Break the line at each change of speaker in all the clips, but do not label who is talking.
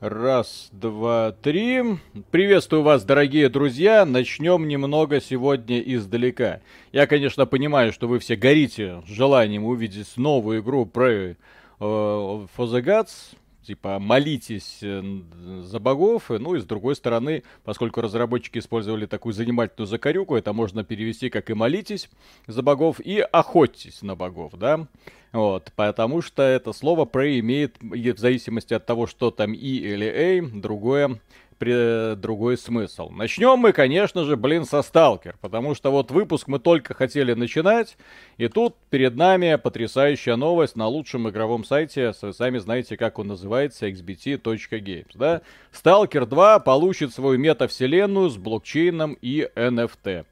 Раз, два, три. Приветствую вас, дорогие друзья. Начнем немного сегодня издалека. Я, конечно, понимаю, что вы все горите желанием увидеть новую игру про э, For the Gods типа молитесь э, за богов, ну и с другой стороны, поскольку разработчики использовали такую занимательную закорюку, это можно перевести как и молитесь за богов, и охотьтесь на богов, да, вот, потому что это слово pray имеет, в зависимости от того, что там и или a, другое при, другой смысл. Начнем мы, конечно же, блин, со Сталкер, потому что вот выпуск мы только хотели начинать, и тут перед нами потрясающая новость на лучшем игровом сайте, вы сами знаете, как он называется, xbt.games, да? Сталкер 2 получит свою метавселенную с блокчейном и NFT.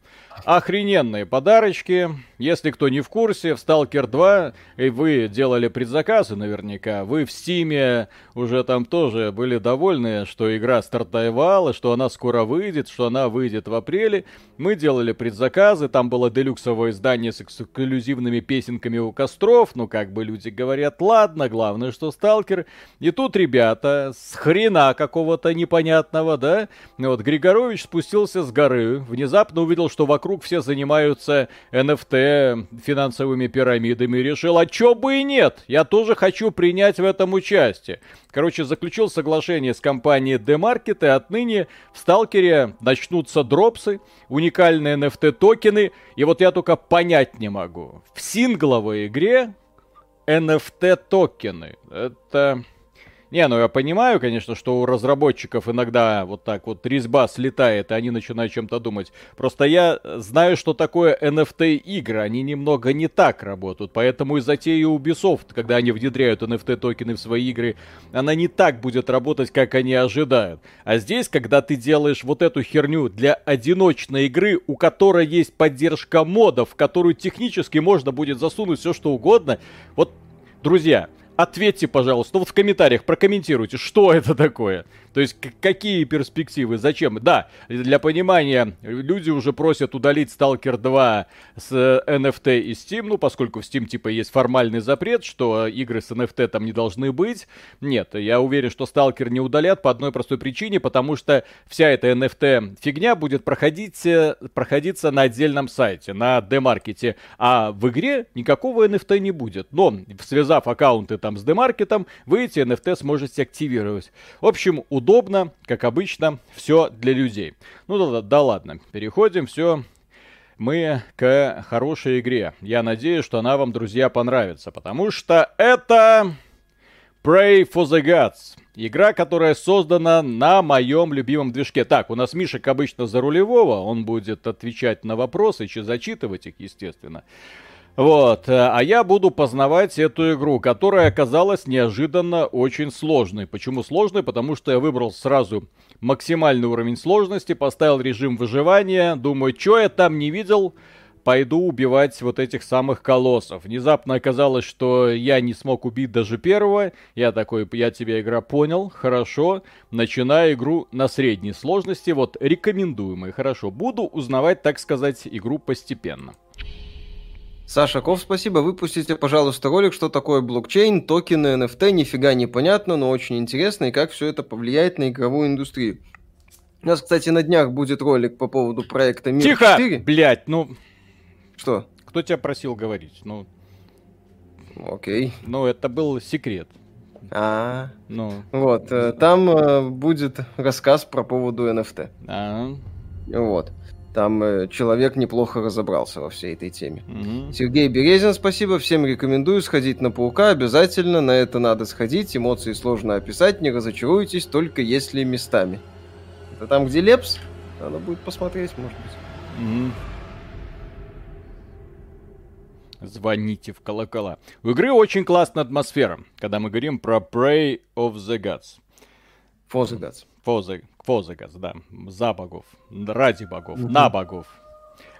Охрененные подарочки. Если кто не в курсе, в Stalker 2 и вы делали предзаказы наверняка. Вы в Стиме уже там тоже были довольны, что игра стартовала, что она скоро выйдет, что она выйдет в апреле. Мы делали предзаказы, там было делюксовое издание с эксклюзивными песенками у костров. Ну, как бы люди говорят, ладно, главное, что Сталкер. И тут ребята с хрена какого-то непонятного, да? Вот Григорович спустился с горы, внезапно увидел, что вокруг вокруг все занимаются NFT, финансовыми пирамидами, решил, а чё бы и нет, я тоже хочу принять в этом участие. Короче, заключил соглашение с компанией D-Market, и отныне в Сталкере начнутся дропсы, уникальные NFT токены, и вот я только понять не могу. В сингловой игре NFT токены. Это не, ну я понимаю, конечно, что у разработчиков иногда вот так вот резьба слетает, и они начинают чем-то думать. Просто я знаю, что такое NFT игры, они немного не так работают, поэтому и затея Ubisoft, когда они внедряют NFT токены в свои игры, она не так будет работать, как они ожидают. А здесь, когда ты делаешь вот эту херню для одиночной игры, у которой есть поддержка модов, в которую технически можно будет засунуть все что угодно, вот, друзья, ответьте, пожалуйста, вот в комментариях прокомментируйте, что это такое. То есть какие перспективы, зачем? Да, для понимания, люди уже просят удалить Stalker 2 с NFT и Steam, ну, поскольку в Steam, типа, есть формальный запрет, что игры с NFT там не должны быть. Нет, я уверен, что Stalker не удалят по одной простой причине, потому что вся эта NFT фигня будет проходить, э, проходиться на отдельном сайте, на демаркете, а в игре никакого NFT не будет. Но, связав аккаунты там с демаркетом, вы эти NFT сможете активировать. В общем, удобно как обычно, все для людей. Ну да, да, да ладно, переходим, все мы к хорошей игре. Я надеюсь, что она вам, друзья, понравится, потому что это Pray for the Gods. Игра, которая создана на моем любимом движке. Так, у нас Мишек обычно за рулевого, он будет отвечать на вопросы, зачитывать их, естественно. Вот, э, а я буду познавать эту игру, которая оказалась неожиданно очень сложной. Почему сложной? Потому что я выбрал сразу максимальный уровень сложности, поставил режим выживания, думаю, что я там не видел, пойду убивать вот этих самых колоссов. Внезапно оказалось, что я не смог убить даже первого. Я такой, я тебя игра понял, хорошо. Начинаю игру на средней сложности, вот рекомендуемый, хорошо. Буду узнавать, так сказать, игру постепенно.
Саша Ков, спасибо. Выпустите, пожалуйста, ролик, что такое блокчейн, токены, NFT. Нифига не понятно, но очень интересно, и как все это повлияет на игровую индустрию. У нас, кстати, на днях будет ролик по поводу проекта
Мир Тихо! 4. Блять, ну...
Что?
Кто тебя просил говорить? Ну...
Окей.
Ну, это был секрет.
А, ну. Вот, э, там э, будет рассказ про поводу NFT.
А.
Вот. Там э, человек неплохо разобрался во всей этой теме. Угу. Сергей Березин, спасибо. Всем рекомендую сходить на паука. Обязательно на это надо сходить. Эмоции сложно описать. Не разочаруйтесь, только если местами. Это там, где Лепс? Надо будет посмотреть, может быть.
Угу. Звоните в колокола. У игры очень классная атмосфера, когда мы говорим про Pray of the Gods.
For the Gods.
The, Фозагас, да, за богов, ради богов, угу. на богов.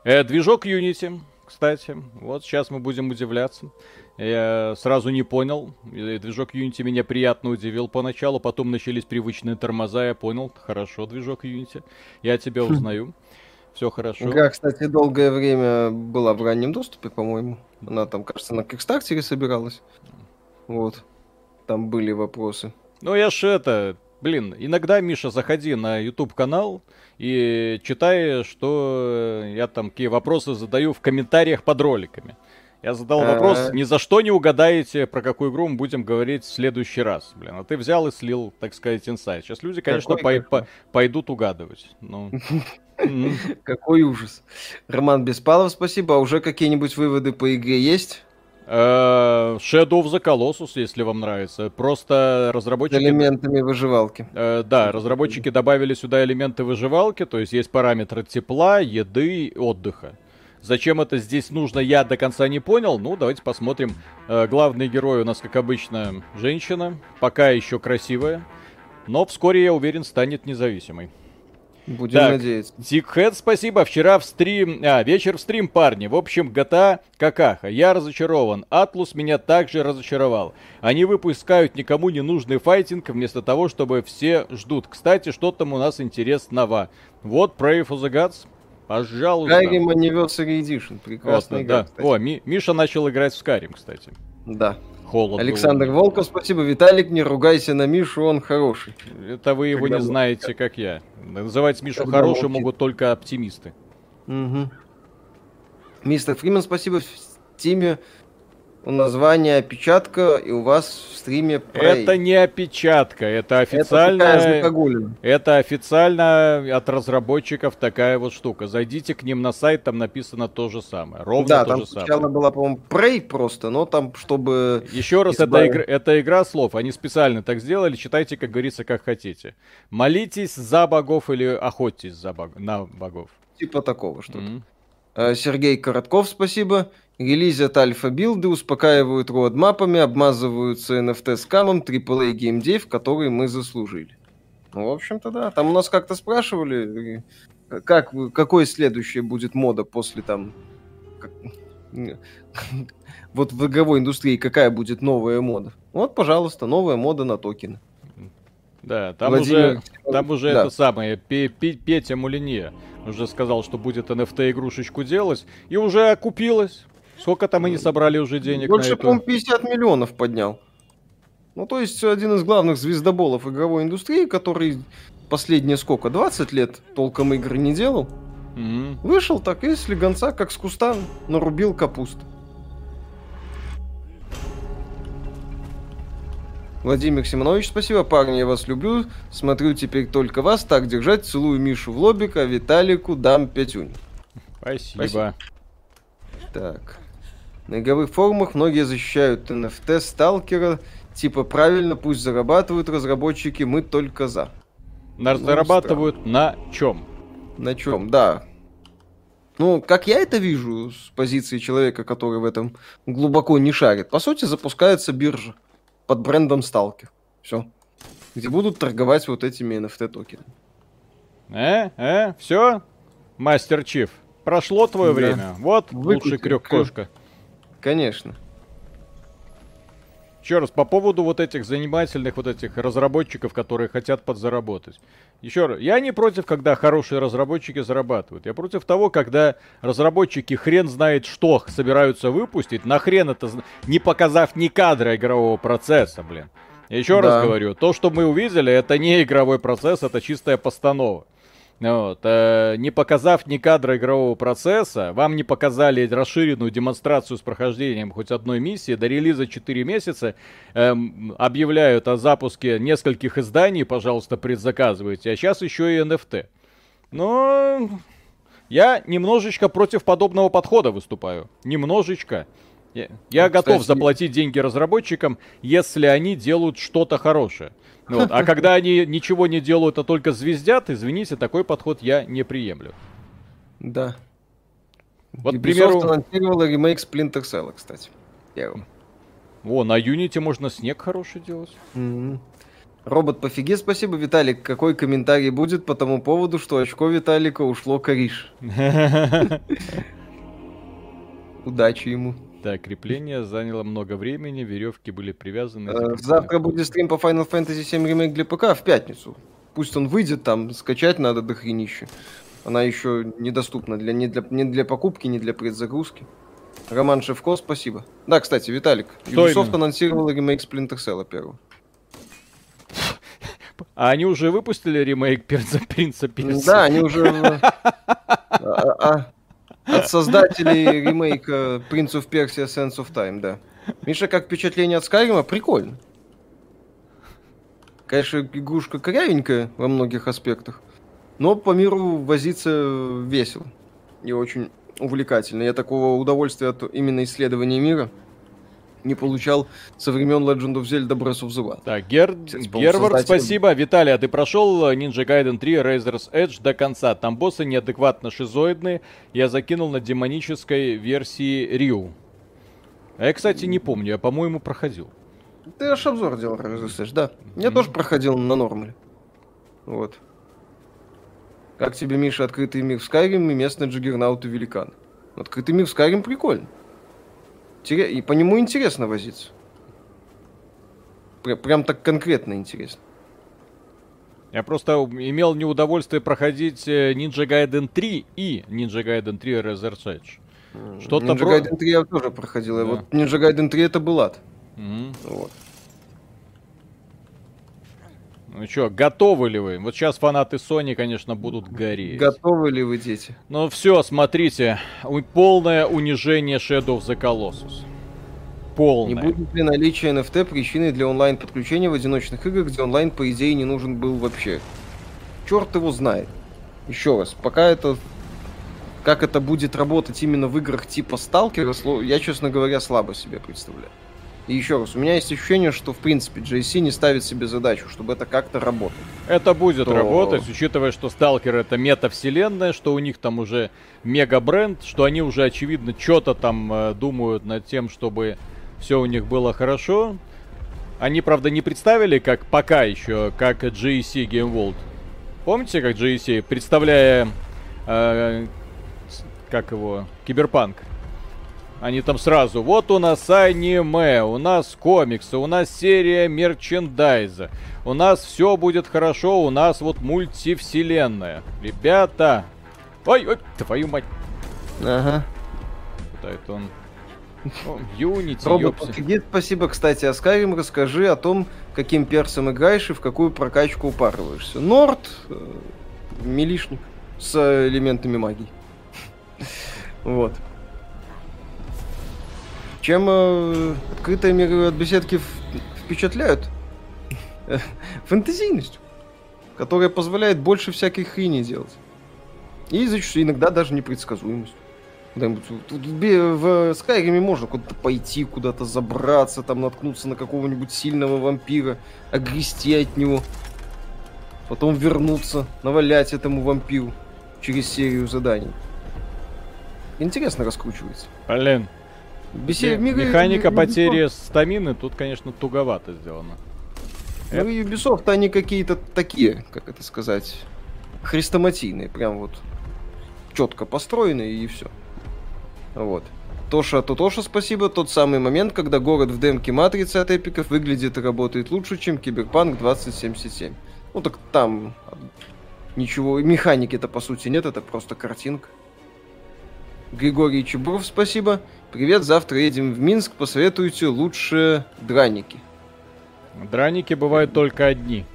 Э, движок Unity, кстати, вот сейчас мы будем удивляться. Я сразу не понял, движок Unity меня приятно удивил поначалу, потом начались привычные тормоза, я понял, хорошо, движок Unity, я тебя хм. узнаю. Все хорошо.
Игра, кстати, долгое время была в раннем доступе, по-моему. Она там, кажется, на Кикстартере собиралась. Вот. Там были вопросы.
Ну, я ж это, Блин, иногда, Миша, заходи на YouTube канал и читай, что я там какие вопросы задаю в комментариях под роликами. Я задал вопрос, ни за что не угадаете, про какую игру мы будем говорить в следующий раз. Блин, а ты взял и слил, так сказать, инсайт. Сейчас люди, конечно, по по пойдут угадывать. Ну.
Какой ужас. Роман Беспалов, спасибо. А уже какие-нибудь выводы по игре есть?
Э, Shadow of the Colossus, если вам нравится. Просто разработчики...
С элементами выживалки.
Э, да, разработчики добавили сюда элементы выживалки, то есть есть параметры тепла, еды, отдыха. Зачем это здесь нужно, я до конца не понял. Ну, давайте посмотрим. Э, главный герой у нас, как обычно, женщина. Пока еще красивая. Но вскоре, я уверен, станет независимой.
Будем так, надеяться.
Дикхэт, спасибо. Вчера в стрим... А, вечер в стрим, парни. В общем, GTA какаха. Я разочарован. Атлус меня также разочаровал. Они выпускают никому не нужный файтинг, вместо того, чтобы все ждут. Кстати, что там у нас интересного? Вот Pray for the Gods. Пожалуйста.
Skyrim Anniversary Edition. Прекрасная вот, игра,
да. Кстати. О, Ми- Миша начал играть в Skyrim, кстати.
Да. Холод. Александр Волков, спасибо. Виталик, не ругайся на Мишу, он хороший.
Это вы его Когда не знаете, как я. Называть Мишу Когда хорошим молчит. могут только оптимисты.
Угу. Мистер Фримен, спасибо. В Стиме название опечатка, и у вас в стриме
Prey. Это не опечатка, это официально... Это, это официально от разработчиков такая вот штука. Зайдите к ним на сайт, там написано то же самое. Ровно
да,
то
там
же
самое. сначала была, по-моему, Prey просто, но там, чтобы...
Еще раз, избавить... это, игра, это игра слов. Они специально так сделали, читайте, как говорится, как хотите. Молитесь за богов или охотьтесь за бог... на богов.
Типа такого что-то. Mm-hmm. Сергей Коротков, спасибо. Релизят альфа-билды, успокаивают родмапами, обмазываются NFT-скамом AAA геймдев, который мы заслужили. Ну, в общем-то, да. Там у нас как-то спрашивали, как, какой следующее будет мода после там... Как, вот в игровой индустрии какая будет новая мода? Вот, пожалуйста, новая мода на токены.
Да, там Владимир... уже, там уже да. это самое, Петя Мулинье уже сказал, что будет NFT-игрушечку делать, и уже окупилось. Сколько там они собрали уже денег
Больше,
эту?
по 50 миллионов поднял. Ну, то есть, один из главных звездоболов игровой индустрии, который последние сколько, 20 лет толком игры не делал, mm-hmm. вышел так и с легонца, как с куста, нарубил капуст. Владимир Симонович, спасибо, парни, я вас люблю. Смотрю теперь только вас. Так держать. Целую Мишу в лобик, а Виталику дам пятюнь.
Спасибо. спасибо.
Так. На игровых форумах многие защищают NFT сталкера. Типа, правильно, пусть зарабатывают разработчики, мы только за.
На, ну, зарабатывают странно. на чем?
На чем, да. Ну, как я это вижу с позиции человека, который в этом глубоко не шарит, по сути, запускается биржа под брендом Stalker. Все. Где будут торговать вот этими NFT токенами.
Э, э, все, мастер Чиф. Прошло твое да. время. Вот Выкрути. лучший крюк кошка.
Конечно.
Еще раз, по поводу вот этих занимательных вот этих разработчиков, которые хотят подзаработать. Еще раз, я не против, когда хорошие разработчики зарабатывают. Я против того, когда разработчики хрен знает что собираются выпустить, нахрен это, не показав ни кадра игрового процесса, блин. Еще да. раз говорю, то, что мы увидели, это не игровой процесс, это чистая постанова. Вот, э, не показав ни кадра игрового процесса, вам не показали расширенную демонстрацию с прохождением хоть одной миссии, до релиза 4 месяца э, объявляют о запуске нескольких изданий, пожалуйста, предзаказывайте, а сейчас еще и NFT. Но я немножечко против подобного подхода выступаю. Немножечко. Я, я ну, готов кстати... заплатить деньги разработчикам, если они делают что-то хорошее. Вот. А когда они ничего не делают, а только звездят, извините, такой подход я не приемлю.
Да.
Вот, Ubisoft примеру...
анонсировала ремейк Splinter Cell, кстати.
Первым. О, на Unity можно снег хороший делать.
Mm-hmm. Робот по фиге, спасибо, Виталик. Какой комментарий будет по тому поводу, что очко Виталика ушло кориш? Удачи ему.
Да, крепление заняло много времени, веревки были привязаны.
Э, завтра будет стрим по Final Fantasy 7 ремейк для ПК в пятницу. Пусть он выйдет, там скачать надо до хренища. Она еще недоступна для, не, для, не для покупки, не для предзагрузки. Роман Шевко, спасибо. Да, кстати, Виталик, Что Ubisoft именно? анонсировала ремейк Splinter Cell первого.
А они уже выпустили ремейк Принца, Принца?
Да, они уже... А, а, от создателей ремейка Prince of Persia Sense of Time, да. Миша, как впечатление от Скайрима? Прикольно. Конечно, игрушка корявенькая во многих аспектах, но по миру возиться весело и очень увлекательно. Я такого удовольствия от именно исследования мира не получал со времен Legend of Zelda Breath of the Wild.
Так, Гер... Гервард, спасибо. Виталий, а ты прошел Ninja Gaiden 3 Razor's Edge до конца? Там боссы неадекватно шизоидные. Я закинул на демонической версии Рю. А я, кстати, не помню. Я, по-моему, проходил.
Ты аж обзор делал, Razor's Edge, да. Я mm-hmm. тоже проходил на нормале. Вот. Как тебе, Миша, открытый мир в Skyrim и местный джиггернаут и великан? Открытый мир в Skyrim прикольно. И по нему интересно возиться. Прям так конкретно интересно.
Я просто имел неудовольствие проходить э, Ninja Gaiden 3 и Ninja Gaiden 3 Reserve Edge.
Что-то Ninja про... Gaiden 3 я тоже проходил. Да. Вот Ninja Gaiden 3 это был ад. Mm-hmm. Вот.
Ну что, готовы ли вы? Вот сейчас фанаты Sony, конечно, будут гореть.
Готовы ли вы, дети?
Ну все, смотрите. Полное унижение Shadow of the Colossus. Полное.
Не будет ли наличие NFT причиной для онлайн-подключения в одиночных играх, где онлайн, по идее, не нужен был вообще? Черт его знает. Еще раз, пока это... Как это будет работать именно в играх типа Сталкера, я, честно говоря, слабо себе представляю. И еще раз, у меня есть ощущение, что в принципе JC не ставит себе задачу, чтобы это как-то работало.
Это будет то... работать, учитывая, что Сталкер это метавселенная, что у них там уже мега бренд, что они уже очевидно что-то там э, думают над тем, чтобы все у них было хорошо. Они, правда, не представили, как пока еще, как GEC Game World. Помните, как GEC, представляя, э, как его, Киберпанк? Они там сразу, вот у нас аниме, у нас комиксы, у нас серия мерчендайза. У нас все будет хорошо, у нас вот мультивселенная. Ребята! Ой, ой, твою мать.
Ага.
Это он? Юнити,
Робот спасибо, кстати, Skyrim. Расскажи о том, каким персом играешь и в какую прокачку упарываешься. Норд, э, милишник с элементами магии. Вот. Чем э, открытые миры от беседки впечатляют? Фэнтезийностью, которая позволяет больше всякой хрени делать. И зачастую иногда даже непредсказуемость. В Скайриме можно куда-то пойти, куда-то забраться, там наткнуться на какого-нибудь сильного вампира, огрести от него, потом вернуться, навалять этому вампиру через серию заданий. Интересно раскручивается.
Блин, Бесе... Механика потери стамины тут, конечно, туговато сделана.
Ну, это... Ubisoft, они какие-то такие, как это сказать, хрестоматийные, прям вот четко построенные и все. Вот. Тоша, то Тоша, спасибо. Тот самый момент, когда город в демке Матрицы от эпиков выглядит и работает лучше, чем Киберпанк 2077. Ну так там ничего, механики-то по сути нет, это просто картинка. Григорий Чебуров, спасибо. Привет, завтра едем в Минск, посоветуйте лучше драники.
Драники бывают только одни.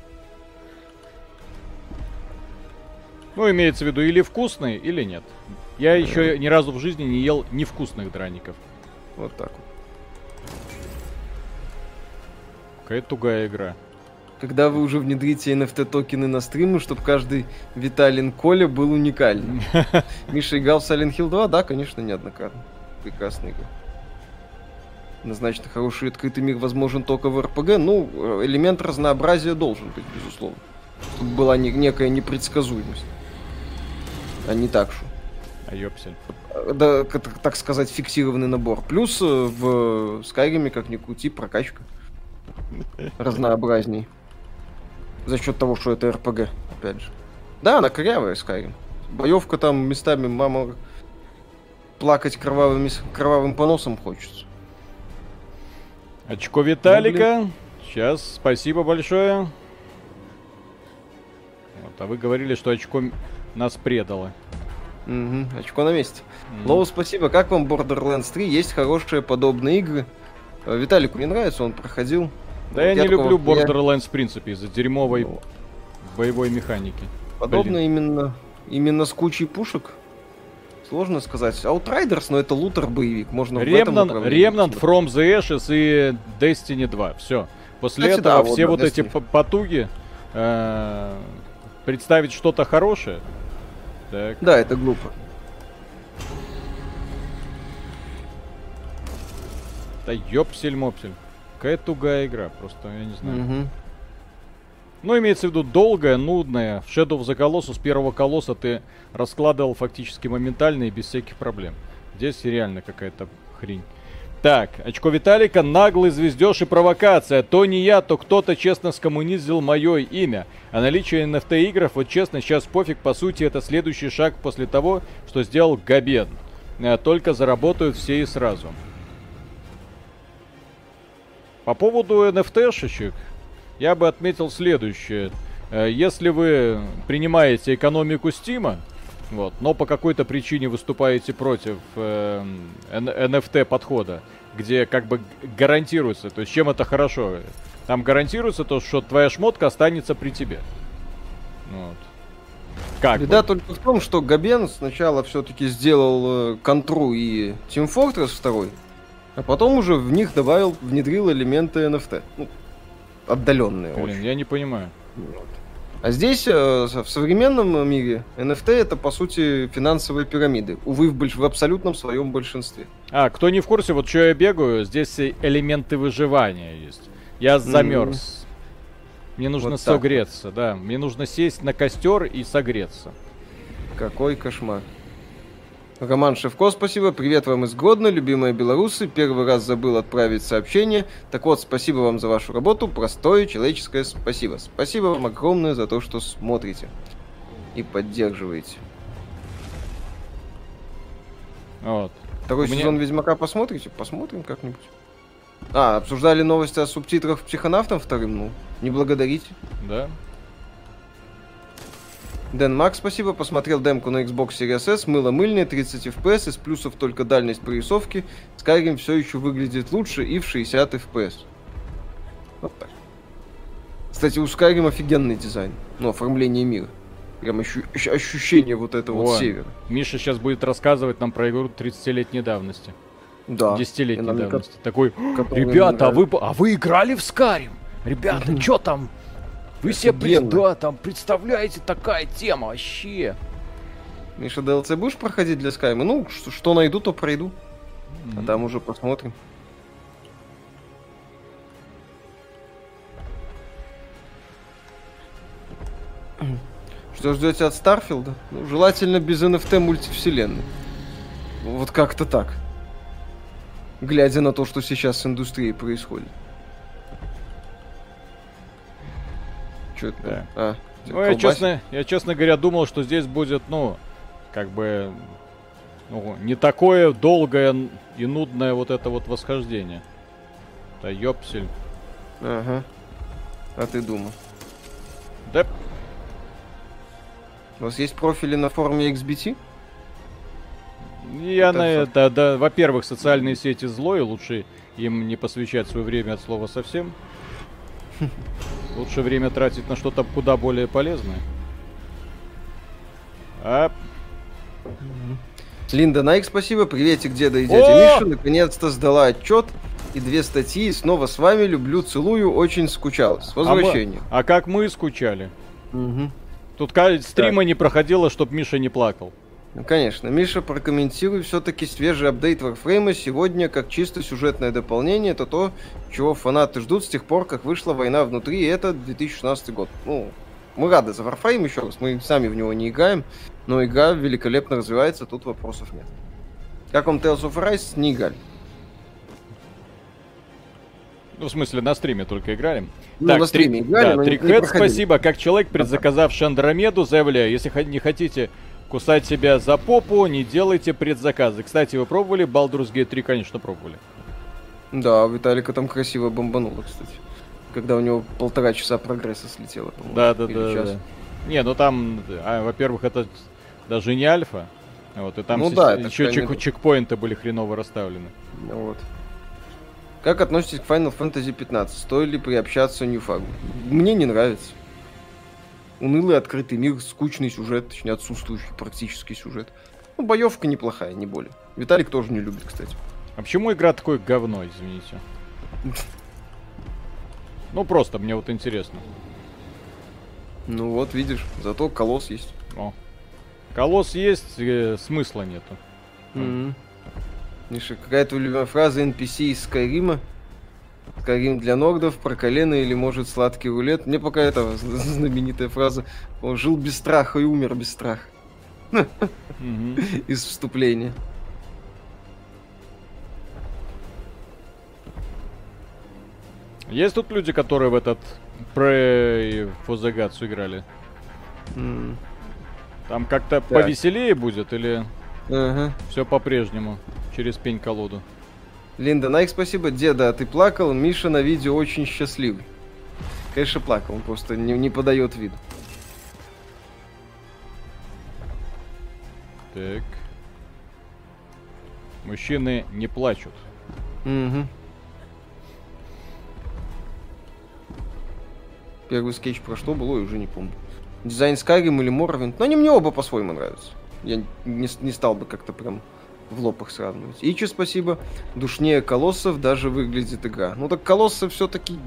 Ну, имеется в виду или вкусные, или нет. Я еще ни разу в жизни не ел невкусных драников.
Вот так вот.
Какая тугая игра.
Когда вы уже внедрите NFT токены на стримы, чтобы каждый Виталин Коля был уникальным. Миша играл в Silent Hill 2? Да, конечно, неоднократно. Прекрасная игра. Однозначно хороший открытый мир возможен только в РПГ. Ну, элемент разнообразия должен быть, безусловно. Чтобы была не, некая непредсказуемость. А не так что.
А ёпсель.
Да, так сказать, фиксированный набор. Плюс э, в Скайриме, как ни крути, прокачка разнообразней. За счет того, что это РПГ, опять же. Да, она корявая, Skyrim. Боевка там местами, мама, плакать кровавым, кровавым поносом хочется.
Очко Виталика. Ну, Сейчас, спасибо большое. Вот, а вы говорили, что очко нас предало.
Угу, очко на месте. Mm. Лоу, спасибо. Как вам Borderlands 3? Есть хорошие подобные игры. Виталику не нравится, он проходил.
Да я, я не люблю Borderlands я... в принципе из-за дерьмовой ну, боевой механики.
Подобно Блин. именно, именно с кучей пушек. Сложно сказать. Outriders, но это лутер-боевик. Можно
Remnant, Remnant, From the Ashes и Destiny 2. Все. После Кстати, этого да, все вот, вот эти потуги э, представить что-то хорошее.
Так. Да, это глупо.
Да ёпсель-мопсель. Какая тугая игра, просто я не знаю. Угу. Ну, имеется в виду долгая, нудная. В Shadow of the Colossus первого колосса ты раскладывал фактически моментально и без всяких проблем. Здесь реально какая-то хрень. Так, очко Виталика, наглый звездеж и провокация. То не я, то кто-то честно скоммунизил мое имя. А наличие NFT игр, вот честно, сейчас пофиг, по сути, это следующий шаг после того, что сделал Габен. Э, только заработают все и сразу. По поводу NFT-шечек, я бы отметил следующее. Э, если вы принимаете экономику Стима, вот. Но по какой-то причине выступаете против э, NFT подхода, где как бы гарантируется, то есть чем это хорошо? Там гарантируется то, что твоя шмотка останется при тебе.
Вот. Как Беда бы? только в том, что Габен сначала все-таки сделал э, контру и Team Fortress 2, а потом уже в них добавил, внедрил элементы NFT. Ну, отдаленные
Блин, очень. я не понимаю. Вот.
А здесь, э, в современном мире, NFT это, по сути, финансовые пирамиды. Увы, в, больш... в абсолютном своем большинстве.
А, кто не в курсе, вот что я бегаю, здесь элементы выживания есть. Я замерз. Mm. Мне нужно вот согреться, вот. да. Мне нужно сесть на костер и согреться.
Какой кошмар. Роман Шевко, спасибо. Привет вам из Гродно, любимые белорусы. Первый раз забыл отправить сообщение. Так вот, спасибо вам за вашу работу. Простое человеческое спасибо. Спасибо вам огромное за то, что смотрите и поддерживаете. Вот. Второй меня... сезон Ведьмака посмотрите? Посмотрим как-нибудь. А, обсуждали новости о субтитрах психонавтам вторым? Ну, не благодарите.
Да.
Дэн Мак, спасибо. Посмотрел демку на Xbox Series S. Мыло мыльное, 30 FPS. Из плюсов только дальность прорисовки. Skyrim все еще выглядит лучше и в 60 FPS. Вот так. Кстати, у Skyrim офигенный дизайн. Ну, оформление мира. Прям ощу- ощущение вот этого О, вот севера.
Миша сейчас будет рассказывать нам про игру 30-летней давности.
Да.
10-летней давности. Как... Такой, ребята, а вы, а вы играли в Skyrim? Ребята, что там? Вы себе пред... да, там представляете такая тема вообще.
Миша, DLC будешь проходить для Скайма? Ну, что, что найду, то пройду. Mm-hmm. А там уже посмотрим. Что ждете от Старфилда? Ну, желательно без NFT мультивселенной. Вот как-то так. Глядя на то, что сейчас с индустрией происходит.
Что это? Да. А, ну, я честно, я, честно говоря, думал, что здесь будет, ну, как бы, ну, не такое долгое и нудное вот это вот восхождение. Да ёпсель.
Ага. А ты думал?
Да.
У вас есть профили на форуме XBT?
Я это на это, да, во-первых, социальные сети зло, и лучше им не посвящать свое время от слова совсем. Лучше время тратить на что-то куда более полезное.
А... Линда Найк, спасибо. Приветик, деда и дядя Миша. Наконец-то сдала отчет и две статьи. Снова с вами. Люблю, целую. Очень скучал. С возвращением.
А, мы... а как мы скучали? Угу. Тут стрима так. не проходило, чтобы Миша не плакал.
Ну, конечно. Миша, прокомментируй все-таки свежий апдейт Warframe сегодня как чисто сюжетное дополнение. Это то, чего фанаты ждут с тех пор, как вышла война внутри, и это 2016 год. Ну, мы рады за Warframe еще раз. Мы сами в него не играем, но игра великолепно развивается, тут вопросов нет. Как вам Tales of Rise? Не играли.
Ну, в смысле, на стриме только играли.
Ну, так, на стриме три... играли,
да, Трикхед, спасибо. Как человек, предзаказавший Андромеду, заявляю, если не хотите кусать себя за попу, не делайте предзаказы. Кстати, вы пробовали Baldur's Gate 3? Конечно, пробовали.
Да, Виталика там красиво бомбануло, кстати. Когда у него полтора часа прогресса слетело,
Да, да, да, час. да. Не, ну там, а, во-первых, это даже не альфа. Вот, и там ну, да, еще чек- чекпоинты были хреново расставлены.
Вот. Как относитесь к Final Fantasy 15? Стоит ли приобщаться Ньюфагу? Мне не нравится. Унылый открытый мир, скучный сюжет, точнее отсутствующий практически сюжет. Ну, боевка неплохая, не более. Виталик тоже не любит, кстати.
А почему игра такое говно, извините? Ну, просто мне вот интересно.
Ну вот, видишь, зато колосс есть.
О. Колосс есть, э, смысла нету.
Mm-hmm. Миша, какая твоя любимая фраза NPC из Скайрима? Скайрим для нордов, про колено или может сладкий рулет? Мне пока это знаменитая фраза. Он жил без страха и умер без страха. Из вступления.
Есть тут люди, которые в этот Pray for the Gods играли? Mm. Там как-то повеселее будет или ага. все по-прежнему через пень-колоду?
Линда Найк, спасибо. Деда, ты плакал? Миша на видео очень счастливый. Конечно, плакал, он просто не, не подает вид.
Так. Мужчины не плачут.
Угу. Первый скетч про что было, я уже не помню. Дизайн Skyrim или Morrowind. Но они мне оба по-своему нравятся. Я не, не стал бы как-то прям в лоб их сравнивать. Ичи, спасибо. Душнее колоссов даже выглядит игра. Ну так колоссы все-таки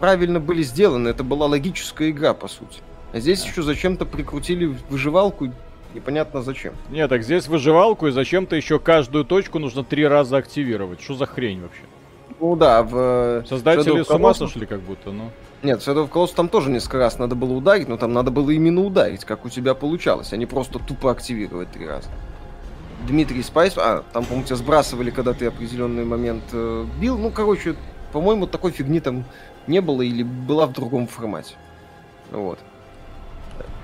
правильно были сделаны. Это была логическая игра, по сути. А здесь еще зачем-то прикрутили выживалку, непонятно зачем.
Нет, так здесь выживалку, и зачем-то еще каждую точку нужно три раза активировать. Что за хрень вообще?
Ну да, в...
Э, Создатели с ума сошли как будто, ну.
Нет, в Shadow of Colossus там тоже несколько раз надо было ударить, но там надо было именно ударить, как у тебя получалось, а не просто тупо активировать три раза. Дмитрий Спайс, а, там, по-моему, тебя сбрасывали, когда ты определенный момент э, бил. Ну, короче, по-моему, такой фигни там не было или была в другом формате. Вот.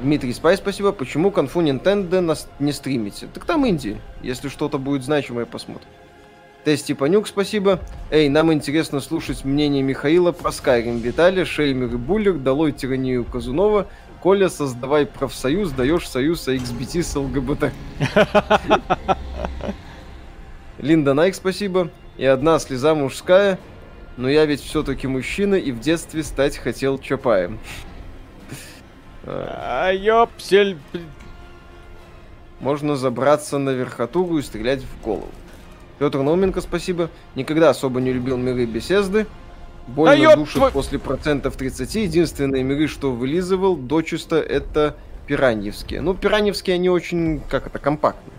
Дмитрий Спай, спасибо. Почему конфу Nintendo нас не стримите? Так там Инди. Если что-то будет значимое, посмотрим. Тести Панюк, спасибо. Эй, нам интересно слушать мнение Михаила про Скайрим. Виталий, Шельмер и Буллер, долой тиранию Казунова. Коля, создавай профсоюз, даешь союз XBT с ЛГБТ. Линда Найк, спасибо. И одна слеза мужская, но я ведь все-таки мужчина и в детстве стать хотел Чапаем.
А ёпсель...
Можно забраться на верхотуру и стрелять в голову. Петр Науменко, спасибо. Никогда особо не любил миры беседы. Больно а душит твой... после процентов 30. Единственные миры, что вылизывал дочисто, это пираньевские. Ну, пираньевские, они очень, как это, компактные.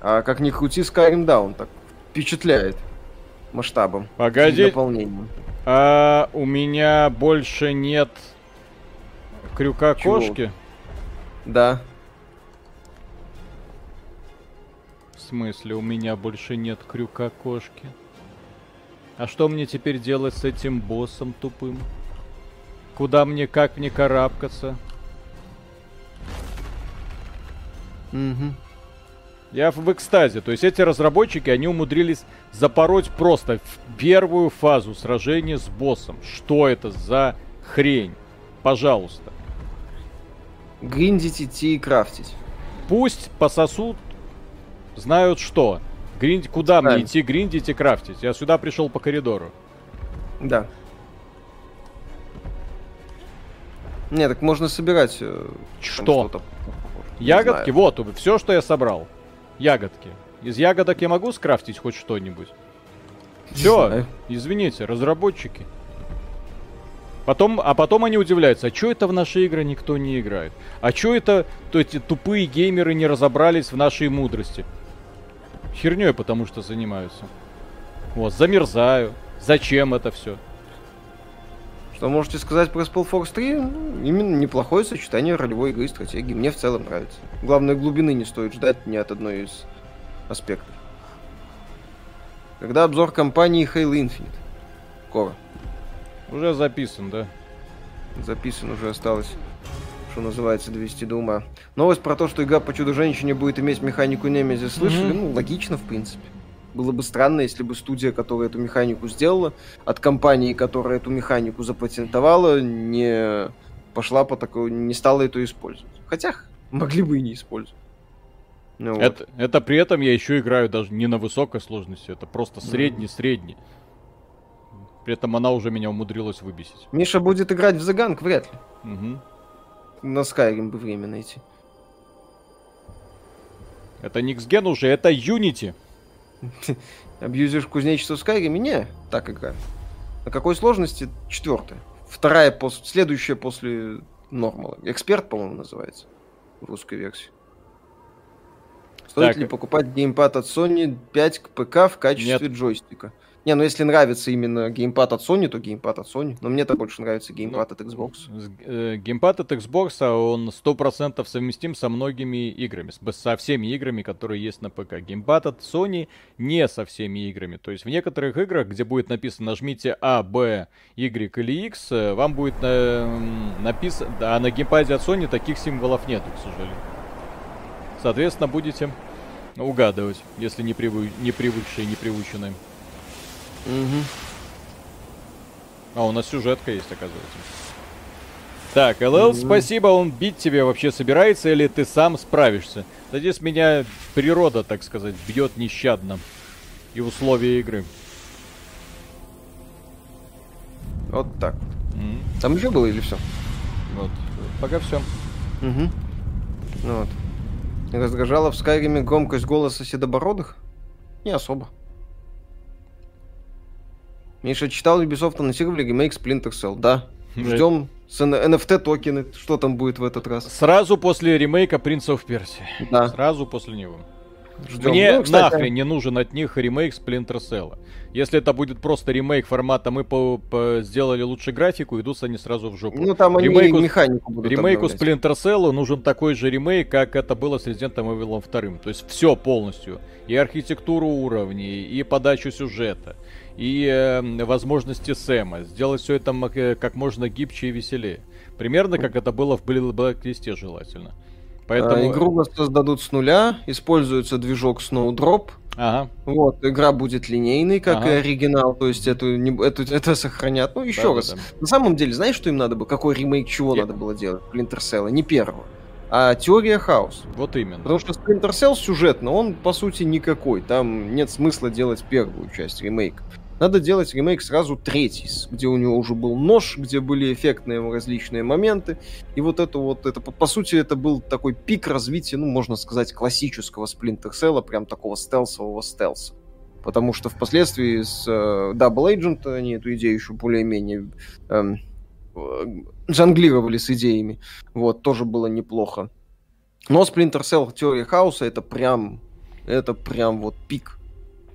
А как ни крути, Skyrim Down так впечатляет масштабом.
Погоди. А, у меня больше нет крюка Чего? кошки.
Да.
В смысле, у меня больше нет крюка кошки? А что мне теперь делать с этим боссом тупым? Куда мне, как мне карабкаться?
Угу.
Я в экстазе. То есть эти разработчики, они умудрились запороть просто в первую фазу сражения с боссом. Что это за хрень? Пожалуйста.
Гриндить идти и крафтить.
Пусть пососут знают что. Гринд... Куда Знаем. мне идти гриндить и крафтить? Я сюда пришел по коридору.
Да. Не, так можно собирать
э, что? Ягодки? Вот, все, что я собрал. Ягодки. Из ягодок я могу скрафтить хоть что-нибудь? Все, извините, разработчики. Потом, а потом они удивляются, а что это в наши игры никто не играет? А что это то эти тупые геймеры не разобрались в нашей мудрости? Херней, потому что занимаются. Вот, замерзаю. Зачем это все?
Что можете сказать про Spellforce 3? Ну, именно неплохое сочетание ролевой игры и стратегии. Мне в целом нравится. Главное, глубины не стоит ждать ни от одной из аспектов. Когда обзор компании Halo Infinite? Скоро.
Уже записан, да?
Записан, уже осталось что называется, довести до ума. Новость про то, что игра по Чудо-женщине будет иметь механику Немези, слышали? Mm-hmm. Ну, логично, в принципе. Было бы странно, если бы студия, которая эту механику сделала, от компании, которая эту механику запатентовала, не пошла по такой, не стала это использовать. Хотя могли бы и не использовать.
Ну, вот. это, это при этом я еще играю даже не на высокой сложности, это просто средний-средний. При этом она уже меня умудрилась выбесить.
Миша будет играть в The Gang, вряд ли.
Угу.
На Skyrim бы время найти.
Это не Xgen уже, это Unity.
Абьюзишь кузнечество в Skyrim? Не, так игра. На какой сложности? Четвертая. Вторая, пос... следующая после нормала. Эксперт, по-моему, называется в русской версии. Стоит так. ли покупать геймпад от Sony 5 к ПК в качестве Нет. джойстика? Не, ну если нравится именно геймпад от Sony, то геймпад от Sony. Но мне-то больше нравится геймпад ну, от Xbox.
Э, геймпад от Xbox, а он 100% совместим со многими играми. Со всеми играми, которые есть на ПК. Геймпад от Sony не со всеми играми. То есть в некоторых играх, где будет написано нажмите А, Б, Y или X, э, вам будет э, написано... А на геймпаде от Sony таких символов нету, к сожалению. Соответственно, будете угадывать, если не, привы... не привыкшие, не приученные. Угу. А, у нас сюжетка есть, оказывается. Так, ЛЛ, mm спасибо, он бить тебе вообще собирается или ты сам справишься? Да здесь меня природа, так сказать, бьет нещадно. И условия игры.
Вот так. mm Там еще было или все?
Вот, пока все.
Угу. Ну вот. Раздражала в Скайриме громкость голоса седобородых? Не особо. Миша читал Ubisoft анонсировали ремейк Splinter Cell. Да. Ждем с NFT токены. Что там будет в этот раз?
Сразу после ремейка Prince of Persia.
Да.
Сразу после него. Ждем. Мне ну, кстати... нахрен не нужен от них ремейк Splinter Cell. Если это будет просто ремейк формата, мы по, по сделали лучше графику, идут они сразу в жопу.
Ну там они ремейку, механику будут
Ремейку обновлять. Splinter Cell нужен такой же ремейк, как это было с Resident Evil 2. То есть все полностью. И архитектуру уровней, и подачу сюжета, и э, возможности Сэма. Сделать все это э, как можно гибче и веселее. Примерно как это было в Blacklist желательно.
Поэтому... А, игру создадут с нуля, используется движок Snowdrop.
Ага.
Вот, игра будет линейной, как ага. и оригинал, то есть эту, не, эту, это сохранят. Ну, еще да, раз. Да, да. На самом деле, знаешь, что им надо было? Какой ремейк чего Я... надо было делать? Splinter Cell, не первого. А теория хаос.
Вот именно.
Потому что Splinter Cell сюжетно, он по сути никакой. Там нет смысла делать первую часть ремейка. Надо делать ремейк сразу третий, где у него уже был нож, где были эффектные различные моменты. И вот это вот, это по, сути, это был такой пик развития, ну, можно сказать, классического Splinter Cell, прям такого стелсового стелса. Потому что впоследствии с э, Double Agent они эту идею еще более-менее эм, э, жонглировали с идеями. Вот, тоже было неплохо. Но Splinter Cell Теория Хаоса это прям, это прям вот пик,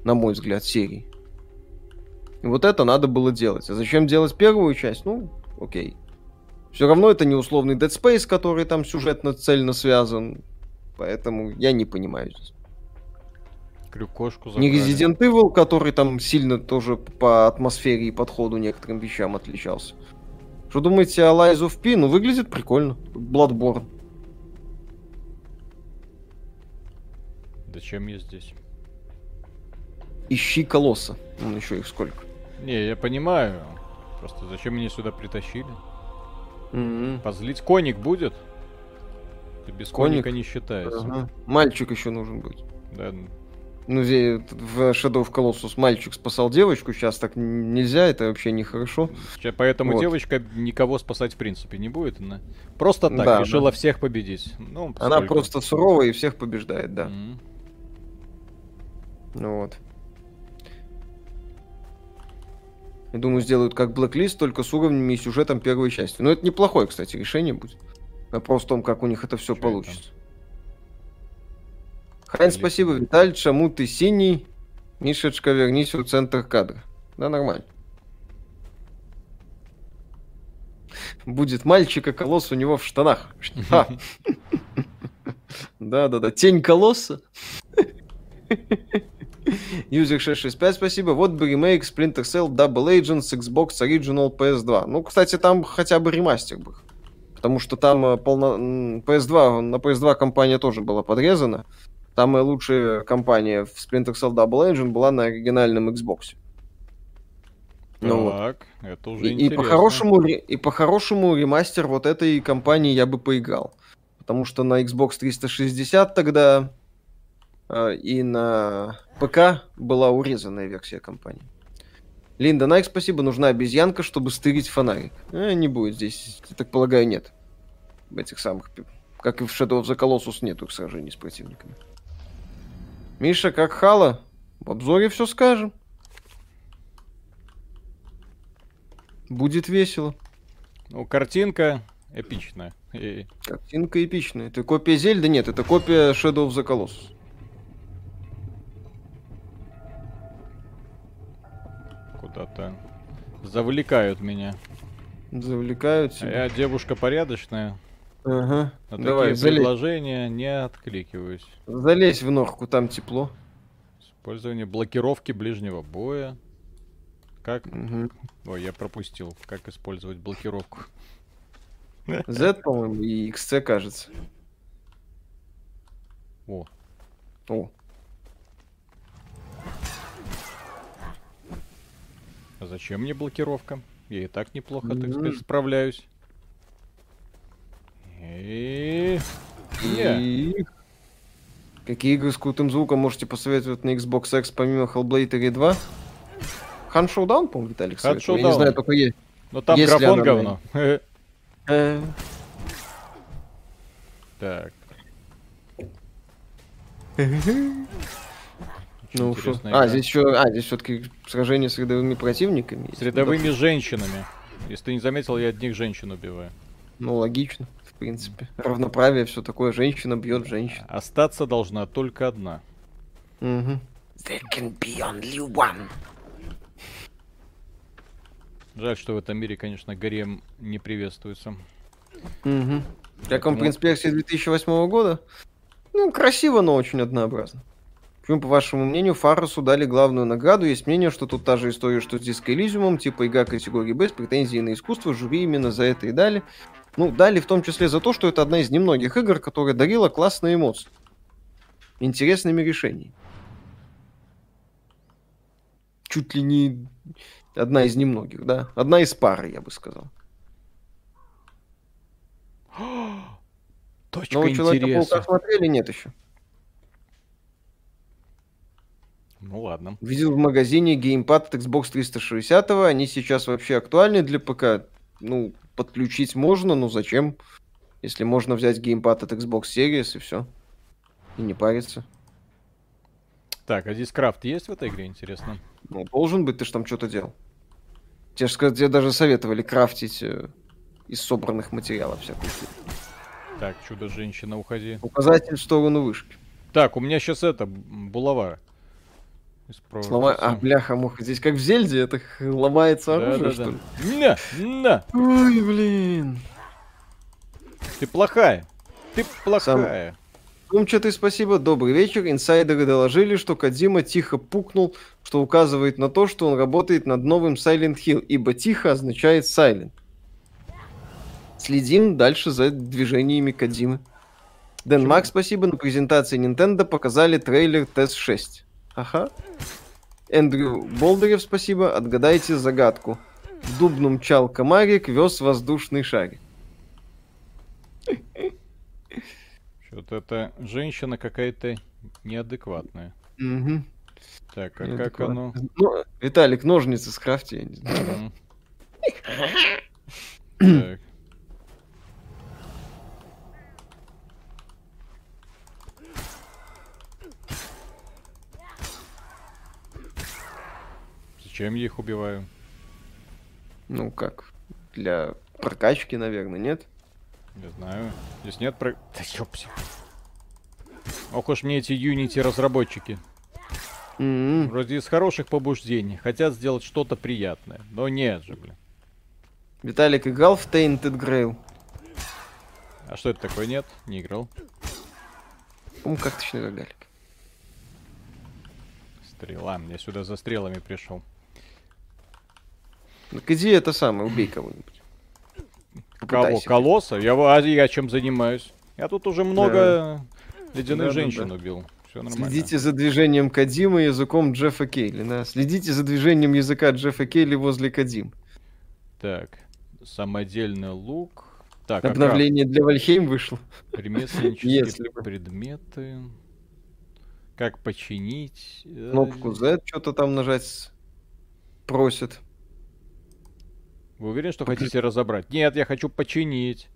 на мой взгляд, серии. И вот это надо было делать. А зачем делать первую часть? Ну, окей. Все равно это не условный Dead Space, который там сюжетно цельно связан. Поэтому я не понимаю здесь.
Крюкошку
забрали. Не Resident Evil, который там сильно тоже по атмосфере и подходу некоторым вещам отличался. Что думаете о Lies of P? Ну, выглядит прикольно. Bloodborne.
Зачем я здесь?
Ищи колосса. Ну, еще их сколько.
Не, я понимаю. Просто зачем меня сюда притащили?
Mm-hmm.
Позлить коник будет? Ты без коник? коника не считается. Ага.
Мальчик еще нужен будет.
Да.
Ну, в Shadow of Colossus мальчик спасал девочку, сейчас так нельзя, это вообще нехорошо.
Поэтому вот. девочка никого спасать в принципе не будет. Она просто так да, решила да. всех победить. Ну,
Она просто суровая и всех побеждает, да. Mm-hmm. Ну вот. Я думаю, сделают как Blacklist, только с уровнями и сюжетом первой части. Но это неплохое, кстати, решение будет. Вопрос в том, как у них это все Что получится. Это? Хайн, спасибо, Виталь, Шаму, ты синий. Мишечка, вернись в центр кадра. Да, нормально. Будет мальчика колосс у него в штанах. Да-да-да, тень колосса. User 665, спасибо. Вот бы ремейк Splinter Cell Double Agents Xbox Original PS2. Ну, кстати, там хотя бы ремастер был. Потому что там э, полно... PS2, на PS2 компания тоже была подрезана. Самая лучшая компания в Splinter Cell Double Agent была на оригинальном Xbox.
Ну, так, вот. это уже
и, и по-хорошему, и по-хорошему ремастер вот этой компании я бы поиграл. Потому что на Xbox 360 тогда и на ПК была урезанная версия компании. Линда Найк, спасибо. Нужна обезьянка, чтобы стырить фонарик. Э, не будет здесь, я так полагаю, нет. этих самых... Как и в Shadow of the Colossus нету их сражений с противниками. Миша, как Хала? В обзоре все скажем. Будет весело.
Ну, картинка эпичная.
Картинка эпичная. Это копия Зельда? Нет, это копия Shadow of the Colossus.
Куда-то завлекают меня.
Завлекают себя.
А я девушка порядочная.
Ага.
На Давай, такие предложения не откликиваюсь.
Залезь в норку, там тепло.
Использование блокировки ближнего боя. Как? Угу. Ой, я пропустил. Как использовать блокировку?
Z, по-моему, и XC, кажется.
О.
О.
А зачем мне блокировка? Я и так неплохо, mm-hmm. так сказать, справляюсь. И...
И... Какие игры с крутым звуком можете посоветовать на Xbox X помимо Hellblade 3 2? Хан Шоудаун, по-моему, Виталик
советовал.
Я не знаю, только есть.
Но там есть графон говно.
Э. Ну что? А, здесь еще, а, здесь все-таки сражение с рядовыми противниками.
С рядовыми женщинами. Если ты не заметил, я одних женщин убиваю.
Ну, логично, в принципе. Равноправие, все такое. Женщина бьет женщину.
Остаться должна только одна.
Угу. There can be only one.
Жаль, что в этом мире, конечно, гарем не приветствуется.
Угу. Как вам, в принципе, версия 2008 года? Ну, красиво, но очень однообразно. Почему, по вашему мнению, Фарресу дали главную награду? Есть мнение, что тут та же история, что с Диско Элизиумом, типа игра категории Б с претензией на искусство, жюри именно за это и дали. Ну, дали в том числе за то, что это одна из немногих игр, которая дарила классные эмоции. Интересными решениями. Чуть ли не одна из немногих, да? Одна из пары, я бы сказал.
Точка Но Человека-паука
смотрели? Нет еще.
Ну ладно.
Видел в магазине геймпад от Xbox 360, они сейчас вообще актуальны для ПК. Ну, подключить можно, но зачем? Если можно взять геймпад от Xbox Series и все. И не париться.
Так, а здесь крафт есть в этой игре, интересно?
Ну, должен быть, ты же там что-то делал. Тебе же тебе даже советовали крафтить э, из собранных материалов всякую.
Так, чудо-женщина, уходи.
Указатель в сторону вышки.
Так, у меня сейчас это, булава.
Слова... А, бляха, муха, здесь как в Зельде, это ломается оружие, да, да, что
да. ли? На, на.
Ой, блин.
Ты плохая. Ты плохая.
Сам... ты спасибо, добрый вечер. Инсайдеры доложили, что Кадима тихо пукнул, что указывает на то, что он работает над новым Silent Hill, ибо тихо означает Silent. Следим дальше за движениями Кадимы. Дэн Мак, спасибо. На презентации Nintendo показали трейлер TES 6. Ага. Эндрю Болдырев, спасибо. Отгадайте загадку. В дубну мчал комарик, вез воздушный шарик.
Что-то это женщина какая-то неадекватная.
Угу.
Так, а как оно?
Ну, Виталик, ножницы скрафти, я не знаю.
Так. Зачем я их убиваю?
Ну как? Для прокачки, наверное, нет?
Не знаю. Здесь нет про... Да ёпси. Ох уж мне эти Unity разработчики.
Mm-hmm.
Вроде из хороших побуждений. Хотят сделать что-то приятное. Но нет же, блин.
Виталик играл в Tainted Grail?
А что это такое? Нет, не играл.
По-моему, карточный рогалик.
Стрела. Я сюда за стрелами пришел.
Так иди это самое, убей кого-нибудь.
Кого? Колосса? Я, а я чем занимаюсь? Я тут уже много да. ледяных да, женщин да, да. убил. Все нормально.
Следите за движением Кадима языком Джеффа Кейли. Да? Следите за движением языка Джеффа Кейли возле Кадим.
Так, самодельный лук. Так,
Обновление а как? для Вальхейм вышло.
Ремесленнические предметы. Как починить?
Кнопку Z что-то там нажать просит.
Вы уверены, что хотите разобрать? Нет, я хочу починить.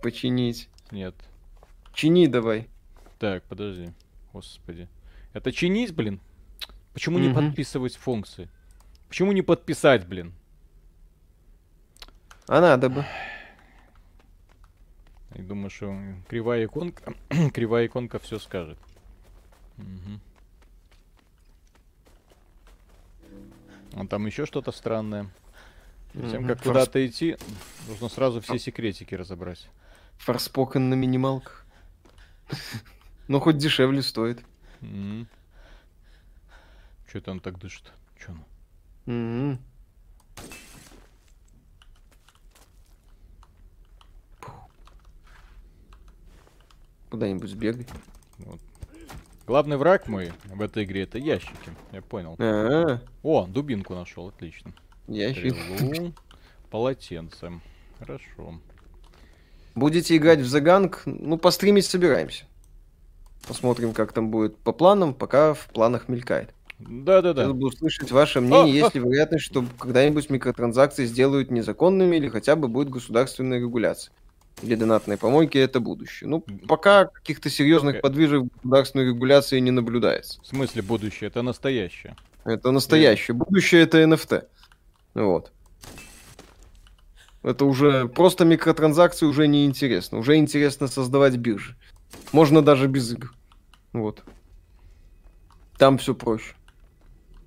Починить.
Нет.
Чини давай.
Так, подожди. Господи. Это чинить, блин? Почему не подписывать функции? Почему не подписать, блин?
А надо бы.
Я думаю, что кривая иконка, кривая иконка все скажет. Угу. А там еще что-то странное. Перед тем, как куда-то идти, нужно сразу все секретики разобрать.
Форспокен на минималках. Ну, хоть дешевле стоит.
Че там так дышит? Че оно?
Куда-нибудь сбегай. Вот.
Главный враг мой в этой игре это ящики. Я понял. А-а-а. О, дубинку нашел, отлично.
Ящик. Стрелу,
полотенце. Хорошо.
Будете играть в Заганг? Ну, постримить собираемся. Посмотрим, как там будет по планам, пока в планах мелькает.
Да-да-да.
Хотел бы услышать ваше мнение, есть ли вероятность, что когда-нибудь микротранзакции сделают незаконными или хотя бы будет государственная регуляция. Или донатные помойки это будущее. Ну, пока каких-то серьезных подвижек государственной регуляции не наблюдается.
В смысле будущее? Это настоящее.
Это настоящее. Будущее это NFT. Вот. Это уже просто микротранзакции уже не интересно. Уже интересно создавать биржи. Можно даже без игр. Вот. Там все проще.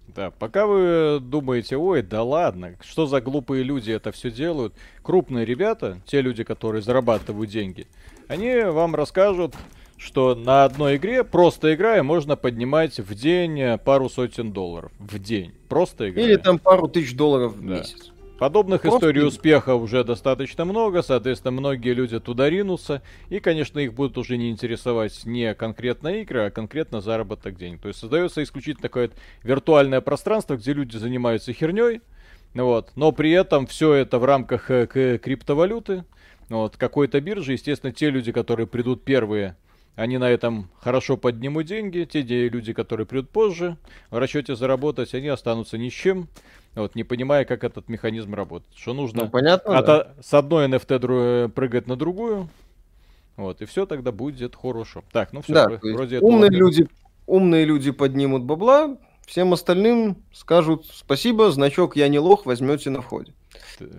Да, пока вы думаете, ой, да ладно, что за глупые люди это все делают, крупные ребята, те люди, которые зарабатывают деньги, они вам расскажут, что на одной игре, просто играя, можно поднимать в день пару сотен долларов. В день. Просто играя.
Или там пару тысяч долларов в да. месяц.
Подобных Просто... историй успеха уже достаточно много, соответственно, многие люди туда ринутся, и, конечно, их будут уже не интересовать не конкретно игры, а конкретно заработок денег. То есть создается исключительно такое виртуальное пространство, где люди занимаются херней, вот, но при этом все это в рамках э, криптовалюты, вот, какой-то биржи, естественно, те люди, которые придут первые, они на этом хорошо поднимут деньги, те люди, которые придут позже, в расчете заработать, они останутся ни с чем, вот, не понимая, как этот механизм работает. Что нужно
ну, понятно,
от, да. с одной NFT дру- прыгать на другую. Вот, и все тогда будет хорошо. Так, ну все,
да, вроде умные этого... люди, умные люди поднимут бабла, всем остальным скажут спасибо, значок я не лох, возьмете на входе. Так.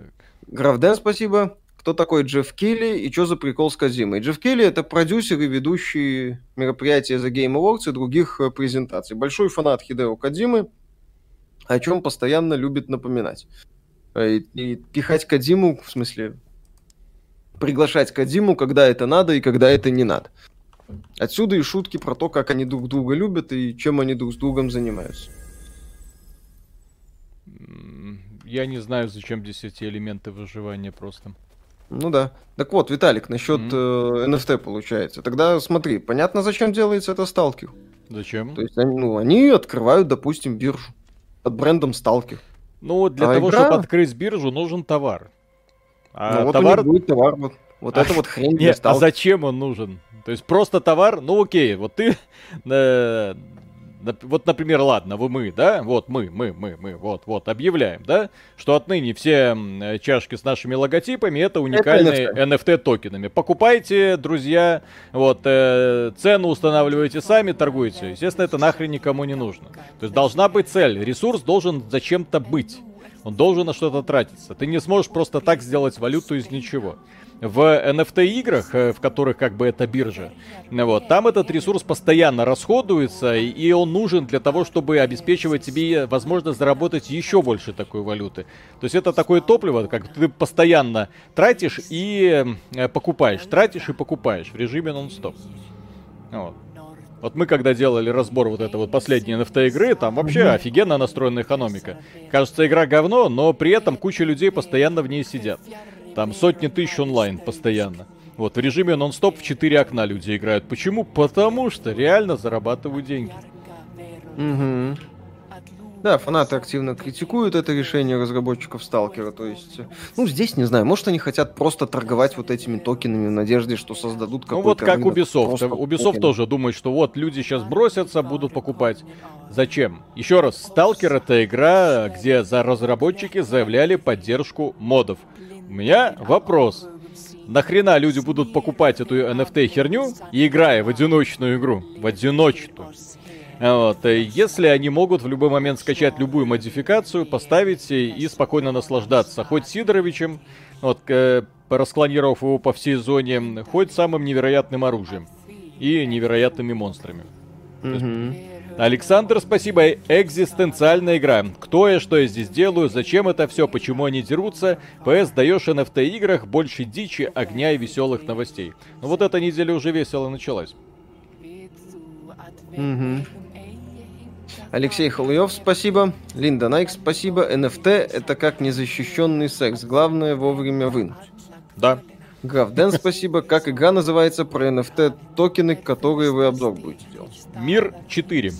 Графден, спасибо. Кто такой Джефф Келли и что за прикол с Казимой? Джефф Келли это продюсер и ведущий мероприятия The Game Awards и других э, презентаций. Большой фанат Хидео Кадимы, о чем постоянно любит напоминать. Э, и, и пихать Кадиму, в смысле, приглашать Кадиму, когда это надо и когда это не надо. Отсюда и шутки про то, как они друг друга любят и чем они друг с другом занимаются.
Я не знаю, зачем здесь эти элементы выживания просто.
Ну да. Так вот, Виталик, насчет mm-hmm. э, NFT получается. Тогда смотри, понятно, зачем делается это сталкер.
Зачем?
То есть они, ну, они открывают, допустим, биржу под брендом Сталкер.
Ну, для а того, игра... чтобы открыть биржу, нужен товар.
А ну, вот товар... будет товар, вот, вот а, это вот хрень
для А зачем он нужен? То есть просто товар, ну окей, вот ты э, вот, например, ладно, вы мы, да, вот мы, мы, мы, мы, вот, вот, объявляем, да, что отныне все чашки с нашими логотипами это уникальные это NFT. токенами. Покупайте, друзья, вот, э, цену устанавливайте сами, торгуйте. Естественно, это нахрен никому не нужно. То есть должна быть цель, ресурс должен зачем-то быть. Он должен на что-то тратиться. Ты не сможешь просто так сделать валюту из ничего в NFT играх, э, в которых как бы это биржа, вот, там этот ресурс постоянно расходуется, и он нужен для того, чтобы обеспечивать тебе возможность заработать еще больше такой валюты. То есть это такое топливо, как ты постоянно тратишь и э, покупаешь, тратишь и покупаешь в режиме нон-стоп. Вот. Вот мы когда делали разбор вот этой вот последней NFT игры, там вообще mm-hmm. офигенно настроена экономика. Кажется, игра говно, но при этом куча людей постоянно в ней сидят. Там сотни тысяч онлайн постоянно. Вот, в режиме нон-стоп в 4 окна люди играют. Почему? Потому что реально зарабатывают деньги.
Угу. Да, фанаты активно критикуют это решение разработчиков Сталкера. То есть, ну, здесь, не знаю, может, они хотят просто торговать вот этими токенами в надежде, что создадут какой-то
Ну, вот как Ubisoft. Ubisoft токены. тоже думает, что вот люди сейчас бросятся, будут покупать. Зачем? Еще раз, Сталкер это игра, где за разработчики заявляли поддержку модов. У меня вопрос. нахрена люди будут покупать эту NFT херню, играя в одиночную игру, в одиночную. Вот. Если они могут в любой момент скачать любую модификацию, поставить и спокойно наслаждаться. Хоть Сидоровичем, вот, э, расклонировав его по всей зоне, хоть самым невероятным оружием и невероятными монстрами. Александр, спасибо. Экзистенциальная игра. Кто я, что я здесь делаю, зачем это все, почему они дерутся. ПС даешь NFT играх больше дичи, огня и веселых новостей. Ну вот эта неделя уже весело началась.
Угу. Алексей Халуев, спасибо. Линда Найк, спасибо. NFT это как незащищенный секс. Главное вовремя вынуть.
Да.
Граф Дэн, спасибо. Как игра называется про NFT токены, которые вы обзор будете делать?
Мир 4. В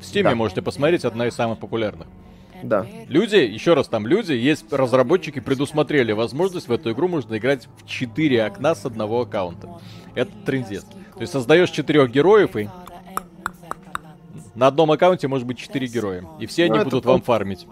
Steam да. можете посмотреть, одна из самых популярных.
Да.
Люди, еще раз там люди, есть разработчики предусмотрели возможность в эту игру можно играть в 4 окна с одного аккаунта. Это трендец. То есть создаешь четырех героев и на одном аккаунте может быть 4 героя. И все ну, они будут вам фармить.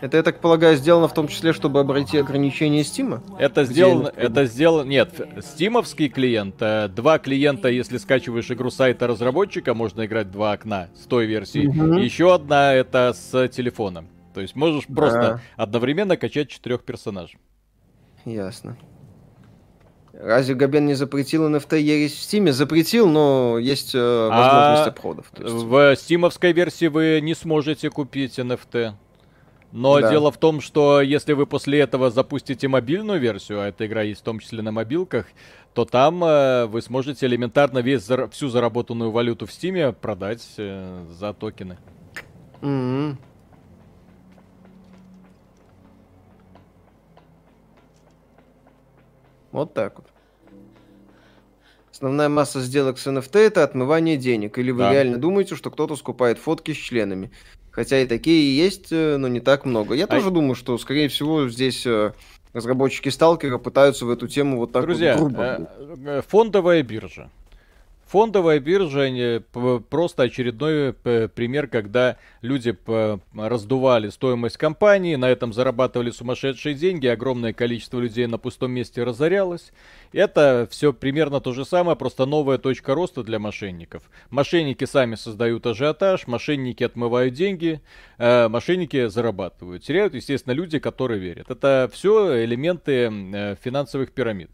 Это, я так полагаю, сделано в том числе, чтобы обойти ограничения Стима?
Это сделано, это сделано, нет, стимовский клиент, э, два клиента, если скачиваешь игру сайта разработчика, можно играть два окна с той версии. Угу. Еще одна это с телефона. То есть можешь да. просто одновременно качать четырех персонажей.
Ясно. Разве Габен не запретил NFT ересь в Стиме? Запретил, но есть э, возможность а обходов.
Есть... В стимовской версии вы не сможете купить NFT. Но да. дело в том, что если вы после этого запустите мобильную версию, а эта игра есть в том числе на мобилках, то там э, вы сможете элементарно весь, всю заработанную валюту в Стиме продать э, за токены.
Mm-hmm. Вот так вот. Основная масса сделок с NFT это отмывание денег. Или вы да. реально думаете, что кто-то скупает фотки с членами? Хотя и такие есть, э, но не так много. Я а... тоже думаю, что, скорее всего, здесь э, разработчики Сталкера пытаются в эту тему вот так
Друзья,
вот
грубо. Э, фондовая биржа. Фондовая биржа просто очередной пример, когда люди раздували стоимость компании, на этом зарабатывали сумасшедшие деньги, огромное количество людей на пустом месте разорялось. Это все примерно то же самое, просто новая точка роста для мошенников. Мошенники сами создают ажиотаж, мошенники отмывают деньги, э, мошенники зарабатывают. Теряют, естественно, люди, которые верят. Это все элементы э, финансовых пирамид.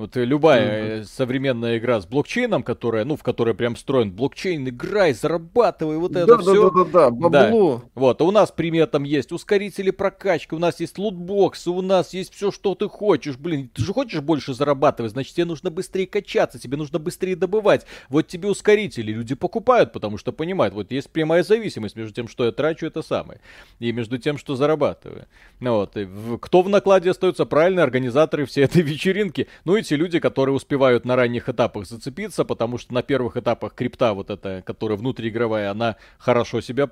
Вот э, любая mm-hmm. современная игра с блокчейном, которая, ну, в которой прям встроен блокчейн, играй, зарабатывай, вот это да, все.
Да, да, да, да, бабло.
Да. Вот, а у нас при этом есть ускорители прокачки, у нас есть лутбоксы, у нас есть все, что ты хочешь. Блин, ты же хочешь больше зарабатывать, значит, тебе нужно быстрее качаться, тебе нужно быстрее добывать. Вот тебе ускорители, люди покупают, потому что понимают, вот есть прямая зависимость между тем, что я трачу, это самое, и между тем, что зарабатываю. Ну вот, и кто в накладе остается? Правильно, организаторы всей этой вечеринки. Ну и те люди, которые успевают на ранних этапах зацепиться, потому что на первых этапах крипта вот эта, которая внутриигровая, она хорошо себя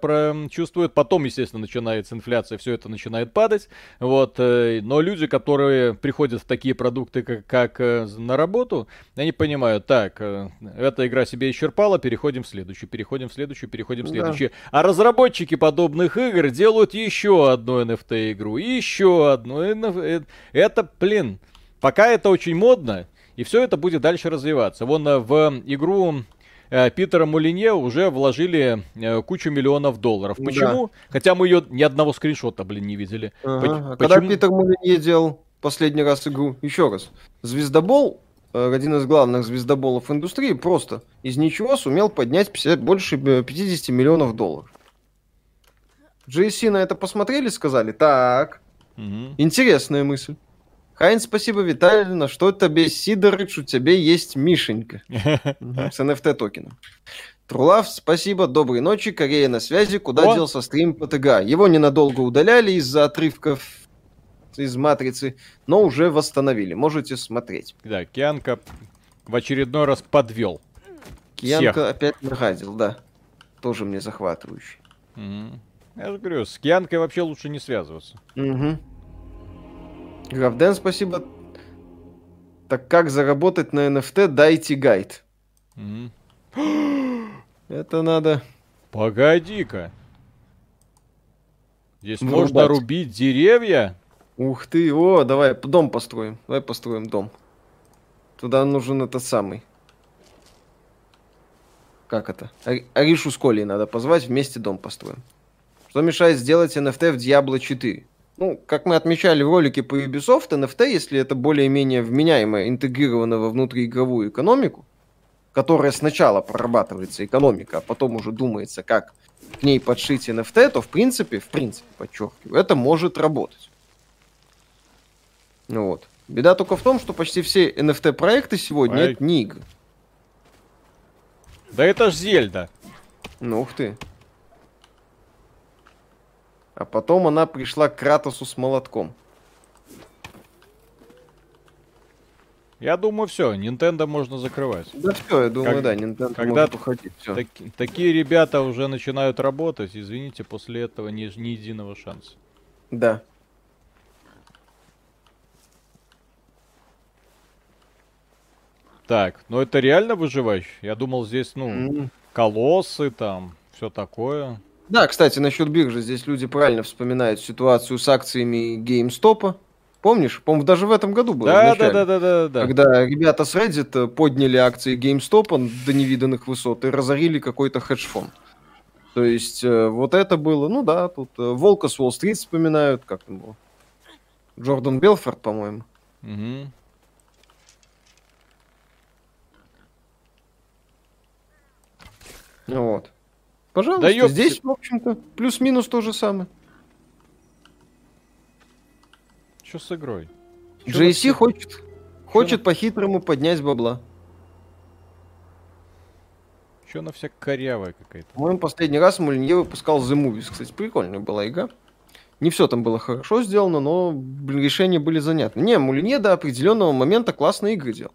чувствует. Потом, естественно, начинается инфляция, все это начинает падать. Вот. Э, но люди, которые приходят в такие продукты, как, как э, на работу, они понимают, так, э, эта игра себе исчерпала, переходим в следующую, переходим в следующую, переходим в следующую. Да. А разработчики подобных игр делают еще одну NFT-игру, еще одну. Это, блин, Пока это очень модно, и все это будет дальше развиваться. Вон э, в игру э, Питера Мулинье уже вложили э, кучу миллионов долларов. Почему? Да. Хотя мы ее ни одного скриншота, блин, не видели.
Ага. Почему? Когда Питер Мулинье делал последний раз игру, еще раз, Звездобол, один из главных звездоболов индустрии, просто из ничего сумел поднять 50, больше 50 миллионов долларов. GSC на это посмотрели, сказали, так, угу. интересная мысль. Хайн, спасибо, Виталий, на что тебе, Сидорыч, у тебя есть Мишенька с NFT токеном. Трулав, спасибо, доброй ночи, Корея на связи, куда О! делся стрим ПТГ? Его ненадолго удаляли из-за отрывков из Матрицы, но уже восстановили, можете смотреть.
Да, Кианка в очередной раз подвел.
Кианка Всех. опять нагадил, да. Тоже мне захватывающий.
Угу. Я же говорю, с Кианкой вообще лучше не связываться.
Угу. Гравден, спасибо. Так как заработать на NFT? Дайте гайд.
Mm.
Это надо...
Погоди-ка. Здесь Врубать. можно рубить деревья?
Ух ты, о, давай дом построим. Давай построим дом. Туда нужен этот самый. Как это? Аришу с Колей надо позвать, вместе дом построим. Что мешает сделать NFT в Diablo 4? Ну, как мы отмечали в ролике по Ubisoft, NFT, если это более-менее вменяемо интегрировано во внутриигровую экономику, которая сначала прорабатывается экономика, а потом уже думается, как к ней подшить NFT, то в принципе, в принципе, подчеркиваю, это может работать. Ну вот. Беда только в том, что почти все NFT-проекты сегодня Ай. это не игры.
Да это ж Зельда.
Ну ух ты. А потом она пришла к Кратосу с молотком.
Я думаю, все, Nintendo можно закрывать.
Да все, я думаю, как, да, Nintendo
когда может уходить, все. Так, такие ребята уже начинают работать, извините, после этого ни, ни единого шанса.
Да.
Так, ну это реально выживающий? Я думал, здесь, ну, mm. колоссы там, все такое.
Да, кстати, насчет биржи, здесь люди правильно вспоминают ситуацию с акциями GameStop. Помнишь? По-моему, даже в этом году было.
Да, да, да, да, да, да.
Когда ребята с Reddit подняли акции GameStop до невиданных высот и разорили какой-то хедж-фонд. То есть, э, вот это было, ну да, тут э, Волка с Уолл-стрит вспоминают, как там было. Джордан Белфорд, по-моему. Угу. Вот. Пожалуйста, да ёпти. здесь, в общем-то, плюс-минус то же самое.
Что с игрой?
GSC хочет, Чё хочет по-хитрому поднять бабла.
Что она вся корявая какая-то?
По-моему, последний раз Мулинье выпускал The Movies. Кстати, прикольная была игра. Не все там было хорошо сделано, но блин, решения были занятны. Не, Мулинье до определенного момента классные игры делал.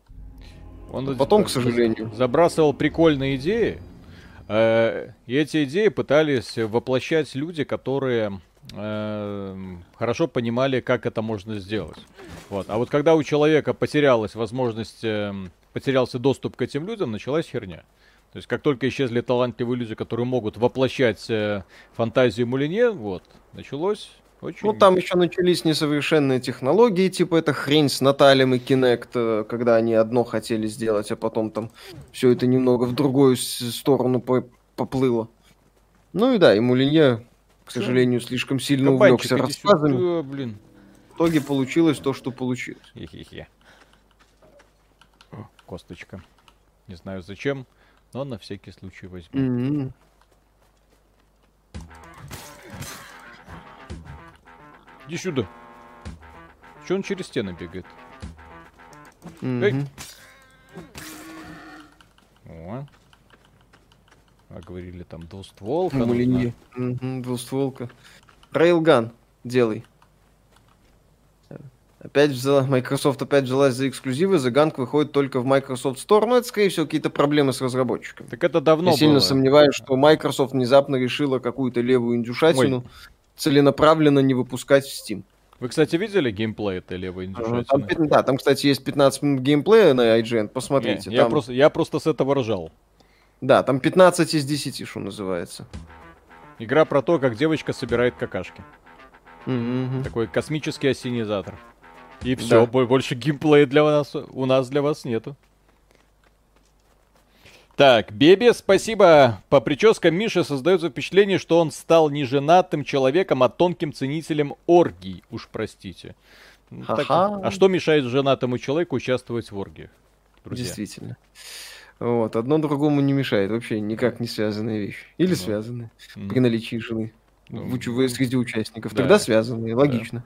Он а потом, к сожалению.
Забрасывал прикольные идеи, и эти идеи пытались воплощать люди, которые э, хорошо понимали, как это можно сделать. Вот. А вот когда у человека потерялась возможность, э, потерялся доступ к этим людям, началась херня. То есть как только исчезли талантливые люди, которые могут воплощать фантазию Мулине, вот, началось очень...
Ну, там еще начались несовершенные технологии, типа эта хрень с Наталем и Kinect, э, когда они одно хотели сделать, а потом там все это немного в другую сторону поплыло. Ну и да, и Мулинье, к сожалению, слишком сильно Кабанчик, увлекся рассказами. Сюда, блин. В итоге получилось то, что получилось. Хе-хе-хе.
Косточка. Не знаю зачем, но на всякий случай возьму. Mm-hmm. Иди сюда. Че он через стены бегает? Mm-hmm. Эй! О. А говорили там двустволка.
Мулинье. Угу, двустволка. Рейлган делай. Опять взяла, Microsoft опять взялась за эксклюзивы, The Gang выходит только в Microsoft Store, но это, скорее всего, какие-то проблемы с разработчиками.
Так это давно
Я сильно сомневаюсь, что Microsoft внезапно решила какую-то левую индюшатину Ой целенаправленно не выпускать в Steam.
Вы, кстати, видели геймплей этой левой индюшатины?
Там, да, там, кстати, есть 15 минут геймплея на IGN, посмотрите.
Не,
там...
я, просто, я просто с этого ржал.
Да, там 15 из 10, что называется.
Игра про то, как девочка собирает какашки. Mm-hmm. Такой космический осенизатор. И все, да. больше геймплея для нас, у нас для вас нету. Так, Бебе, спасибо. По прическам Миши создается впечатление, что он стал не женатым человеком, а тонким ценителем оргий. Уж простите. Так, а что мешает женатому человеку участвовать в оргиях?
Друзья? Действительно. Вот, одно другому не мешает, вообще никак не связанные вещи. Или ну. связанные mm. при наличии жены. Ну, в, среди участников. Да. Тогда связаны, логично.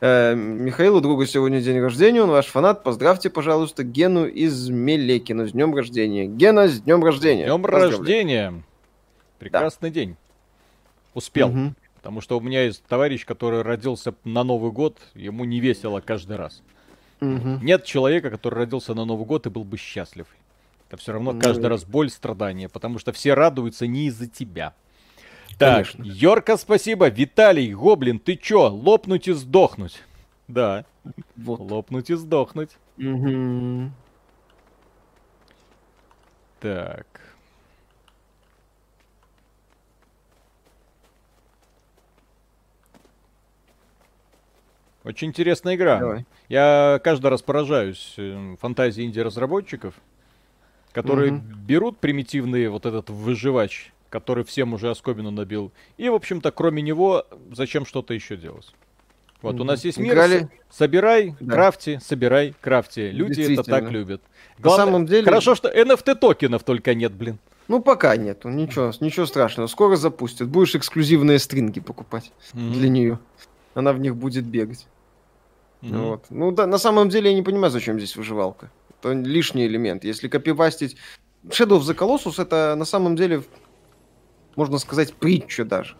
Да. Э, Михаилу другу сегодня день рождения, он ваш фанат. Поздравьте, пожалуйста, Гену из Мелекина с днем рождения. Гена, с днем рождения.
Днем рождения. Прекрасный да. день. Успел. Угу. Потому что у меня есть товарищ, который родился на Новый год, ему не весело каждый раз. Угу. Нет человека, который родился на Новый год и был бы счастлив. Это все равно ну, каждый раз боль, страдания, потому что все радуются не из-за тебя. Так, Конечно. Йорка, спасибо. Виталий, Гоблин, ты чё, лопнуть и сдохнуть? Да. Вот. Лопнуть и сдохнуть. Угу. Так. Очень интересная игра. Давай. Я каждый раз поражаюсь э, фантазии инди-разработчиков, которые угу. берут примитивный вот этот выживач, который всем уже оскобину набил, и, в общем-то, кроме него, зачем что-то еще делать? Вот, угу. у нас есть мир, Играли... собирай, да. крафти, собирай, крафти. Люди это так любят. Главное, На самом деле... Хорошо, что NFT токенов только нет, блин.
Ну, пока нет, ничего, ничего страшного. Скоро запустят. Будешь эксклюзивные стринги покупать mm-hmm. для нее. Она в них будет бегать. Mm-hmm. Вот. Ну, да, на самом деле я не понимаю, зачем здесь выживалка. Это лишний элемент. Если копипастить... Shadow of the Colossus это на самом деле, можно сказать, притча даже.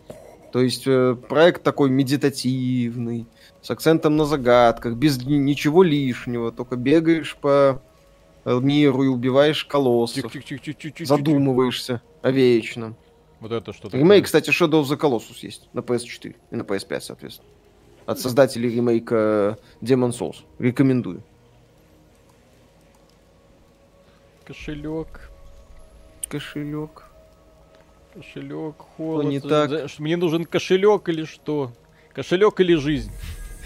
То есть э, проект такой медитативный, с акцентом на загадках, без ничего лишнего, только бегаешь по миру и убиваешь колоссов. Задумываешься о вечном.
Вот это что-то.
Ремейк, кстати, Shadow of the Colossus есть на PS4 и на PS5, соответственно. От создателей ремейка Demon Souls. Рекомендую.
Кошелек.
Кошелек.
Кошелек, холод.
не так?
Мне нужен кошелек или что? Кошелек или жизнь?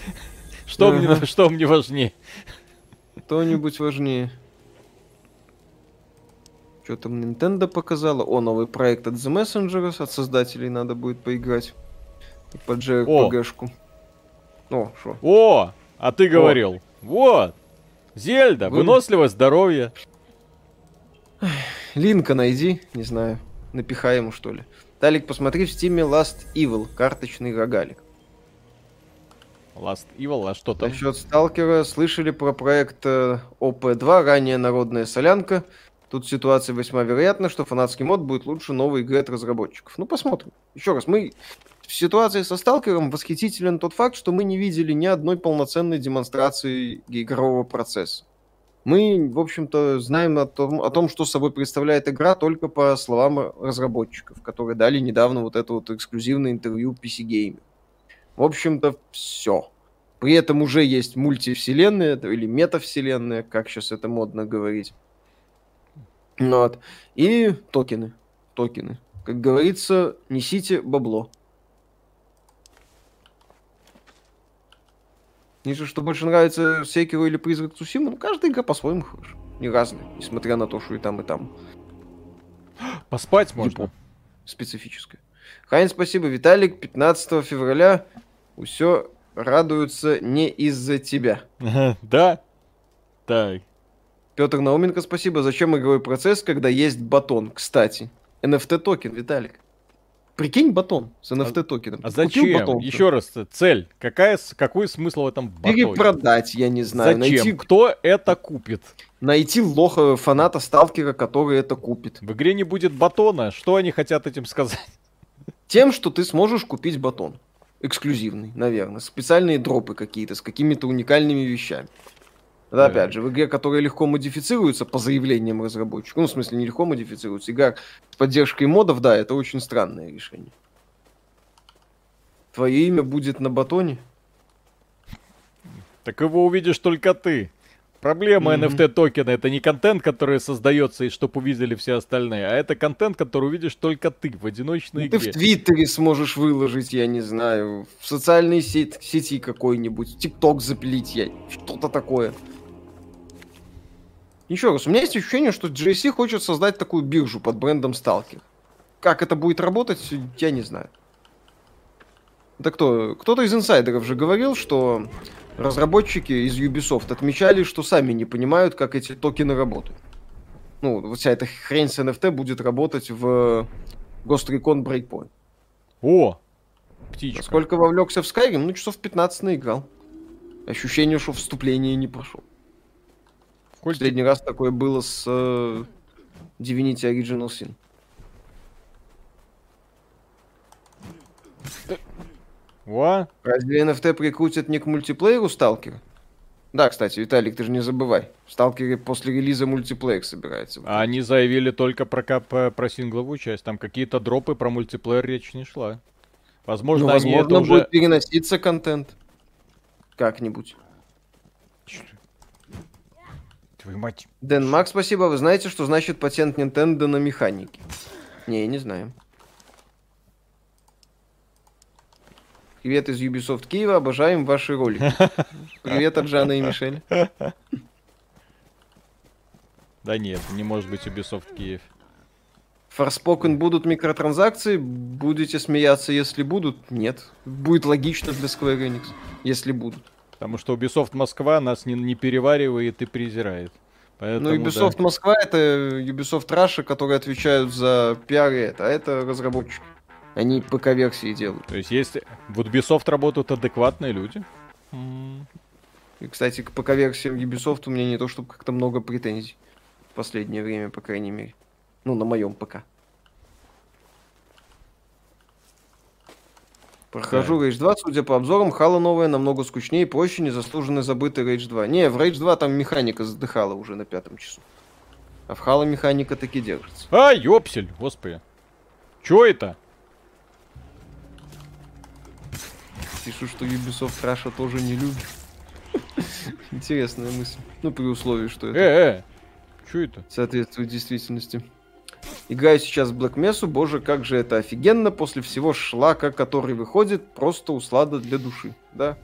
Что мне, что мне важнее?
Что-нибудь важнее. Что там Nintendo показала? О, новый проект от The Messengers, от создателей надо будет поиграть. По JRPG-шку.
О, что? О, а ты говорил. Вот. Зельда, Вы... выносливость, здоровье.
Линка найди, не знаю. Напихай ему, что ли. Талик, посмотри в стиме Last Evil, карточный рогалик.
Last Evil, а что там?
Насчет Сталкера, слышали про проект ОП-2, ранее народная солянка. Тут ситуация весьма вероятна, что фанатский мод будет лучше новой игры от разработчиков. Ну, посмотрим. Еще раз, мы в ситуации со Сталкером восхитителен тот факт, что мы не видели ни одной полноценной демонстрации игрового процесса. Мы, в общем-то, знаем о том, о том, что собой представляет игра, только по словам разработчиков, которые дали недавно вот это вот эксклюзивное интервью PC Gamer. В общем-то, все. При этом уже есть мультивселенная или метавселенная, как сейчас это модно говорить. Вот. И токены. Токены. Как говорится, несите бабло. Если что больше нравится Секеру или Призрак Цусима, ну каждая игра по-своему хороша. Не разная, несмотря на то, что и там, и там.
Поспать можно. Типа,
специфическое. Хайн, спасибо. Виталик, 15 февраля все радуются не из-за тебя.
Да? Так.
Петр Науменко, спасибо. Зачем игровой процесс, когда есть батон? Кстати, NFT токен, Виталик. Прикинь батон с NFT токеном.
А, а зачем? Батон, Еще раз, цель. Какая, какой смысл в этом
батоне? Перепродать, я не знаю.
Зачем? Найти... Кто это купит?
Найти лоха фаната сталкера, который это купит.
В игре не будет батона. Что они хотят этим сказать?
Тем, что ты сможешь купить батон. Эксклюзивный, наверное. Специальные дропы какие-то с какими-то уникальными вещами. Да, опять же, в игре, которая легко модифицируется по заявлениям разработчиков, ну, в смысле, не легко модифицируется, игра с поддержкой модов, да, это очень странное решение. Твое имя будет на батоне?
Так его увидишь только ты. Проблема mm-hmm. NFT токена это не контент, который создается и чтобы увидели все остальные, а это контент, который увидишь только ты в одиночной
ну, игре. Ты в Твиттере сможешь выложить, я не знаю, в социальной сети, сети какой-нибудь, ТикТок запилить, я, что-то такое. Еще раз, у меня есть ощущение, что GSC хочет создать такую биржу под брендом Stalker. Как это будет работать, я не знаю. Да кто? Кто-то из инсайдеров же говорил, что разработчики из Ubisoft отмечали, что сами не понимают, как эти токены работают. Ну, вот вся эта хрень с NFT будет работать в Ghost Recon Breakpoint.
О! Птичка.
Сколько вовлекся в Skyrim? Ну, часов 15 наиграл. Ощущение, что вступление не прошел. Сколько? Последний раз такое было с э, Divinity Original Sin.
Во?
Разве NFT прикрутят не к мультиплееру Сталкера? Да, кстати, Виталик, ты же не забывай. В Сталкере после релиза мультиплеер собирается.
А они заявили только про, про, про сингловую часть. Там какие-то дропы про мультиплеер речь не шла. Возможно,
ну, возможно, будет уже... переноситься контент. Как-нибудь. Твою мать. Дэн Макс, спасибо. Вы знаете, что значит патент Nintendo на механике? Не, не знаю. Привет из Ubisoft Киева, обожаем ваши ролики. Привет от Жана и Мишель.
Да нет, не может быть Ubisoft Киев.
Форспокен будут микротранзакции, будете смеяться, если будут? Нет. Будет логично для Square Enix, если будут.
Потому что Ubisoft Москва нас не, не переваривает и презирает.
Поэтому, ну, Ubisoft да. Москва это Ubisoft Russia, которые отвечают за пиар и это, а это разработчики. Они ПК-версии делают.
То есть, если в Ubisoft работают адекватные люди.
И, кстати, к ПК-версиям Ubisoft у меня не то, чтобы как-то много претензий. В последнее время, по крайней мере. Ну, на моем ПК. Прохожу. Rage 2, судя по обзорам, Хала новая намного скучнее и проще, незаслуженно забытый Rage 2. Не, в Rage 2 там механика задыхала уже на пятом часу. А в Хала механика таки держится.
А, ёпсель, господи. Чё это?
Пишу, что Ubisoft Russia тоже не любит. Интересная мысль. Ну, при условии, что это...
Э, э, чё это?
Соответствует действительности. Играю сейчас в Black Mesa, боже, как же это офигенно после всего шлака, который выходит, просто услада для души, да?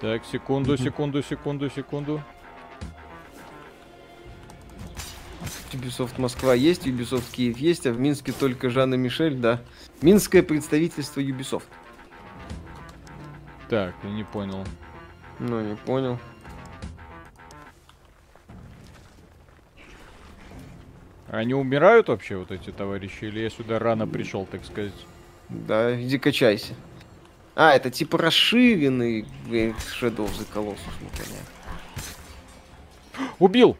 Так, секунду, секунду, секунду, секунду.
Ubisoft Москва есть, Ubisoft Киев есть, а в Минске только Жанна Мишель, да. Минское представительство Ubisoft.
Так, я не понял.
Ну, не понял.
Они умирают вообще, вот эти товарищи? Или я сюда рано пришел, так сказать?
Да, иди качайся. А, это типа расширенный Shadow of the Colossus, ну понятно.
Убил!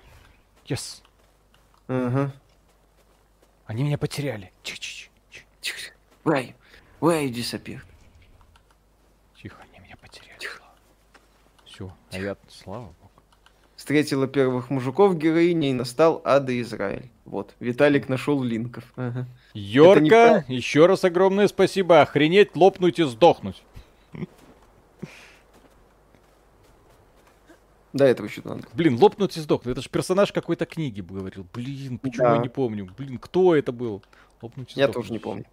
Yes!
Ага.
Они меня потеряли. Тихо.
Why? Why you disappeared?
Все, а я, слава богу.
Встретила первых мужиков героиня и настал Ада Израиль. Вот, Виталик нашел линков. Ага.
Йорка, не... еще раз огромное спасибо. Охренеть, лопнуть и сдохнуть.
Да, этого еще надо.
Блин, лопнуть и сдохнуть. Это же персонаж какой-то книги говорил. Блин, почему да. я не помню? Блин, кто это был?
Лопнуть Я тоже не помню.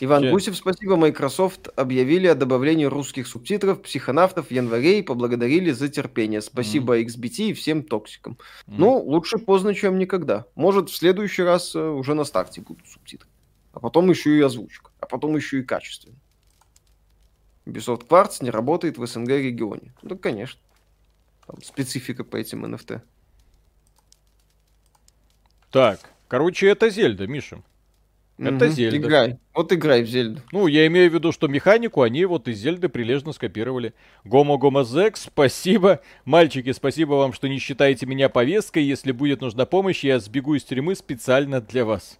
Иван Че? Гусев, спасибо. Microsoft объявили о добавлении русских субтитров психонавтов в январе и поблагодарили за терпение. Спасибо mm. XBT и всем токсикам. Mm. Ну, лучше поздно, чем никогда. Может, в следующий раз э, уже на старте будут субтитры. А потом еще и озвучка. А потом еще и качественно. Ubisoft Quartz не работает в СНГ регионе. Ну, конечно. Там специфика по этим NFT.
Так, короче, это Зельда, Миша. Это угу, Зельда.
Играй. Вот играй в Зельду.
Ну, я имею в виду, что механику они вот из Зельды прилежно скопировали. Гомо Гомо Зек, спасибо. Мальчики, спасибо вам, что не считаете меня повесткой. Если будет нужна помощь, я сбегу из тюрьмы специально для вас.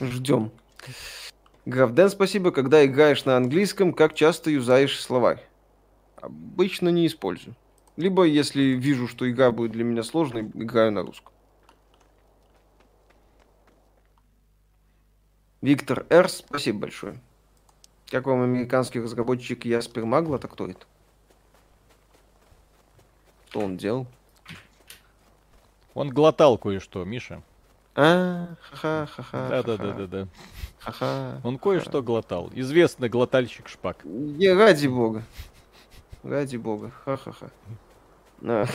Ждем. Графден, спасибо. Когда играешь на английском, как часто юзаешь словарь? Обычно не использую. Либо, если вижу, что игра будет для меня сложной, играю на русском. Виктор Р. Спасибо большое. Как вам американский разработчик Яспер Магла? Так кто это? Что он делал?
Он глотал кое-что, Миша.
А, ха-ха-ха-ха.
Да-да-да-да-да. Ха-ха. Он кое-что глотал. Известный глотальщик шпак.
Не, ради бога. Ради бога. Ха-ха-ха. А.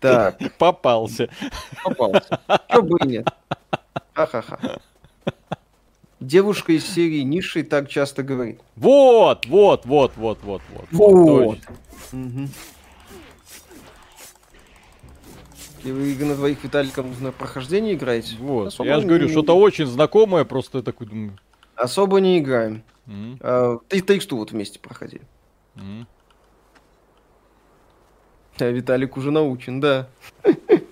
Так. Попался.
Попался. Что бы и нет. Ха-ха-ха. Девушка из серии Ниши так часто говорит.
Вот, вот, вот, вот, вот, вот.
Вот. Угу. И вы на двоих Виталиком на прохождение играете?
Вот. Особо Я же говорю, не... что-то очень знакомое, просто такой думаю.
Особо не играем. Mm-hmm. А, ты тексту вот вместе проходили. Mm-hmm. А Виталик уже научен, да.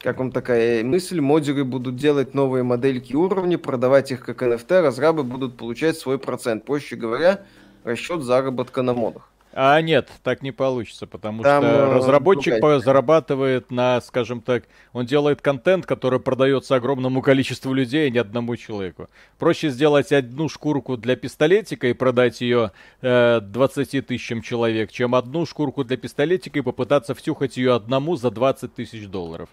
Как вам такая мысль? Модеры будут делать новые модельки уровня, продавать их как NFT, разрабы будут получать свой процент. Проще говоря, расчет заработка на модах.
А нет, так не получится, потому Там, что э, разработчик другая. зарабатывает на, скажем так, он делает контент, который продается огромному количеству людей, а не одному человеку. Проще сделать одну шкурку для пистолетика и продать ее э, 20 тысячам человек, чем одну шкурку для пистолетика и попытаться втюхать ее одному за 20 тысяч долларов.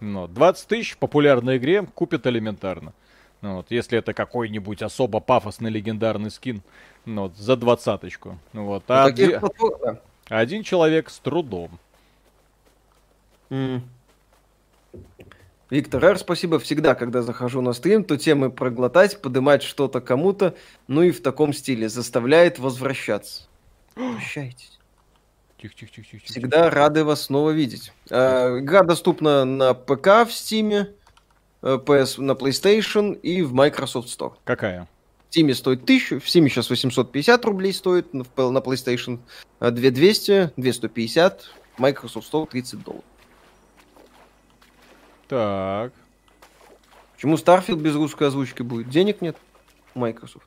Ну, 20 тысяч в популярной игре купят элементарно. Ну, вот, если это какой-нибудь особо пафосный легендарный скин, ну, вот, за двадцаточку. Ну, вот, а оди... один человек с трудом.
Mm. Виктор Р, спасибо. Всегда, когда захожу на стрим, то темы проглотать, подымать что-то кому-то, ну и в таком стиле, заставляет возвращаться. Прощайтесь. Тихо, тихо, тихо, тихо. Всегда рады вас снова видеть. А, игра доступна на ПК в Стиме, PS э, на PlayStation и в Microsoft Store.
Какая?
В Steam стоит 1000, в Steam сейчас 850 рублей стоит, на PlayStation 2200, 250, Microsoft Store 30 долларов.
Так.
Почему Starfield без русской озвучки будет? Денег нет Microsoft.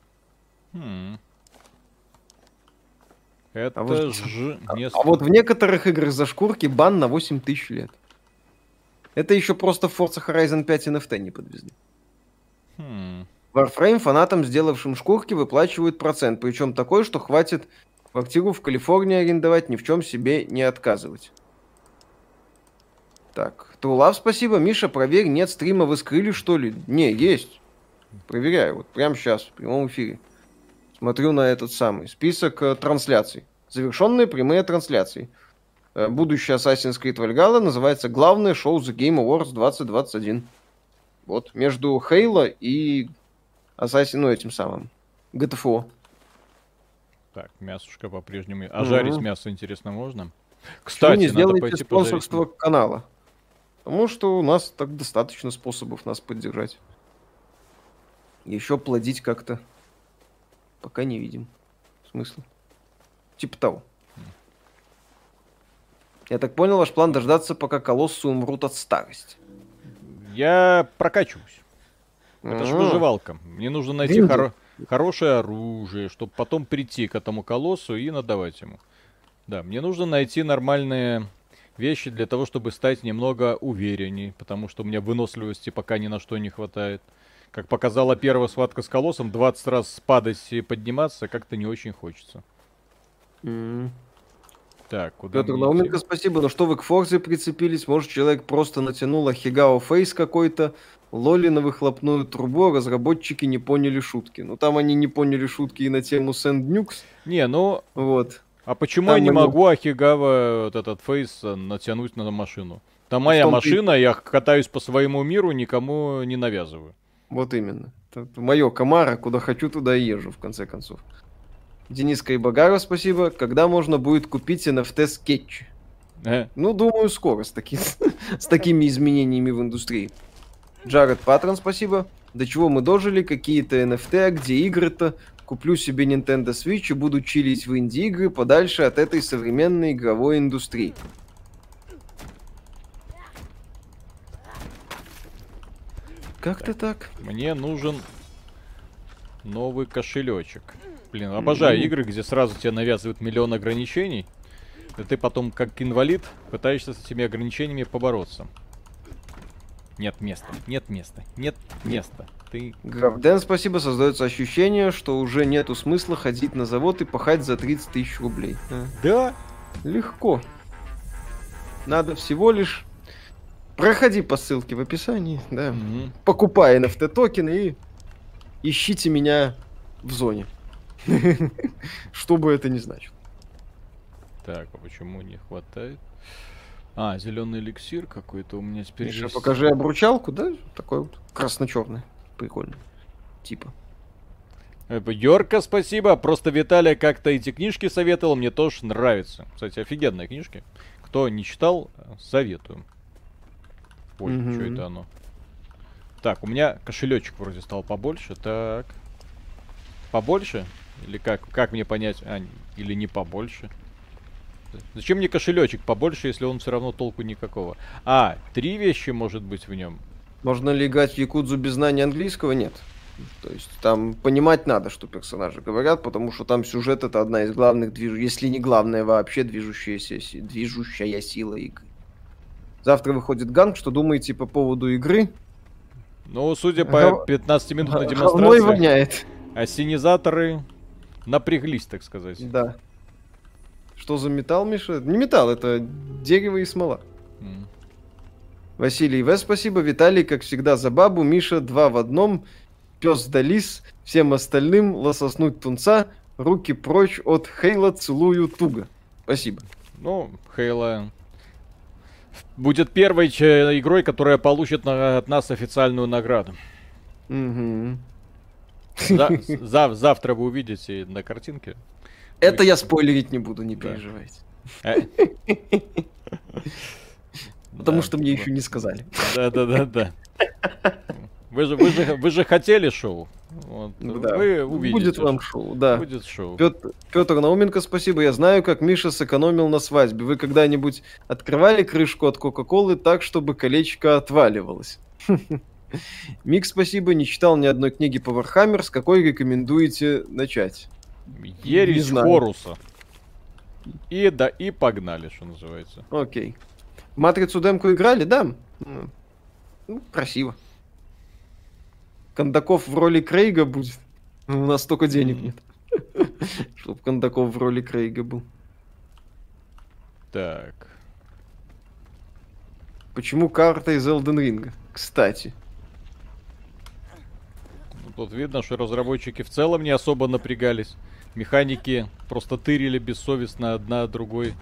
Хм.
Это а вот, ж...
а, а вот в некоторых играх за шкурки бан на 8 тысяч лет. Это еще просто в Forza Horizon 5 NFT не подвезли. Хм. Warframe фанатам, сделавшим шкурки, выплачивают процент, причем такой, что хватит квартиру в Калифорнии арендовать, ни в чем себе не отказывать. Так, Трулав, спасибо. Миша, проверь, нет стрима, вы скрыли, что ли? Не, есть. Проверяю, вот прямо сейчас, в прямом эфире. Смотрю на этот самый список э, трансляций. Завершенные прямые трансляции. Э, будущее Assassin's Creed Valhalla называется «Главное шоу The Game Awards 2021». Вот, между Хейла и Assassin, ну, этим самым, GTFO.
Так, мясушка по-прежнему. А mm-hmm. жарить мясо, интересно, можно? Кстати,
не надо пойти спонсорство пожарить. канала. Потому что у нас так достаточно способов нас поддержать. Еще плодить как-то. Пока не видим. Смысла. Типа того. Я так понял, ваш план дождаться, пока колоссы умрут от старости.
Я прокачусь. Это же выживалка. Мне нужно найти хоро- хорошее оружие, чтобы потом прийти к этому колоссу и надавать ему. Да, мне нужно найти нормальные вещи для того, чтобы стать немного уверенней, потому что у меня выносливости пока ни на что не хватает. Как показала первая схватка с колоссом, 20 раз падать и подниматься как-то не очень хочется. Mm.
Так, куда Петр Науменко, спасибо. Но что вы к Форзе прицепились? Может, человек просто натянул Ахигао Фейс какой-то, Лоли на выхлопную трубу, а разработчики не поняли шутки. Ну, там они не поняли шутки и на тему Nukes.
Не, ну... Вот. А почему там я не они... могу Ахегао вот этот face натянуть на машину? Там моя машина, ты... я катаюсь по своему миру, никому не навязываю.
Вот именно. Это мое Камаро, куда хочу, туда и езжу, в конце концов. Денис Кайбагаров, спасибо. Когда можно будет купить NFT скетч? Э. Ну, думаю, скоро с, таки, с такими изменениями в индустрии. Джаред Патрон, спасибо. До чего мы дожили? Какие-то NFT, а где игры-то? Куплю себе Nintendo Switch и буду чилить в инди-игры подальше от этой современной игровой индустрии. Как-то так.
Мне нужен новый кошелечек. Блин, обожаю игры, где сразу тебе навязывают миллион ограничений. И ты потом, как инвалид, пытаешься с этими ограничениями побороться. Нет места, нет места, нет места. Ты...
Графден, спасибо, создается ощущение, что уже нету смысла ходить на завод и пахать за 30 тысяч рублей.
Да?
Легко. Надо всего лишь... Проходи по ссылке в описании, да. Угу. Покупай NFT токены и ищите меня в зоне. Что бы это ни значило.
Так, а почему не хватает? А, зеленый эликсир какой-то у меня теперь
Миша, есть. покажи обручалку, да? Такой вот красно-черный. Прикольный. Типа.
Э, Йорка, спасибо. Просто Виталий как-то эти книжки советовал, мне тоже нравится. Кстати, офигенные книжки. Кто не читал, советую. Ой, mm-hmm. что это оно? Так, у меня кошелечек вроде стал побольше. Так. Побольше? Или как, как мне понять? А, или не побольше? Зачем мне кошелечек побольше, если он все равно толку никакого? А, три вещи может быть в нем.
Можно ли играть в Якудзу без знания английского? Нет. То есть там понимать надо, что персонажи говорят, потому что там сюжет это одна из главных движ... если не главная вообще движущаяся, движущая сила игры. Завтра выходит ганг, что думаете по поводу игры?
Ну, судя по 15-минутной демонстрации,
воняет.
ассенизаторы напряглись, так сказать.
Да. Что за металл, Миша? Не металл, это дерево и смола. Mm. Василий В. Спасибо. Виталий, как всегда, за бабу. Миша, два в одном. Пес да лис. Всем остальным лососнуть тунца. Руки прочь от Хейла, целую туго. Спасибо.
Ну, Хейла будет первой игрой, которая получит на, от нас официальную награду.
Угу.
За, за, завтра вы увидите на картинке.
Это я спойлерить не буду, не переживайте. Э? Потому что мне еще не сказали.
Да, да, да, да. Вы же, вы же, вы же хотели шоу. Вот.
Да. Вы увидите. Будет вам шоу, да.
Будет шоу.
Петр, Петр Науменко, спасибо. Я знаю, как Миша сэкономил на свадьбе. Вы когда-нибудь открывали крышку от Кока-Колы так, чтобы колечко отваливалось? Мик, спасибо. Не читал ни одной книги по Warhammer. С какой рекомендуете начать?
Ересь Хоруса. И да, и погнали, что называется.
Окей. Матрицу демку играли, да? Ну, красиво. Кондаков в роли Крейга будет. У нас столько денег нет. Чтоб Кондаков в роли Крейга был.
Так.
Почему карта из Elden Ring? Кстати.
Ну, тут видно, что разработчики в целом не особо напрягались. Механики просто тырили бессовестно одна другой.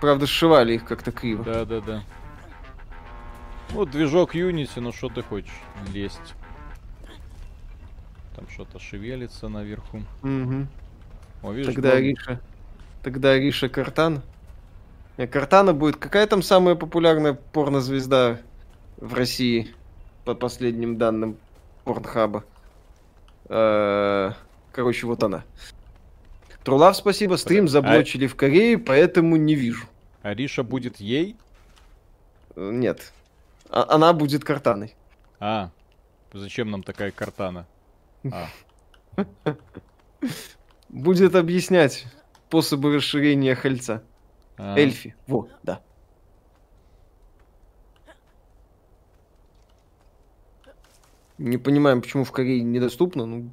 Правда, сшивали их как-то криво.
Да, да, да. Вот движок Unity, ну что ты хочешь? Лезть. Там что-то шевелится наверху.
Угу. О, видишь, Тогда был... Риша. Тогда Риша Картан. Не, Картана будет. Какая там самая популярная порнозвезда в России? По последним данным Порнхаба. Э, короче, вот она. Трулав, спасибо. Стрим а заблочили а... в Корее, поэтому не вижу.
Ариша будет ей?
Э, нет. А она будет картаной.
А, зачем нам такая картана? А.
Будет объяснять способы расширения хальца. А. Эльфи. Вот, да. Не понимаем, почему в Корее недоступно, ну,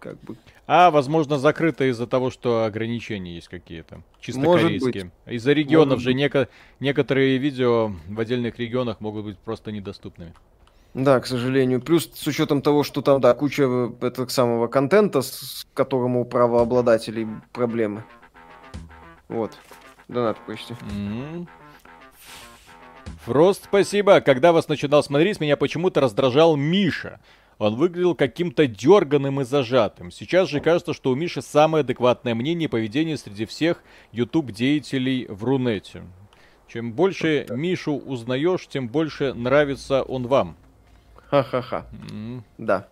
как бы.
А, возможно, закрыто из-за того, что ограничения есть какие-то. Чисто Может корейские. Из-за регионов Может же неко- некоторые видео в отдельных регионах могут быть просто недоступными.
Да, к сожалению. Плюс с учетом того, что там, да, куча э, этого самого контента, с которым у правообладателей проблемы. Вот. Донат почти. Mm-hmm.
Фрост, спасибо. Когда вас начинал смотреть, меня почему-то раздражал Миша. Он выглядел каким-то дерганым и зажатым. Сейчас же кажется, что у Миши самое адекватное мнение и поведение среди всех YouTube-деятелей в Рунете. Чем больше Мишу узнаешь, тем больше нравится он вам.
Ха-ха-ха. Mm-hmm. Да.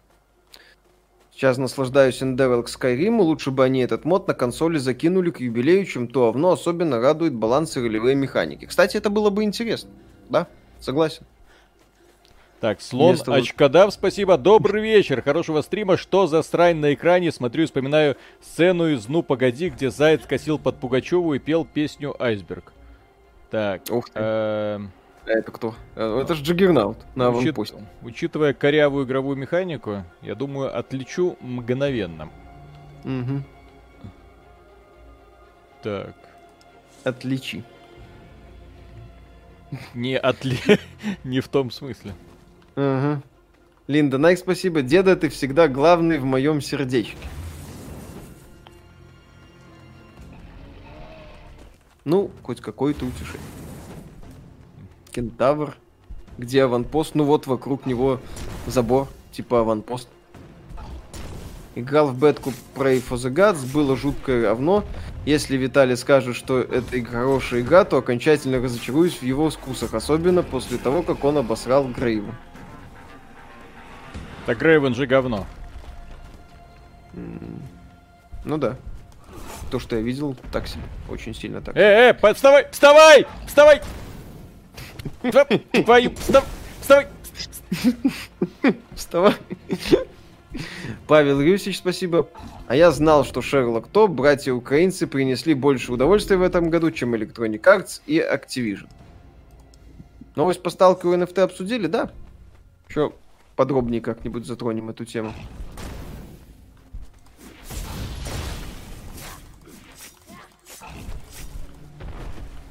Сейчас наслаждаюсь Endeavor к Skyrim, лучше бы они этот мод на консоли закинули к юбилею, чем то овно особенно радует баланс и ролевые механики. Кстати, это было бы интересно. Да, согласен.
Так, слон Место Очкодав, спасибо. Добрый вечер, хорошего стрима. Что за срань на экране? Смотрю и вспоминаю сцену из «Ну, погоди», где Заяц косил под Пугачеву и пел песню «Айсберг». Так,
Ух ты. Эм, а это кто? Э, это же Джаггернаут на Учит...
Учитывая корявую игровую механику, я думаю, отличу мгновенно.
Угу.
Так.
Отличи.
Не отли... Не в том смысле.
Ага. Линда, Найк, спасибо. Деда, ты всегда главный в моем сердечке. Ну, хоть какой-то утешение кентавр. Где аванпост? Ну вот вокруг него забор, типа аванпост. Играл в бетку Pray for the Gods, было жуткое говно. Если Виталий скажет, что это хорошая игра, то окончательно разочаруюсь в его вкусах, особенно после того, как он обосрал Грейва.
Так Грейвен же говно.
Ну да. То, что я видел, так себе. Очень сильно так.
Э, э, вставай, вставай, вставай! Твою, вставай!
Вставай! Павел Рюсич, спасибо. А я знал, что Шерлок То, братья-украинцы принесли больше удовольствия в этом году, чем Electronic Arts и Activision. Новость по сталкеру NFT обсудили, да? Еще подробнее как-нибудь затронем эту тему.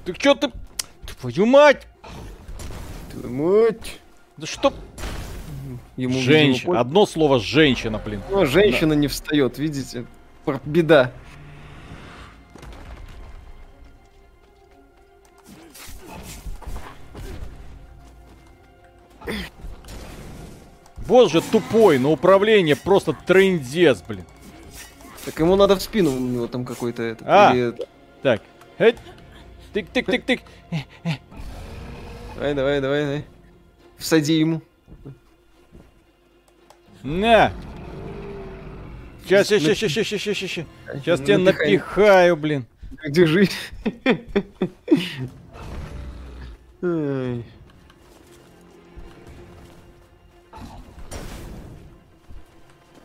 Ты чё ты... Твою мать!
Мать!
Да что... Ему, женщина. Видимо, Одно слово женщина, блин.
Ну, женщина да. не встает, видите? Беда.
Боже, тупой, на управление просто трендец, блин.
Так ему надо в спину, у него там какой-то это.
А, или... так. Тык-тык-тык-тык.
Давай, давай, давай, давай. Всади ему.
На! Сейчас, сейчас, сейчас, сейчас, сейчас, сейчас, сейчас. Сейчас тебя напихаю, блин.
Держи.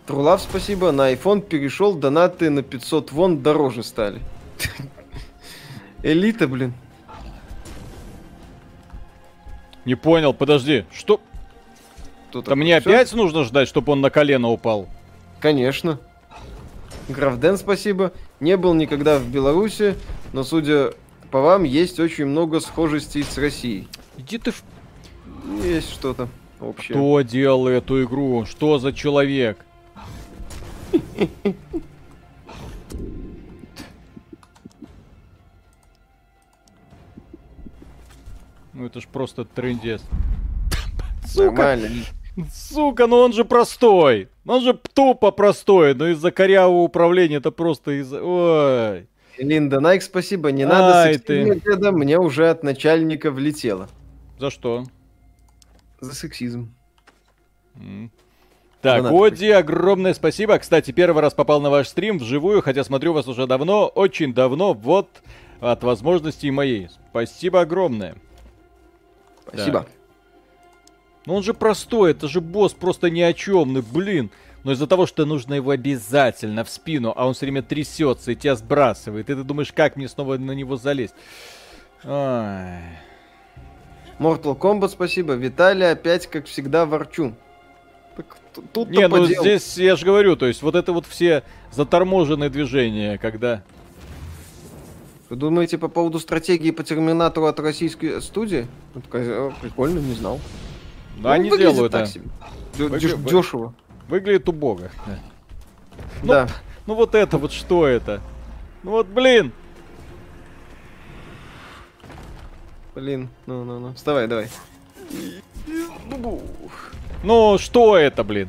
Трулав, спасибо. На iPhone перешел, донаты на 500 вон дороже стали. Элита, блин.
Не понял, подожди, что? Тут мне опять нужно ждать, чтобы он на колено упал?
Конечно. Графден, спасибо. Не был никогда в Беларуси, но, судя по вам, есть очень много схожестей с Россией.
Иди ты в...
Есть что-то общее.
Кто делал эту игру? Что за человек? Ну это ж просто трендец. Сука! Сука, ну он же простой. Он же тупо простой, но из-за корявого управления это просто из-за... Ой.
Линда Найк, спасибо. Не надо Ай, ты. Деда, мне уже от начальника влетело.
За что?
За сексизм.
Mm. Так, Оди, огромное спасибо. Кстати, первый раз попал на ваш стрим вживую, хотя смотрю вас уже давно, очень давно, вот от возможностей моей. Спасибо огромное.
Спасибо. Так.
Ну он же простой, это же босс просто ни о чем, ну блин. Но из-за того, что нужно его обязательно в спину, а он все время трясется и тебя сбрасывает, и ты думаешь, как мне снова на него залезть? Ай.
Mortal Kombat, спасибо. Виталий опять, как всегда, ворчун.
Тут Не, ну подел. здесь я же говорю, то есть вот это вот все заторможенные движения, когда...
Вы думаете по поводу стратегии по Терминатору от российской студии? Прикольно, не знал.
Да, ну, они делают, так.
Себе. Выгля... Дешево.
Выглядит убого. Да. Ну,
да.
ну вот это вот что это? Ну вот, блин.
Блин, ну, ну, ну. Вставай, давай.
Ну, что это, блин?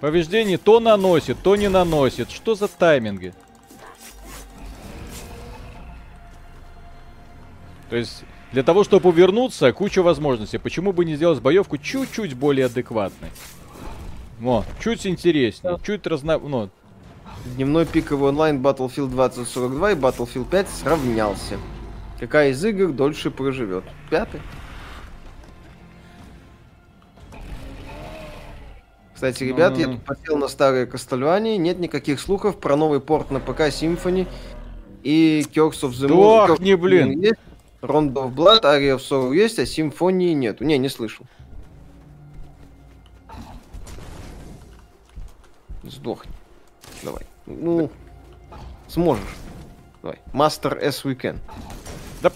Повреждение то наносит, то не наносит. Что за тайминги? То есть, для того, чтобы увернуться, куча возможностей. Почему бы не сделать боевку чуть-чуть более адекватной? Во, чуть интереснее, чуть разно... Ну.
Дневной пиковый онлайн Battlefield 2042 и Battlefield 5 сравнялся. Какая из игр дольше проживет? Пятый? Кстати, ребят, mm-hmm. я тут посел на старые Кастельвании, нет никаких слухов про новый порт на ПК Symphony и Curse of the
Moon. Ох, не блин.
Есть, Rondo of Blood, Aria of Sorrow есть, а Симфонии нету. Не, не слышал. Сдохни. Давай. Ну, сможешь. Давай. Master S we can.
Да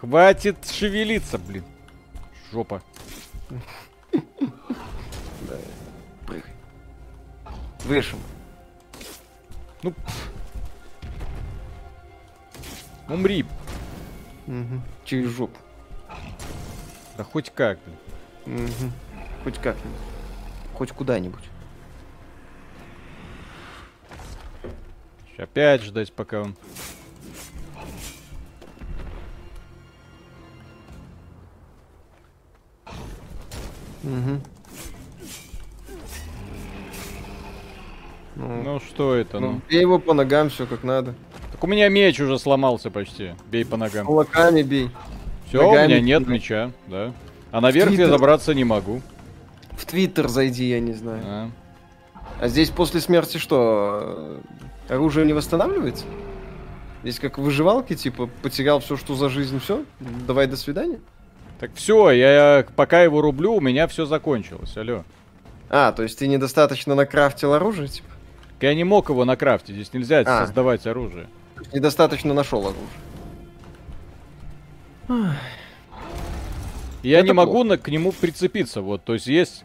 хватит шевелиться, блин. Жопа.
Выше.
Ну. Умри.
Угу. Через жопу.
Да хоть как,
блин. Угу. Хоть как-нибудь. Хоть куда-нибудь.
Опять ждать, пока он...
Угу.
Ну, ну что это, ну? ну?
Бей его по ногам, все как надо.
Так у меня меч уже сломался почти. Бей по ногам.
Кулаками бей.
Все, у меня нет меча, да. А наверх я забраться не могу.
В Твиттер зайди, я не знаю. А. а здесь после смерти что? Оружие не восстанавливается? Здесь как выживалки, типа, потерял все, что за жизнь, все? Давай до свидания?
Так все, я пока его рублю, у меня все закончилось, алло.
А, то есть ты недостаточно накрафтил оружие, типа?
Я не мог его накрафтить, здесь нельзя а. создавать оружие.
Недостаточно нашел оружие.
Я Это не могу на, к нему прицепиться, вот, то есть есть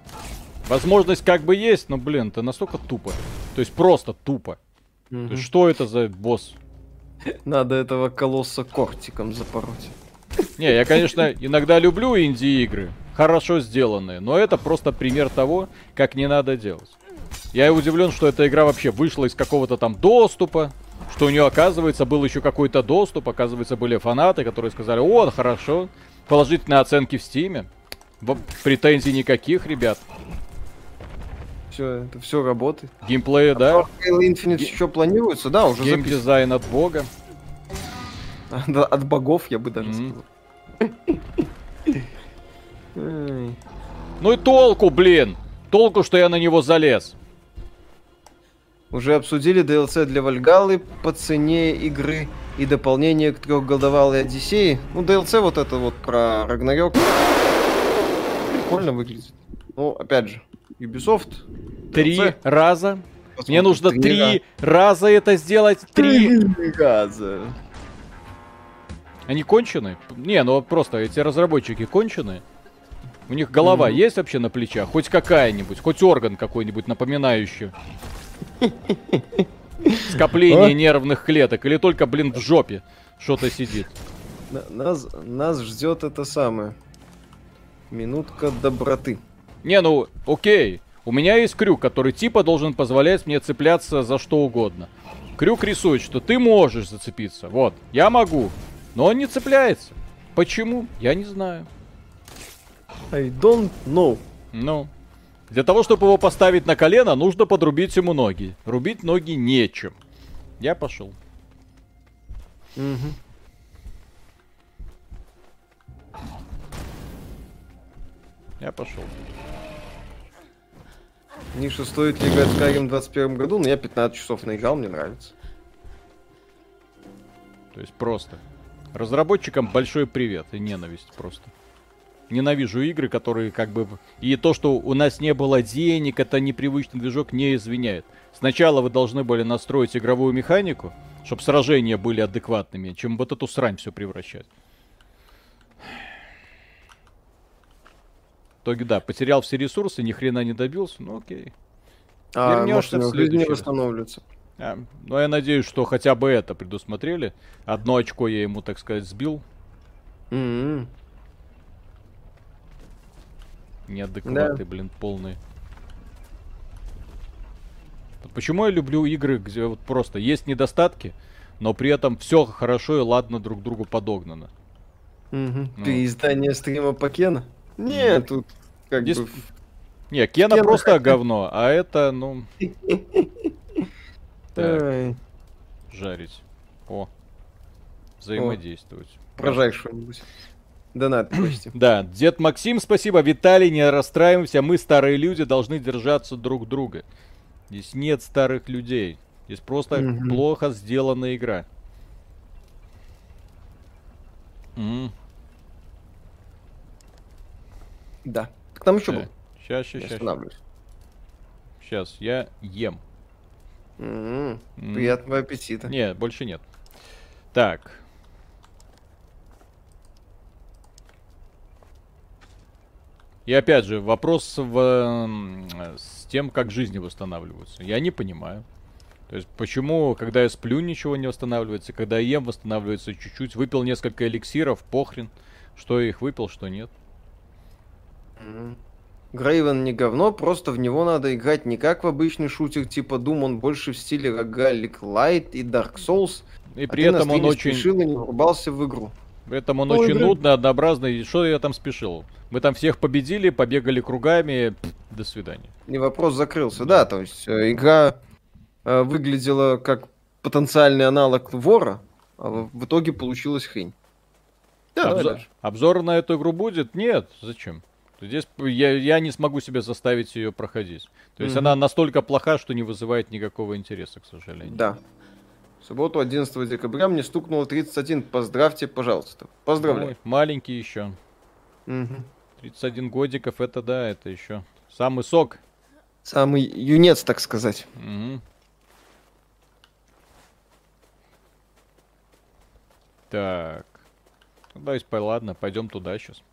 возможность как бы есть, но, блин, это настолько тупо. То есть просто тупо. Угу. То есть что это за босс?
Надо этого колосса кортиком запороть.
Не, я, конечно, иногда люблю инди-игры, хорошо сделанные, но это просто пример того, как не надо делать. Я удивлен, что эта игра вообще вышла из какого-то там доступа, что у нее, оказывается, был еще какой-то доступ, оказывается, были фанаты, которые сказали, о, хорошо, положительные оценки в Steam е. Претензий никаких, ребят.
Все, это все работает.
Геймплей, а да.
Halo Infinite Ге... еще планируется, да, уже
Геймдизайн от бога.
От богов, я бы даже сказал.
Ну и толку, блин! Толку, что я на него залез.
Уже обсудили DLC для Вальгалы по цене игры и дополнение к трехголдовалой Одиссеи. Ну, DLC вот это вот про Рагнарёк. Прикольно выглядит. Ну, опять же, Ubisoft.
Три DLC. раза. Посмотрим, Мне нужно три, три раза это сделать. Три раза. Они кончены? Не, ну просто эти разработчики кончены. У них голова mm-hmm. есть вообще на плечах? Хоть какая-нибудь, хоть орган какой-нибудь напоминающий. Скопление нервных клеток. Или только, блин, в жопе что-то сидит.
Нас, нас ждет это самое. Минутка доброты.
Не, ну, окей. У меня есть крюк, который типа должен позволять мне цепляться за что угодно. Крюк рисует, что ты можешь зацепиться. Вот, я могу. Но он не цепляется. Почему? Я не знаю.
I don't know.
Ну. Для того, чтобы его поставить на колено, нужно подрубить ему ноги. Рубить ноги нечем. Я пошел. Угу. Я пошел.
Ниша, стоит ли играть в Skyrim в 21 году? Но ну, я 15 часов наиграл, мне нравится.
То есть просто. Разработчикам большой привет и ненависть просто. Ненавижу игры, которые как бы... И то, что у нас не было денег, это непривычный движок, не извиняет. Сначала вы должны были настроить игровую механику, чтобы сражения были адекватными, чем вот эту срань все превращать. В итоге, да, потерял все ресурсы, ни хрена не добился, ну окей.
А, Вернешься может, в следующий не.
А, ну, я надеюсь, что хотя бы это предусмотрели. Одно очко я ему, так сказать, сбил. Mm-hmm. Неадекваты, да. блин, полные. Почему я люблю игры, где вот просто есть недостатки, но при этом все хорошо и ладно друг другу подогнано.
Угу. Ну. Ты издание стрима по Кена? Нет, тут как Здесь... бы...
Не, Кена, Кена просто говно, а это, ну... Так. Жарить. О. Взаимодействовать.
Прожай что-нибудь. Донат почти.
Да, дед Максим, спасибо. Виталий, не расстраиваемся. Мы, старые люди, должны держаться друг друга. Здесь нет старых людей. Здесь просто плохо сделанная игра.
Да. Кто там еще был?
Сейчас, сейчас, сейчас. Сейчас, я ем.
М-м, приятного аппетита.
Нет, больше нет. Так. И опять же, вопрос в, с тем, как жизни восстанавливаются. Я не понимаю. То есть, почему, когда я сплю, ничего не восстанавливается, когда я ем, восстанавливается чуть-чуть. Выпил несколько эликсиров, похрен. Что я их выпил, что нет.
Грейвен не говно, просто в него надо играть не как в обычный шутер типа Doom, он больше в стиле Roguelike Light и Dark Souls.
И а при а этом он очень...
спешил и не врубался в игру.
При этом он Ой, очень игры... нудно, однообразный. Что я там спешил? Мы там всех победили, побегали кругами. Пфф, до свидания.
И вопрос закрылся, да. да то есть э, игра э, выглядела как потенциальный аналог вора, а в итоге получилась хрень.
Да, Обзор, обзор на эту игру будет? Нет, зачем? Здесь я, я не смогу себе заставить ее проходить. То есть mm-hmm. она настолько плоха, что не вызывает никакого интереса, к сожалению.
Да. Субботу 11 декабря мне стукнуло 31. Поздравьте, пожалуйста. Поздравляю. Ой,
маленький еще. Угу. 31 годиков, это да, это еще самый сок.
Самый юнец, так сказать.
Угу. Так. Ну, да, ладно, пойдем туда сейчас.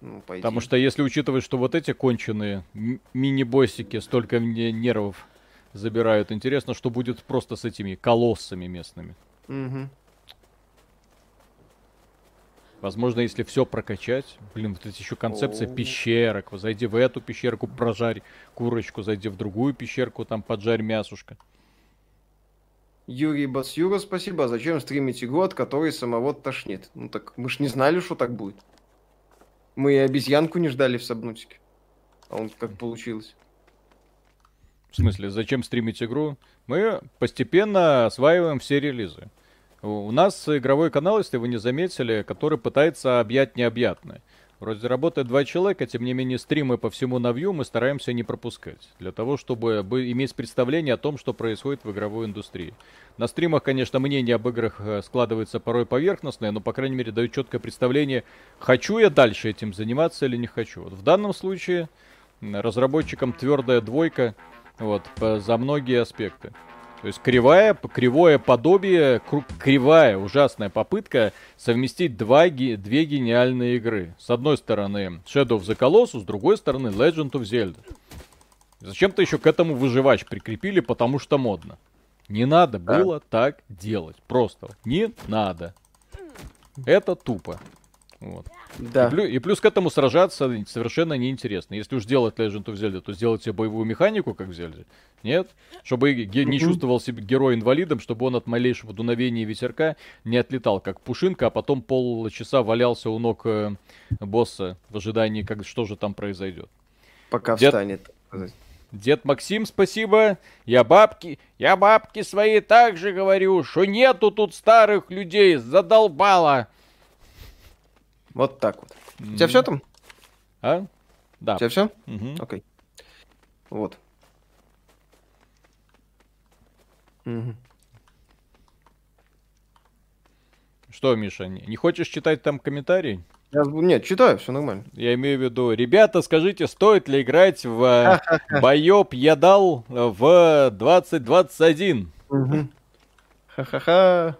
Ну, Потому что если учитывать, что вот эти конченые мини-боссики столько мне нервов забирают, интересно, что будет просто с этими колоссами местными. Угу. Возможно, если все прокачать, блин, вот эти еще концепция О-о-о. пещерок. Зайди в эту пещерку, прожарь курочку, зайди в другую пещерку, там поджарь мясушка.
Юрий Басюра, спасибо. А зачем стримить игру, от которой самого тошнит? Ну так мы ж не знали, что так будет. Мы и обезьянку не ждали в Сабнутике. А он как получилось.
В смысле, зачем стримить игру? Мы постепенно осваиваем все релизы. У нас игровой канал, если вы не заметили, который пытается объять необъятное. Вроде работает два человека, тем не менее стримы по всему навью мы стараемся не пропускать. Для того, чтобы иметь представление о том, что происходит в игровой индустрии. На стримах, конечно, мнение об играх э, складывается порой поверхностное, но, по крайней мере, дают четкое представление, хочу я дальше этим заниматься или не хочу. Вот в данном случае разработчикам твердая двойка вот, по, за многие аспекты. То есть кривая, кривое подобие, кривая, ужасная попытка совместить два, две гениальные игры. С одной стороны Shadow of the Colossus, с другой стороны Legend of Zelda. Зачем-то еще к этому выживач прикрепили, потому что модно. Не надо было так делать. Просто не надо. Это тупо. Вот. Да. И, плюс, и плюс к этому сражаться совершенно неинтересно. Если уж делать Legend of Zelda, то сделайте боевую механику, как в Zelda. Нет? Чтобы ге- не чувствовал себя герой инвалидом, чтобы он от малейшего дуновения ветерка не отлетал, как пушинка, а потом полчаса валялся у ног э, босса в ожидании, как, что же там произойдет.
Пока Дед... встанет.
Дед Максим, спасибо. Я бабки, я бабки свои также говорю, что нету тут старых людей, задолбало.
Вот так вот. У тебя все там?
А? Да.
У тебя все? Угу. Окей. Вот.
Угу. Что, Миша, не хочешь читать там комментарий?
Я, нет, читаю, все нормально.
Я имею в виду, ребята, скажите, стоит ли играть в Боёб я дал в 2021?
Ха-ха-ха.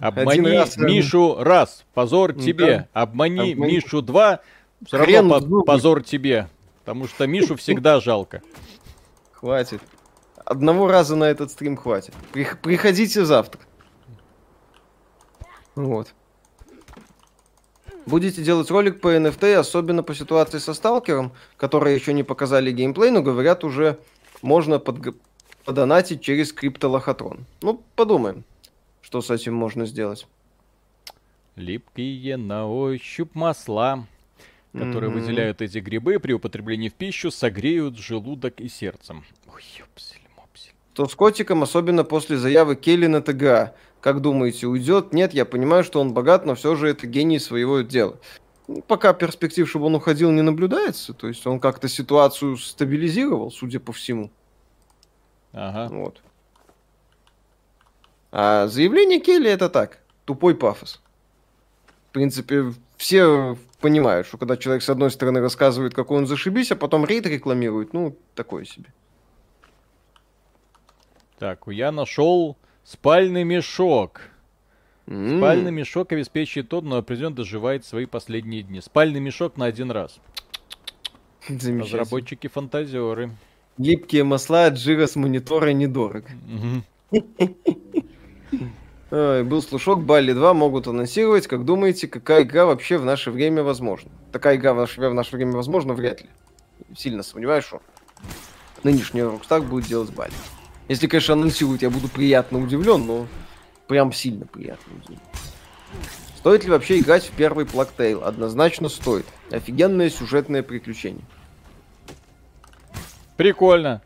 Обмани раз, Мишу раз, позор ну, тебе. Да. Обмани, Обмани Мишу два, все равно по- позор тебе. Потому что Мишу всегда жалко.
Хватит. Одного раза на этот стрим хватит. Приходите завтра. Вот. Будете делать ролик по NFT, особенно по ситуации со Сталкером, которые еще не показали геймплей, но говорят уже можно под... подонатить через криптолохотрон. Ну, подумаем. Что с этим можно сделать?
Липкие на ощупь масла, которые mm-hmm. выделяют эти грибы при употреблении в пищу, согреют желудок и сердцем. Ой,
ёпсель, мопсель. То с котиком, особенно после заявы Келли на ТГА. Как думаете, уйдет? Нет, я понимаю, что он богат, но все же это гений своего дела. Пока перспектив, чтобы он уходил, не наблюдается. То есть он как-то ситуацию стабилизировал, судя по всему.
Ага.
Вот. А заявление Келли это так, тупой пафос. В принципе, все понимают, что когда человек с одной стороны рассказывает, какой он зашибись, а потом рейд рекламирует, ну, такое себе.
Так, я нашел спальный мешок. Mm. Спальный мешок обеспечивает тот, но определенно доживает свои последние дни. Спальный мешок на один раз. Разработчики фантазеры.
Липкие масла от жира с монитора недорого. Mm-hmm. Был слушок, Балли 2 могут анонсировать. Как думаете, какая игра вообще в наше время возможна? Такая игра в наше, в наше время возможна вряд ли. Сильно сомневаюсь, что нынешний Rockstar будет делать Балли. Если, конечно, анонсируют, я буду приятно удивлен, но прям сильно приятно удивлен. Стоит ли вообще играть в первый Плактейл? Однозначно стоит. Офигенное сюжетное приключение.
Прикольно.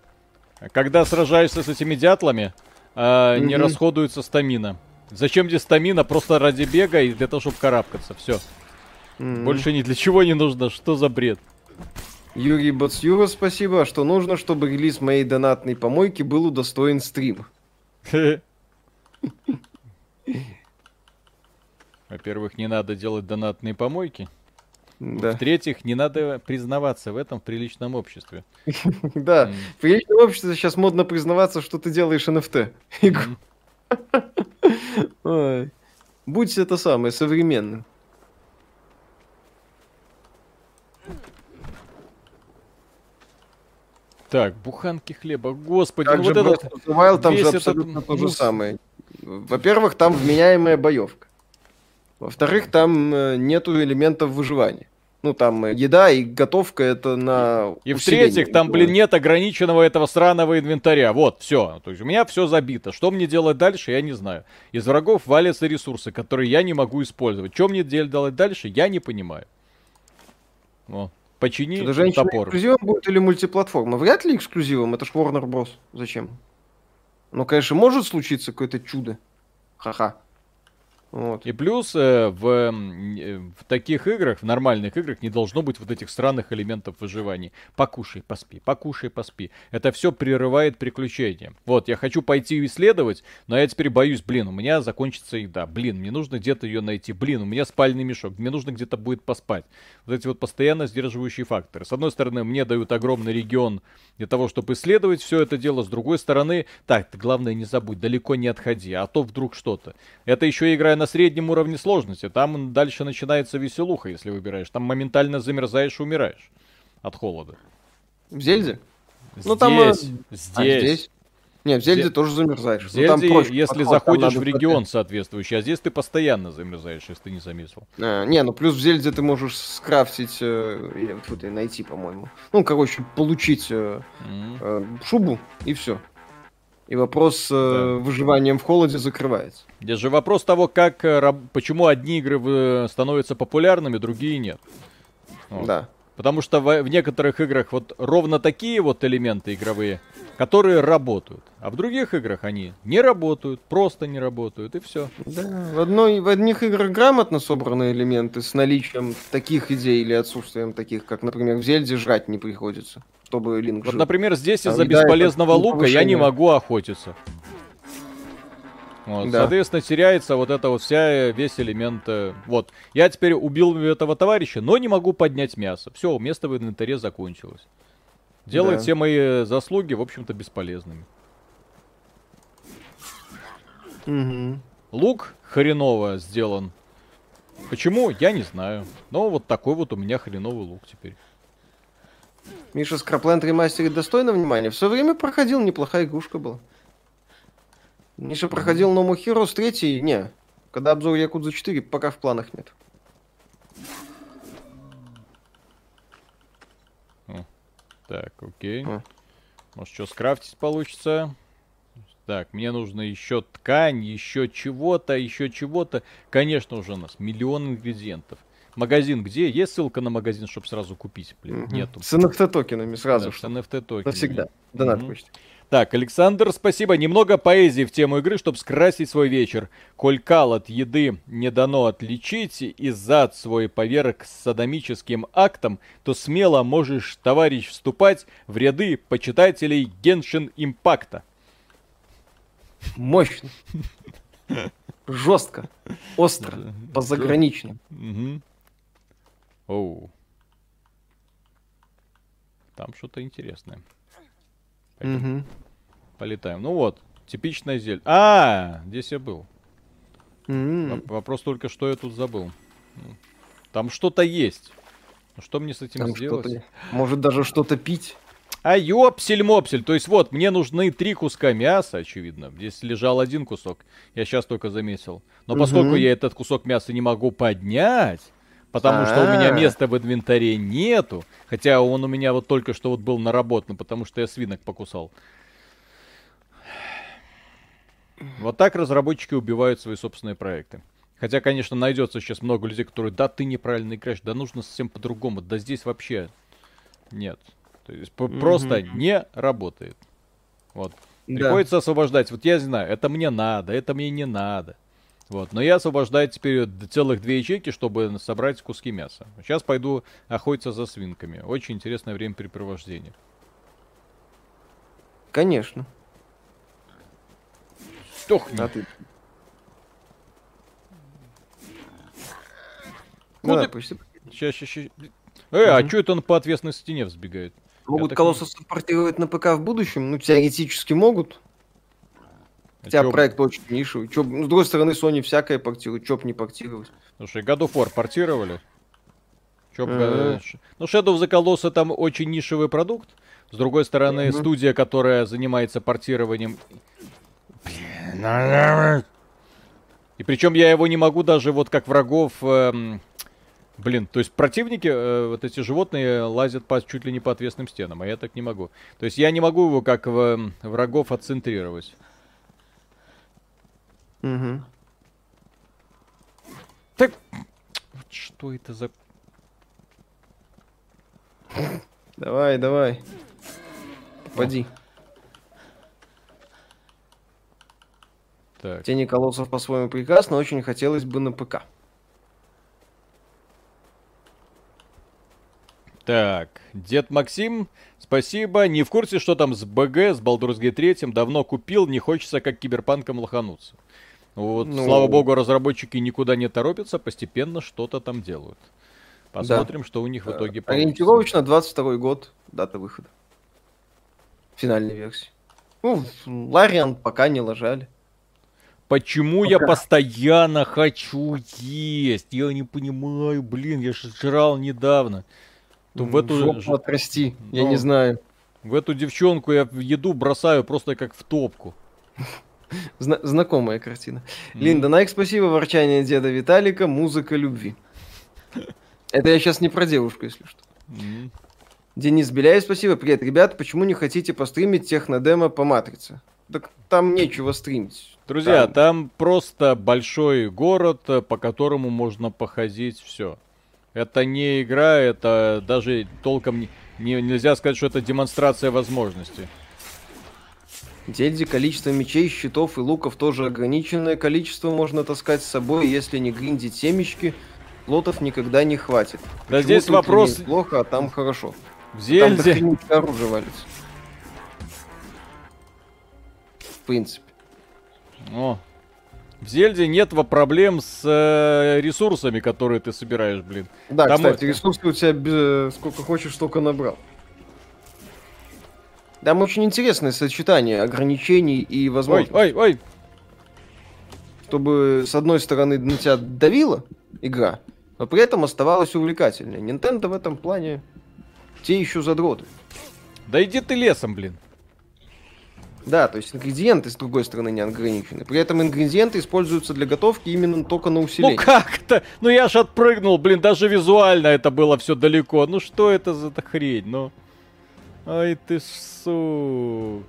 Когда сражаешься с этими дятлами, э, mm-hmm. не расходуется стамина. Зачем здесь стамина? Просто ради бега и для того, чтобы карабкаться. Все. Mm-hmm. Больше ни для чего не нужно. Что за бред?
Юрий Бацюра, спасибо. Что нужно, чтобы релиз моей донатной помойки был удостоен стрим?
Во-первых, не надо делать донатные помойки.
Да.
В-третьих, не надо признаваться в этом в приличном обществе.
Да, в приличном обществе сейчас модно признаваться, что ты делаешь NFT. Будь это самое, современным.
Так, буханки хлеба, господи, ну вот этот...
Wild, там же абсолютно то же самое. Во-первых, там вменяемая боевка. Во-вторых, там э, нету элементов выживания. Ну, там еда и готовка это на
И в-третьих, там, блин, нет ограниченного этого сраного инвентаря. Вот, все. То есть у меня все забито. Что мне делать дальше, я не знаю. Из врагов валятся ресурсы, которые я не могу использовать. Что мне делать дальше, я не понимаю. О, почини
это топор. эксклюзивом будет или мультиплатформа? Вряд ли эксклюзивом, это ж Warner Bros. Зачем? Ну, конечно, может случиться какое-то чудо. Ха-ха.
Вот. И плюс э, в, э, в таких играх, в нормальных играх, не должно быть вот этих странных элементов выживания. Покушай, поспи, покушай, поспи. Это все прерывает приключения. Вот, я хочу пойти исследовать, но я теперь боюсь, блин, у меня закончится еда. Блин, мне нужно где-то ее найти. Блин, у меня спальный мешок. Мне нужно где-то будет поспать. Вот эти вот постоянно сдерживающие факторы. С одной стороны, мне дают огромный регион для того, чтобы исследовать все это дело. С другой стороны, так, главное не забудь, далеко не отходи, а то вдруг что-то. Это еще играя на на среднем уровне сложности. Там дальше начинается веселуха, если выбираешь. Там моментально замерзаешь и умираешь от холода.
В Зельде?
Здесь, ну там... Здесь.
А, здесь? Нет, в Зельде Зе... тоже замерзаешь. В
Зельде, там проще, если подход, заходишь в регион соответствующий, а здесь ты постоянно замерзаешь, если ты не заметил.
А, не, ну плюс в Зельде ты можешь скрафтить, э, или фу, найти, по-моему. Ну, короче, получить э, mm-hmm. э, шубу и все. И вопрос э, да. выживанием в холоде закрывается.
Здесь же вопрос того, как, э, почему одни игры э, становятся популярными, другие нет.
Вот. Да.
Потому что в, в некоторых играх вот ровно такие вот элементы игровые, которые работают. А в других играх они не работают, просто не работают, и все.
Да, в, одной, в одних играх грамотно собраны элементы с наличием таких идей или отсутствием таких, как, например, в Зельде жрать не приходится, чтобы Линк
Вот, жил. например, здесь из-за бесполезного лука я не могу охотиться. Вот, да. Соответственно, теряется вот это вот вся весь элемент. Э, вот. Я теперь убил этого товарища, но не могу поднять мясо. Все, место в инвентаре закончилось. Делает да. все мои заслуги, в общем-то, бесполезными.
Угу.
Лук хреново сделан. Почему? Я не знаю. Но вот такой вот у меня хреновый лук теперь.
Миша Скрапленд ремастерит достойно внимания. Все время проходил, неплохая игрушка была. Миша проходил No More Heroes 3, не. Когда обзор Якудза 4, пока в планах нет.
Так, окей. А. Может, что скрафтить получится? Так, мне нужно еще ткань, еще чего-то, еще чего-то. Конечно, уже у нас миллион ингредиентов. Магазин где? Есть ссылка на магазин, чтобы сразу купить? Блин, угу. нету.
С NFT токенами сразу. Да,
с NFT токенами.
Навсегда. Донат угу. почте.
Так, Александр, спасибо. Немного поэзии в тему игры, чтобы скрасить свой вечер. Коль кал от еды не дано отличить и зад свой поверг с садомическим актом, то смело можешь, товарищ, вступать в ряды почитателей Геншин Импакта.
Мощно. Жестко. Остро. По-заграничному.
Оу. Там что-то интересное. Пойдем. Угу. Полетаем. Ну вот, типичная зель. А, здесь я был. Mm-hmm. Вопрос только, что я тут забыл. Там что-то есть. Ну, что мне с этим Там сделать?
Может даже что-то пить.
А ёпсель-мопсель. То есть вот, мне нужны три куска мяса, очевидно. Здесь лежал один кусок. Я сейчас только заметил. Но поскольку угу. я этот кусок мяса не могу поднять, потому что у меня а. места в инвентаре нету, хотя он у меня вот только что вот был наработан, потому что я свинок покусал. Вот так разработчики убивают свои собственные проекты. Хотя, конечно, найдется сейчас много людей, которые, да, ты неправильно играешь, да нужно совсем по-другому, да здесь вообще нет. То есть mm-hmm. просто не работает. Вот. Да. Приходится освобождать. Вот я знаю, это мне надо, это мне не надо. Вот. Но я освобождаю теперь целых две ячейки, чтобы собрать куски мяса. Сейчас пойду охотиться за свинками. Очень интересное времяпрепровождение.
Конечно.
Сдохни. А ты...
Ну, да. Почти...
Сейчас, сейчас, сейчас. Э, угу. а что это он по отвесной стене взбегает?
Могут колоссус не... портировать на ПК в будущем? Ну, теоретически могут. Хотя а проект очень нишевый. Чё, ну, с другой стороны, Sony всякое портирует. Чё б не портировать?
Слушай, God of War портировали? Чё mm-hmm. Ну, Shadow of the Colossus там очень нишевый продукт. С другой стороны, mm-hmm. студия, которая занимается портированием... И причем я его не могу даже вот как врагов... Эм... Блин, то есть противники, э, вот эти животные лазят по, чуть ли не по отвесным стенам, а я так не могу. То есть я не могу его как в, э, врагов отцентрировать.
Угу.
Так, вот что это за...
Давай, давай. Попади. Так. Тени колоссов по-своему прекрасно, очень хотелось бы на ПК.
Так, дед Максим, спасибо. Не в курсе, что там с БГ, с Baldur's Gate 3. Давно купил, не хочется как киберпанком лохануться. Вот, ну... слава богу, разработчики никуда не торопятся, постепенно что-то там делают. Посмотрим, да. что у них в итоге
получится. Ориентировочно 22 год, дата выхода. Финальной версии. Ну, Лариан пока не ложали.
Почему пока. я постоянно хочу есть? Я не понимаю, блин, я же жрал недавно.
То в эту... Жопу отрасти, Но... я не знаю.
В эту девчонку я еду бросаю просто как в топку.
Зна- знакомая картина. Mm. Линда, Найк, спасибо, ворчание деда Виталика, музыка любви. Это я сейчас не про девушку, если что. Mm. Денис Беляев, спасибо. Привет, ребят, почему не хотите постримить технодемо по Матрице? Так там нечего стримить.
Друзья, там... там просто большой город, по которому можно походить, все. Это не игра, это даже толком не, не, нельзя сказать, что это демонстрация возможностей.
Дельди количество мечей, щитов и луков тоже ограниченное количество можно таскать с собой, если не гриндить семечки, лотов никогда не хватит.
Да Почему здесь вопрос...
Плохо, а там хорошо.
В Зельде... Там
оружие валится. В принципе.
О, в Зельде нет проблем с э, ресурсами, которые ты собираешь, блин.
Да, Там кстати, ресурсы у тебя без... сколько хочешь, столько набрал. Там очень интересное сочетание ограничений и возможностей.
Ой, ой, ой.
Чтобы, с одной стороны, на тебя давила игра, но при этом оставалась увлекательной. Nintendo в этом плане те еще задроты.
Да иди ты лесом, блин.
Да, то есть ингредиенты, с другой стороны, не ограничены. При этом ингредиенты используются для готовки именно только на усиление.
Ну как-то? Ну я ж отпрыгнул, блин, даже визуально это было все далеко. Ну что это за хрень, ну... Ай ты су.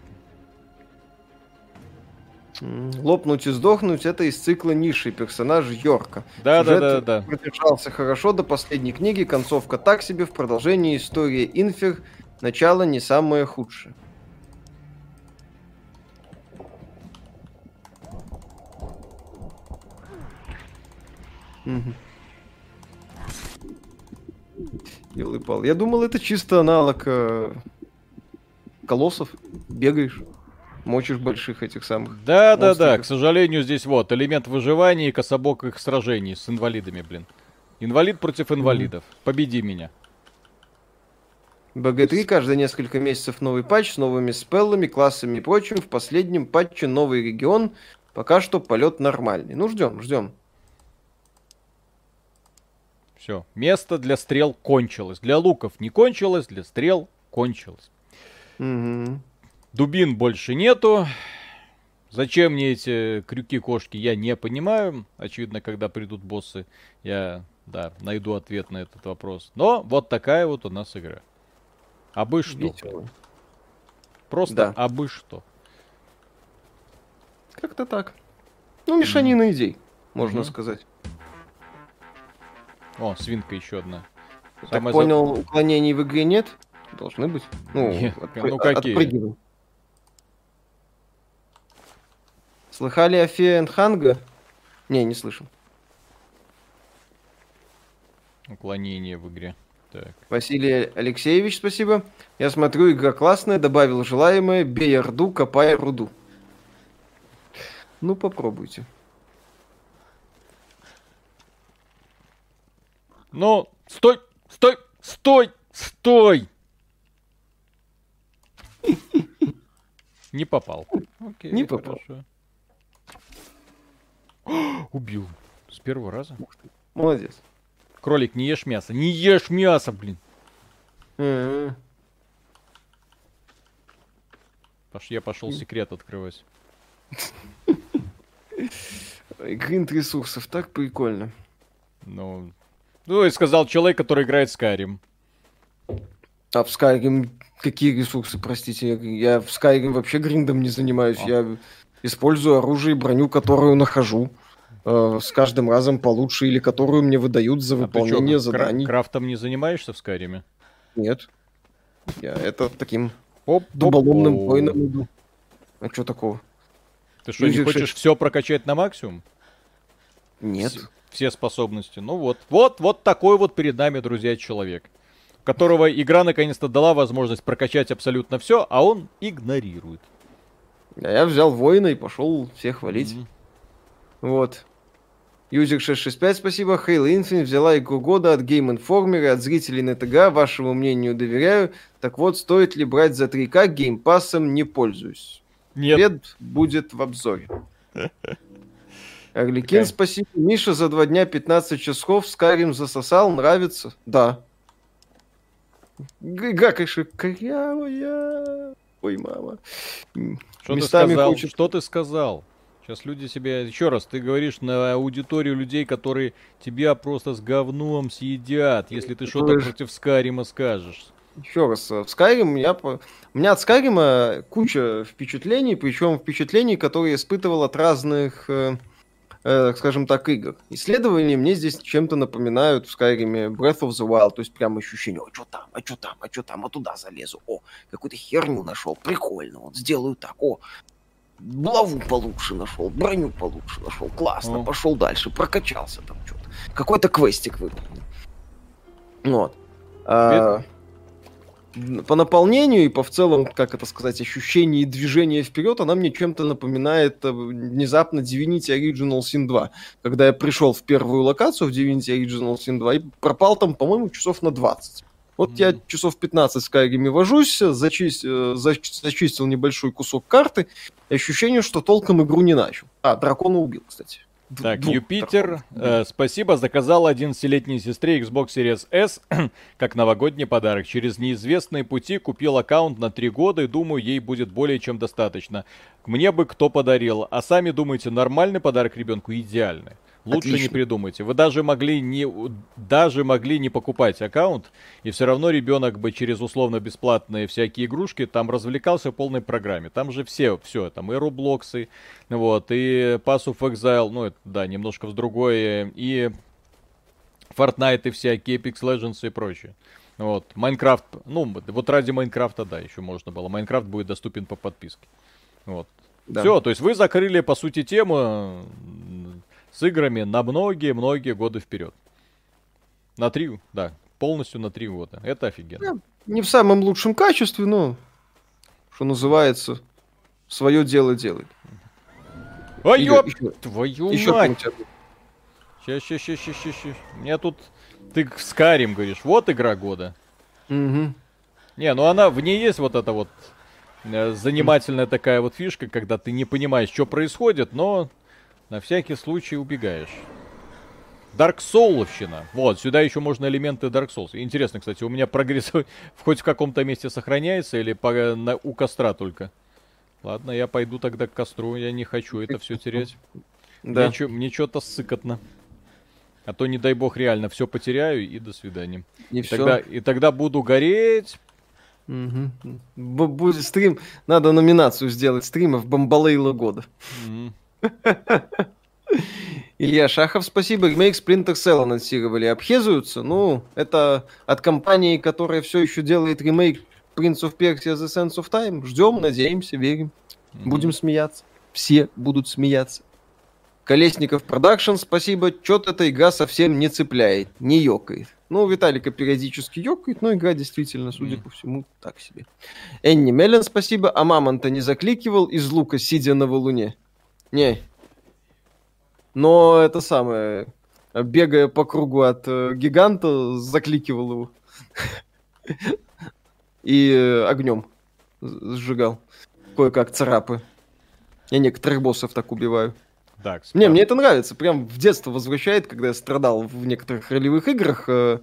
Лопнуть и сдохнуть это из цикла ниши персонаж Йорка.
Да, Сюжет да, да, да.
Продержался хорошо до последней книги, концовка так себе, в продолжении истории Инфер, начало не самое худшее. Угу. Елы-пал. Я думал, это чисто аналог э, колоссов. Бегаешь, мочишь больших этих самых.
Да, да, да. К сожалению, здесь вот элемент выживания и кособоких сражений с инвалидами, блин. Инвалид против инвалидов. Mm-hmm. Победи меня.
БГ-3 каждые несколько месяцев новый патч с новыми спеллами, классами и прочим. В последнем патче новый регион. Пока что полет нормальный. Ну, ждем, ждем.
Все. Место для стрел кончилось. Для луков не кончилось, для стрел кончилось.
Угу.
Дубин больше нету. Зачем мне эти крюки-кошки, я не понимаю. Очевидно, когда придут боссы, я, да, найду ответ на этот вопрос. Но вот такая вот у нас игра. Абы что. Весело. Просто да. абы что.
Как-то так. Ну, мешанина mm. идей, можно mm сказать.
О, свинка еще одна.
Так Самое понял, за... уклонений в игре нет? Должны быть.
Ну, нет, отпры... ну какие? Отпрыгивай.
Слыхали о Феенханга? Не, не слышал.
Уклонение в игре. Так.
Василий Алексеевич, спасибо. Я смотрю, игра классная, добавил желаемое, бей орду, копай руду. Ну, попробуйте.
Ну, стой, стой, стой, стой! Не попал.
Окей, Не попал.
Убил. С первого раза?
Молодец.
Кролик, не ешь мясо. Не ешь мясо, блин. Паш, я пошел секрет открывать.
Гринт ресурсов, так прикольно.
Ну, ну, и сказал человек, который играет в Skyrim.
А в Skyrim какие ресурсы, простите? Я в Skyrim вообще гриндом не занимаюсь. А. Я использую оружие и броню, которую нахожу э, с каждым разом получше, или которую мне выдают за выполнение а чё, заданий.
Крафтом не занимаешься в Скайриме?
Нет. Я это таким оп, дуболомным оп, воином иду. А что такого?
Ты что, не хочешь все прокачать на максимум?
Нет.
Все, все способности. Ну вот, вот, вот такой вот перед нами, друзья, человек. Которого игра наконец-то дала возможность прокачать абсолютно все, а он игнорирует.
А я взял воина и пошел всех валить. Mm-hmm. Вот. Юзик 665, спасибо. Halo Infinite взяла игру года от Game Informer и от зрителей на ТГ. Вашему мнению доверяю. Так вот, стоит ли брать за 3К геймпассом не пользуюсь?
Нет. Бед
будет в обзоре. Орликин, okay. спасибо. Миша за два дня 15 часов. Скарим засосал. Нравится? Да. Конечно, корявая. Ой, мама.
Что Местами ты сказал? Хочет... Что ты сказал? Сейчас люди себе... Еще раз, ты говоришь на аудиторию людей, которые тебя просто с говном съедят, если ты что-то против Скарима скажешь.
Еще раз, в Skyrim я... У меня от Скайрима куча впечатлений, причем впечатлений, которые я испытывал от разных, э, скажем так, игр. Исследования мне здесь чем-то напоминают в Skyrim Breath of the Wild, то есть прям ощущение, о, что там, а что там, а что там, а туда залезу, о, какую-то херню нашел, прикольно, вот сделаю так, о, булаву получше нашел, броню получше нашел, классно, О. пошел дальше, прокачался там что-то. Какой-то квестик выполнил. Вот. А, по наполнению и по в целом, как это сказать, ощущению и движения вперед, она мне чем-то напоминает э, внезапно Divinity Original Sin 2. Когда я пришел в первую локацию в Divinity Original Sin 2 и пропал там, по-моему, часов на 20. Вот mm-hmm. я часов 15 в Скайриме вожусь, зачист, э, зачистил небольшой кусок карты, ощущение, что толком игру не начал. А, дракона убил, кстати.
Так, Двух Юпитер, э, спасибо, заказал 11-летней сестре Xbox Series S как новогодний подарок. Через неизвестные пути купил аккаунт на 3 года и думаю, ей будет более чем достаточно. Мне бы кто подарил. А сами думаете, нормальный подарок ребенку идеальный? Лучше Отлично. не придумайте. Вы даже могли не, даже могли не покупать аккаунт, и все равно ребенок бы через условно бесплатные всякие игрушки там развлекался в полной программе. Там же все, все, там и Роблоксы, вот, и Pass of Exile, ну, это, да, немножко в другое, и Fortnite и всякие, Apex Legends и прочее. Вот, Майнкрафт, ну, вот ради Майнкрафта, да, еще можно было. Майнкрафт будет доступен по подписке. Вот. Да. Все, то есть вы закрыли, по сути, тему с играми на многие-многие годы вперед. На три, да, полностью на три года. Это офигенно.
Не в самом лучшем качестве, но, что называется, свое дело делает.
Ой, ёп, твою еще мать! Сейчас, сейчас, сейчас, сейчас, сейчас. Мне тут... Ты с Карим говоришь, вот игра года.
Угу.
Не, ну она, в ней есть вот эта вот э, занимательная такая вот фишка, когда ты не понимаешь, что происходит, но на всякий случай убегаешь. Soul'овщина. Вот, сюда еще можно элементы Dark Souls. Интересно, кстати, у меня прогресс хоть в каком-то месте сохраняется или по, на, у костра только? Ладно, я пойду тогда к костру, я не хочу это все терять. Да. Мне, мне что-то сыкотно. А то, не дай бог, реально все потеряю и до свидания. И, и, все. Тогда, и тогда буду гореть.
Угу. Будет стрим, надо номинацию сделать стримов Бомбалейла года. Угу. Илья Шахов, спасибо. Ремейк Splinter Cell анонсировали. Обхезуются? Ну, это от компании, которая все еще делает ремейк Prince of Persia The Sands of Time. Ждем, надеемся, верим. Mm-hmm. Будем смеяться. Все будут смеяться. Колесников Production, спасибо. Чё-то эта игра совсем не цепляет, не ёкает. Ну, Виталика периодически ёкает, но игра действительно, судя mm. по всему, так себе. Энни Меллен, спасибо. А мамонта не закликивал из лука, сидя на валуне? Не. Но это самое, бегая по кругу от э, гиганта, закликивал его. И э, огнем сжигал. Кое-как царапы. Я некоторых боссов так убиваю. Так, Не, мне это нравится. Прям в детство возвращает, когда я страдал в некоторых ролевых играх, э,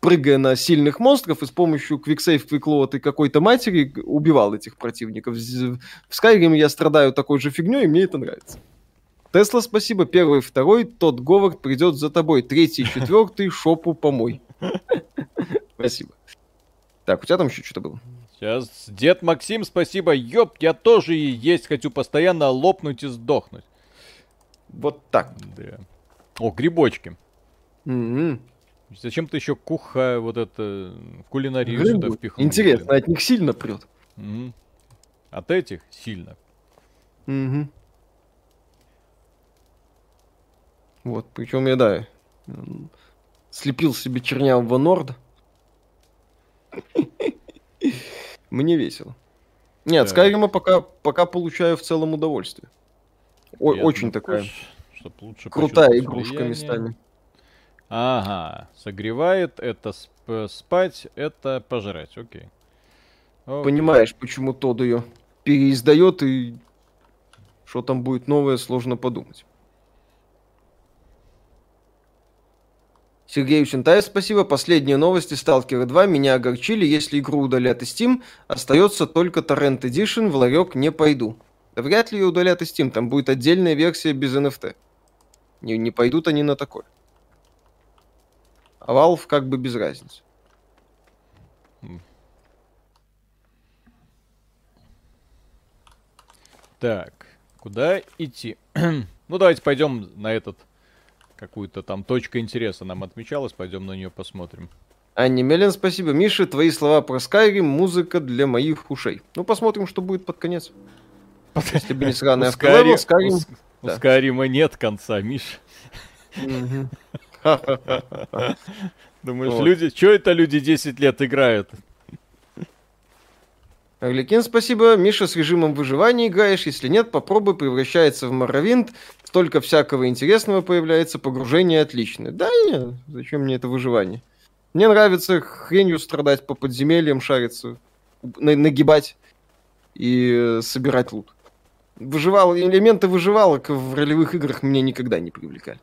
прыгая на сильных монстров и с помощью quicksave, quickload и какой-то матери убивал этих противников. В Skyrim я страдаю такой же фигней, и мне это нравится. Тесла, спасибо. Первый, второй, Тодд Говард придет за тобой. Третий, четвертый, шопу помой. Спасибо. Так, у тебя там еще что-то было?
Сейчас. Дед Максим, спасибо. Ёп, я тоже и есть хочу постоянно лопнуть и сдохнуть.
Вот так.
Да. О, грибочки. Mm-hmm. Зачем ты еще куха, вот это, кулинарию Грибы. сюда впихнул?
Интересно, от них сильно прет.
Mm-hmm. От этих сильно.
Угу. Вот, причем я, да, слепил себе чернявого норда. Мне весело. Нет, Скайрима пока, пока получаю в целом удовольствие. О, очень такая чтоб лучше крутая игрушка влияние. местами.
Ага, согревает, это сп- спать, это пожрать, окей.
окей. Понимаешь, почему Тод ее переиздает и что там будет новое, сложно подумать. Сергею Чентаев спасибо. Последние новости Сталкера 2 меня огорчили. Если игру удалят из Steam, остается только Torrent Edition, в ларек не пойду. Да вряд ли ее удалят из Steam, там будет отдельная версия без NFT. Не, не пойдут они на такое. А Valve как бы без разницы.
Так, куда идти? ну, давайте пойдем на этот какую-то там точка интереса нам отмечалась, пойдем на нее посмотрим.
Анни Мелен, спасибо. Миша, твои слова про Skyrim, музыка для моих ушей. Ну, посмотрим, что будет под конец.
Если бы не сраный автолевел, Skyrim... У Скайрима нет конца, Миша. Думаешь, люди... Что это люди 10 лет играют?
Орликин, спасибо. Миша, с режимом выживания играешь. Если нет, попробуй, превращается в Моровинт. Столько всякого интересного появляется, погружение отличное. Да нет, зачем мне это выживание? Мне нравится хренью страдать по подземельям, шариться, нагибать и собирать лут. Выживал, элементы выживалок в ролевых играх меня никогда не привлекали.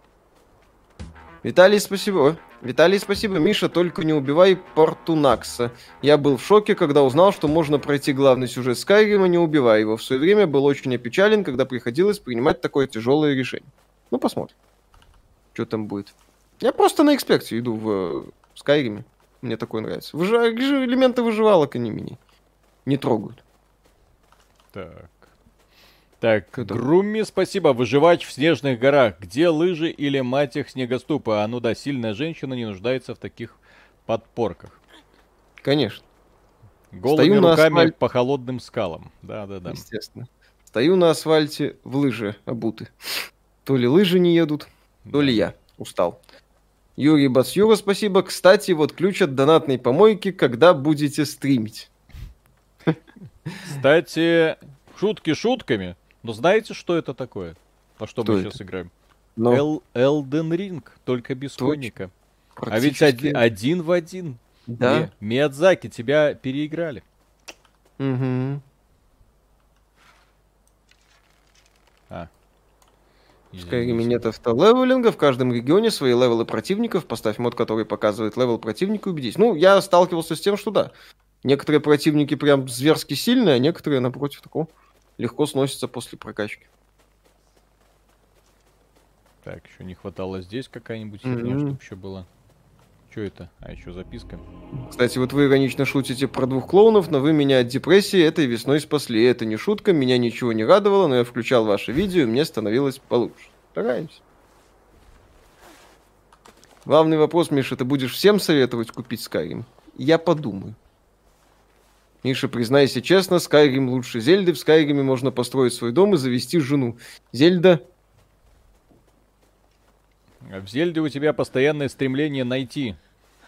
Виталий, спасибо. Виталий, спасибо. Миша, только не убивай Портунакса. Я был в шоке, когда узнал, что можно пройти главный сюжет Скайрима, не убивая его. В свое время был очень опечален, когда приходилось принимать такое тяжелое решение. Ну, посмотрим, что там будет. Я просто на экспекцию иду в Скайриме. Мне такое нравится. Выж... Элементы выживалок они меня не трогают.
Так. Так, Это... Грумми, спасибо. Выживать в снежных горах. Где лыжи или мать их снегоступа? А ну да, сильная женщина не нуждается в таких подпорках.
Конечно.
Голыми Стою руками асфаль... по холодным скалам. Да, да, да.
Естественно. Стою на асфальте в лыжи обуты. То ли лыжи не едут, то да. ли я устал. Юрий Бацюра, спасибо. Кстати, вот ключ от донатной помойки, когда будете стримить.
Кстати, шутки шутками, но знаете, что это такое? Во что, что мы это? сейчас играем? Но... El Elden Ring, только без Точно. конника. А ведь один, один в один. Да. Миядзаки, тебя переиграли.
Угу.
А.
В Skyrim нет автолевелинга, в каждом регионе свои левелы противников, поставь мод, который показывает левел противника, убедись. Ну, я сталкивался с тем, что да. Некоторые противники прям зверски сильные, а некоторые, напротив, такого легко сносится после прокачки.
Так, еще не хватало здесь какая-нибудь херня, mm-hmm. чтобы еще было. Что это? А, еще записка.
Кстати, вот вы иронично шутите про двух клоунов, но вы меня от депрессии этой весной спасли. Это не шутка, меня ничего не радовало, но я включал ваше видео, и мне становилось получше. Стараемся. Главный вопрос, Миша, ты будешь всем советовать купить Skyrim? Я подумаю. Миша, признайся честно, Скайрим лучше Зельды. В Скайриме можно построить свой дом и завести жену. Зельда
В Зельде у тебя постоянное стремление найти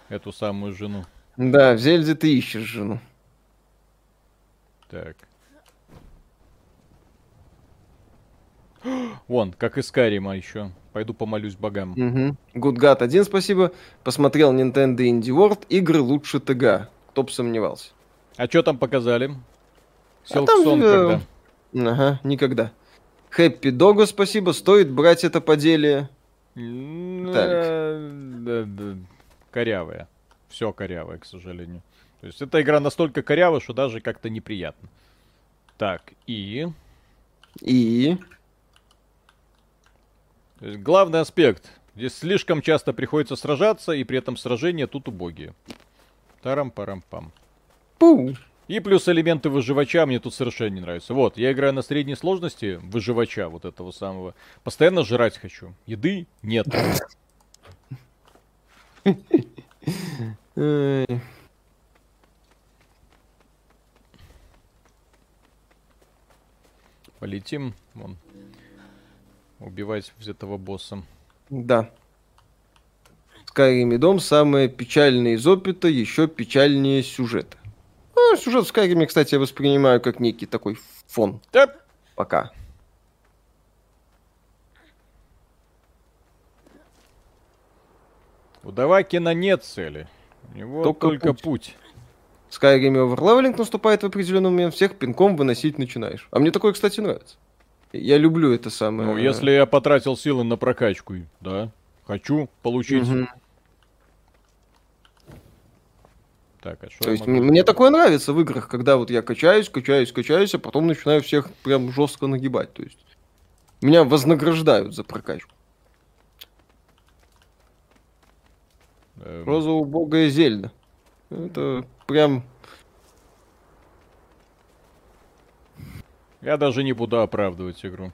эту самую жену.
Да, в Зельде ты ищешь жену.
Так. Вон, как из Карима еще. Пойду помолюсь богам.
Угу. Гудгат один, спасибо. Посмотрел Nintendo Indie World. Игры лучше ТГ. Кто бы сомневался.
А что там показали?
Селксон а когда? Ага, никогда. Хэппи Догу, спасибо. Стоит брать это поделие.
Так. Корявая. Все корявое, к сожалению. То есть эта игра настолько корявая, что даже как-то неприятно. Так, и...
И...
главный аспект. Здесь слишком часто приходится сражаться, и при этом сражения тут убогие. Тарам-парам-пам.
Пу.
И плюс элементы выживача мне тут совершенно не нравятся. Вот, я играю на средней сложности выживача вот этого самого. Постоянно жрать хочу. Еды нет. Полетим, вон, убивать взятого босса.
Да. Skyrim и Дом самые печальные из опыта, еще печальнее сюжета. Ну, сюжет в Скайриме, кстати, я воспринимаю как некий такой фон.
Да.
Пока.
У Давакина нет цели. У него только, только путь. путь.
В Skyrim е overleveling наступает в определенный момент, всех пинком выносить начинаешь. А мне такое, кстати, нравится. Я люблю это самое.
Ну, если я потратил силы на прокачку, да, хочу получить угу.
Так, а что То есть могу... мне такое нравится в играх, когда вот я качаюсь, качаюсь, качаюсь, а потом начинаю всех прям жестко нагибать. То есть меня вознаграждают за прокачку. Эм... Роза убогая Зельда. Это прям...
Я даже не буду оправдывать игру.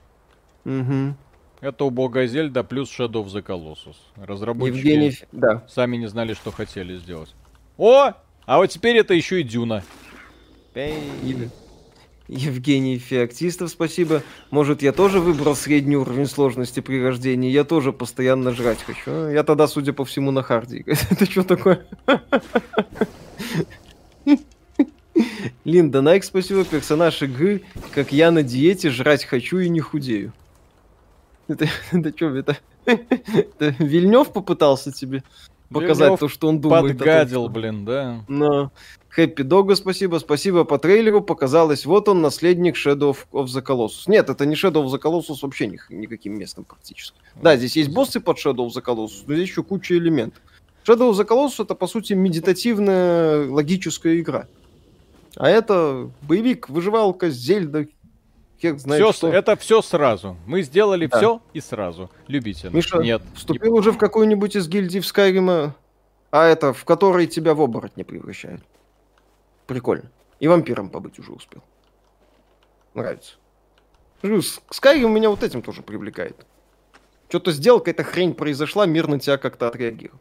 Угу.
Это убогая Зельда плюс Shadow of the Colossus. Разработчики
Евгений... да.
сами не знали, что хотели сделать. О! А вот теперь это еще и Дюна.
Евгений Феоктистов, спасибо. Может, я тоже выбрал средний уровень сложности при рождении? Я тоже постоянно жрать хочу. Я тогда, судя по всему, на харде. Это что такое? Линда Найк, спасибо. Персонаж игры, как я на диете, жрать хочу и не худею. Это, это что, это, это Вильнев попытался тебе? Показать Вильнёв то, что он думает.
Подгадил, том, блин, да.
Но Хэппи Дога, спасибо. Спасибо по трейлеру. Показалось, вот он, наследник Shadow of the Colossus. Нет, это не Shadow of the Colossus вообще ни, никаким местом практически. Да, здесь есть боссы под Shadow of the Colossus, но здесь еще куча элементов. Shadow of the Colossus это, по сути, медитативная логическая игра. А это боевик, выживалка, Зельда,
Хер знает все, что. Это все сразу. Мы сделали да. все и сразу. Любите.
Миша, Нет. вступил не... уже в какую-нибудь из гильдий в Скайрима, а это, в которой тебя в оборот не превращают. Прикольно. И вампиром побыть уже успел. Нравится. Скайрим меня вот этим тоже привлекает. Что-то сделал, какая-то хрень произошла, мир на тебя как-то отреагировал.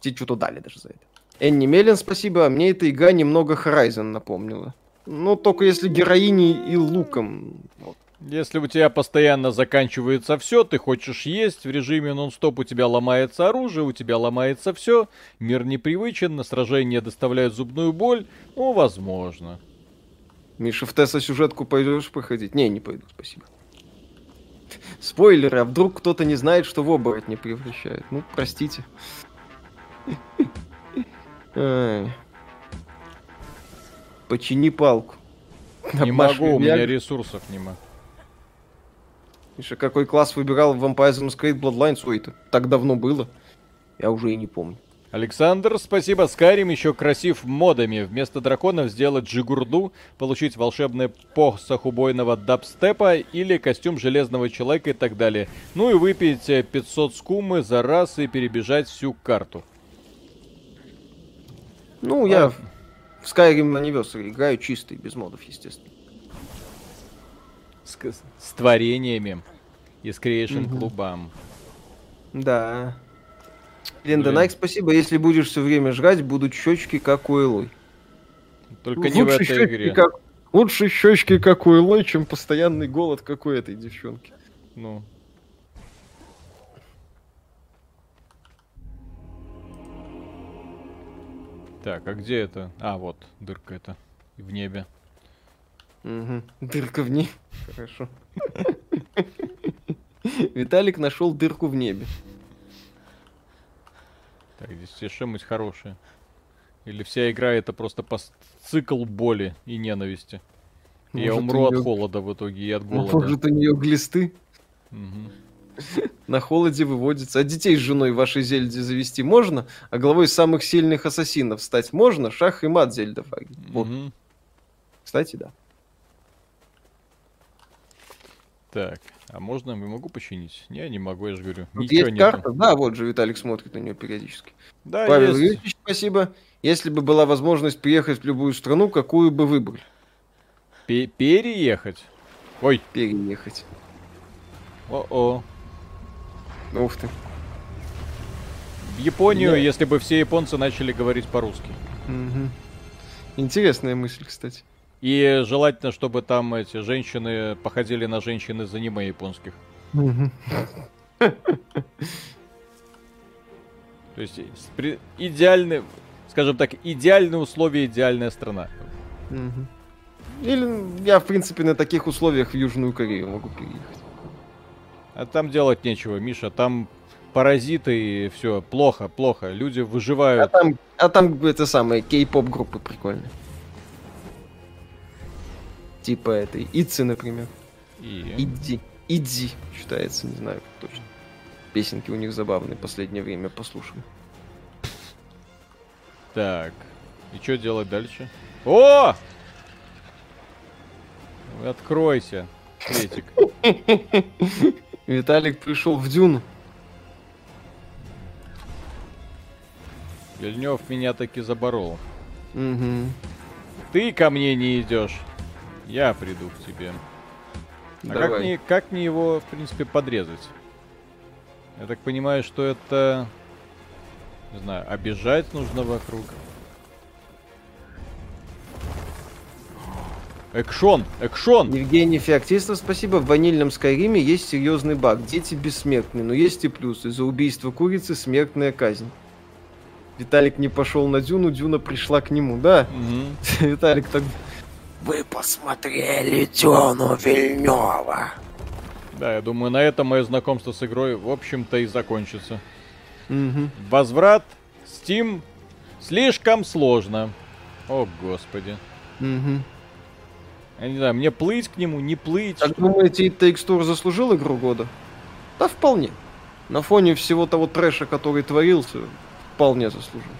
Тебе что-то дали даже за это. Энни Меллен, спасибо. А мне эта игра немного Horizon напомнила. Ну, только если героиней и луком. Вот.
Если у тебя постоянно заканчивается все, ты хочешь есть, в режиме нон-стоп у тебя ломается оружие, у тебя ломается все, мир непривычен, на сражение доставляют зубную боль, ну, возможно.
Миша, в Тесса сюжетку пойдешь проходить? Не, не пойду, спасибо. Спойлеры, а вдруг кто-то не знает, что в оборот не превращает? Ну, простите. Почини палку.
Не могу, у меня ресурсов нема.
Миша, какой класс выбирал в Vampire the Masquerade Bloodlines? Ой, это так давно было. Я уже и не помню.
Александр, спасибо. Скайрим еще красив модами. Вместо драконов сделать джигурду, получить волшебный посох убойного дабстепа или костюм железного человека и так далее. Ну и выпить 500 скумы за раз и перебежать всю карту.
Ну, а... я в Skyrim Anniversary играю чистый, без модов, естественно.
С, с творениями и с Creation угу. клубам.
Да. Ленда Найк, спасибо. Если будешь все время жрать, будут щечки, как у Элой.
Только Лучше не в этой игре.
Как... Лучше щечки, как у Элой, чем постоянный голод, как у этой девчонки.
Ну. Так, а где это? А, вот, дырка это в небе.
Угу. Дырка в небе. Хорошо. Виталик нашел дырку в небе.
Так, здесь все что-нибудь хорошее. Или вся игра это просто пост- цикл боли и ненависти. И я
Может,
умру от
неё-
холода в итоге и от голода.
Может, у нее глисты
Мгм.
на холоде выводятся. А детей с женой вашей Зельде завести можно? А главой самых сильных ассасинов стать можно? Шах и мат Зельда Фаги. Вот,
Мгм.
кстати, да.
Так, а можно, я могу починить? Не, не могу, я же говорю.
Тут
Ничего
есть
нету.
карта? Да, вот же Виталик смотрит на нее периодически.
Да,
Павел
есть.
Юрьевич, спасибо. Если бы была возможность приехать в любую страну, какую бы выбрали?
Пе- переехать? Ой,
Переехать.
о-о.
Ух ты.
В Японию,
Я-
если бы все японцы начали говорить по-русски.
Мгм. Интересная мысль, кстати.
И желательно, чтобы там эти женщины походили на женщин из аниме японских. То есть при- идеальный, скажем так, идеальные условия, идеальная страна.
Или я, в принципе, на таких условиях в Южную Корею могу переехать.
А там делать нечего, Миша, там паразиты и все, плохо, плохо. Люди
А
выживают.
там, а там это самое, кей-поп группы прикольные. Типа этой, Итси, например.
И...
Иди. Иди, считается, не знаю точно. Песенки у них забавные, последнее время послушаем.
Так, и что делать дальше? О! Откройся, Светик.
Виталик пришел в Дюну.
Вильнев меня таки заборол.
Мгм.
Ты ко мне не идешь. Я приду к тебе. А как
Давай.
мне, как мне его, в принципе, подрезать? Я так понимаю, что это... Не знаю, обижать нужно вокруг. Экшон! Экшон!
Евгений Феоктистов, спасибо. В ванильном Скайриме есть серьезный баг. Дети бессмертны, но есть и плюсы. За убийство курицы смертная казнь. Виталик не пошел на Дюну, Дюна пришла к нему, да?
Мгм.
Виталик так...
Вы посмотрели Дюну Вильнева.
Да, я думаю, на этом мое знакомство с игрой, в общем-то, и закончится.
Мгм.
Возврат Steam слишком сложно. О, господи.
Мгм.
Я не знаю, мне плыть к нему, не плыть.
Как думаете, It Takes Two заслужил игру года? Да, вполне. На фоне всего того трэша, который творился, вполне заслужил.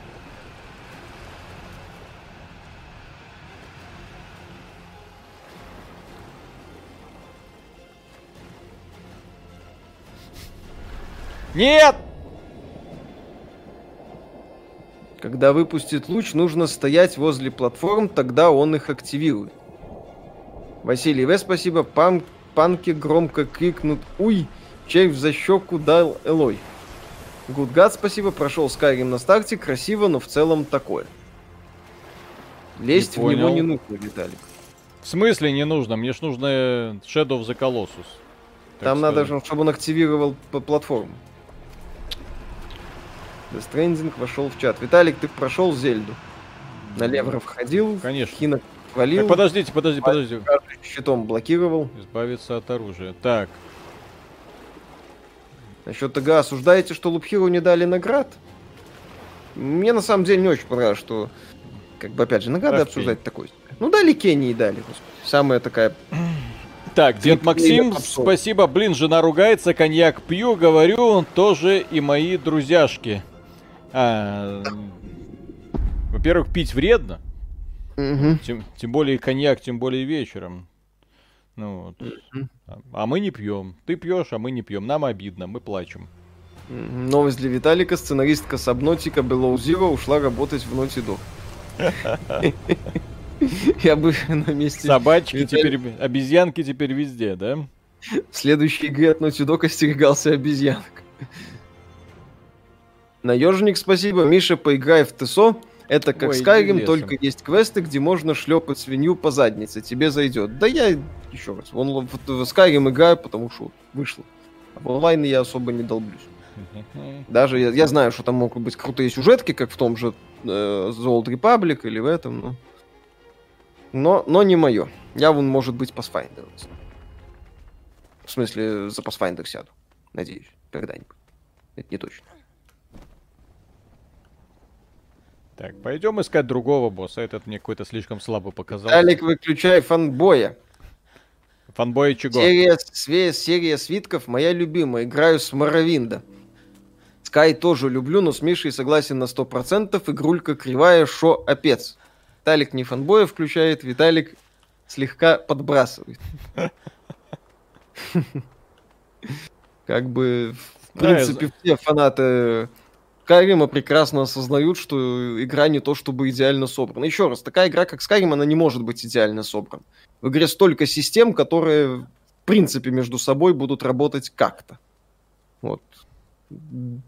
Нет!
Когда выпустит луч, нужно стоять возле платформ, тогда он их активирует. Василий В. спасибо. Пан- панки громко крикнут «Уй!» Червь за щеку дал Элой. Гудгад, спасибо. Прошел Скайрим на старте. Красиво, но в целом такое. Лезть
Не
в него
понял.
не нужно, Виталик.
В смысле не нужно? Мне ж нужно э, Shadow of the Colossus.
Там надо, же, чтобы он активировал платформу. The Stranding вошел в чат. Виталик, ты прошел Зельду. На Левров ходил,
Конечно.
Хинок валил.
Так, подождите, подожди, подожди.
щитом блокировал.
Избавиться от оружия. Так,
Насчет ТГ осуждаете, что Лупхиру не дали наград? Мне на самом деле не очень понравилось, что, как бы, опять же, награды
ты.
обсуждать такой. Ну, дали Кении дали, господи. Самая такая...
Так, дед Максим, спасибо. Блин, жена ругается, коньяк пью, говорю, тоже и мои друзьяшки. А, во-первых, пить вредно.
Мгм.
Тем, тем более коньяк, тем более вечером. Ну вот. А- мы не пьем. Ты пьешь, а мы не пьем. Нам обидно, мы плачем.
Новость для Виталика. Сценаристка Сабнотика Below Zero ушла работать в Naughty Dog. Я бы на месте...
Собачки теперь, обезьянки теперь везде, да?
В следующей игре от Naughty Dog остерегался обезьянок. Наежник, спасибо. Миша, поиграй в ТСО. Это как
Ой,
Skyrim, только есть квесты, где можно шлепать свинью по заднице. Тебе зайдет. Да я еще раз. Он, в, в Skyrim играю, потому что вышло. А в онлайн я особо не долблюсь. Даже я, я знаю, что там могут быть крутые сюжетки, как в том же э, The Old Republic или в этом, но... Но, но не мое. Я вон, может быть, Pathfinder. В смысле, за Pathfinder сяду. Надеюсь, когда-нибудь. Это не точно.
Так, пойдем искать другого босса. Этот мне какой-то слишком слабо показал.
Алик, выключай фанбоя.
Фанбоя чего?
Серия, све, серия свитков моя любимая. Играю с Моровинда. Скай тоже люблю, но с Мишей согласен на 100%. Игрулька кривая, шо опец. Виталик не фанбоя включает, Виталик слегка подбрасывает. Как бы, в принципе, все фанаты Скайрима прекрасно осознают, что игра не то чтобы идеально собрана. Еще раз, такая игра, как Skyrim, она не может быть идеально собрана. В игре столько систем, которые, в принципе, между собой будут работать как-то. Вот.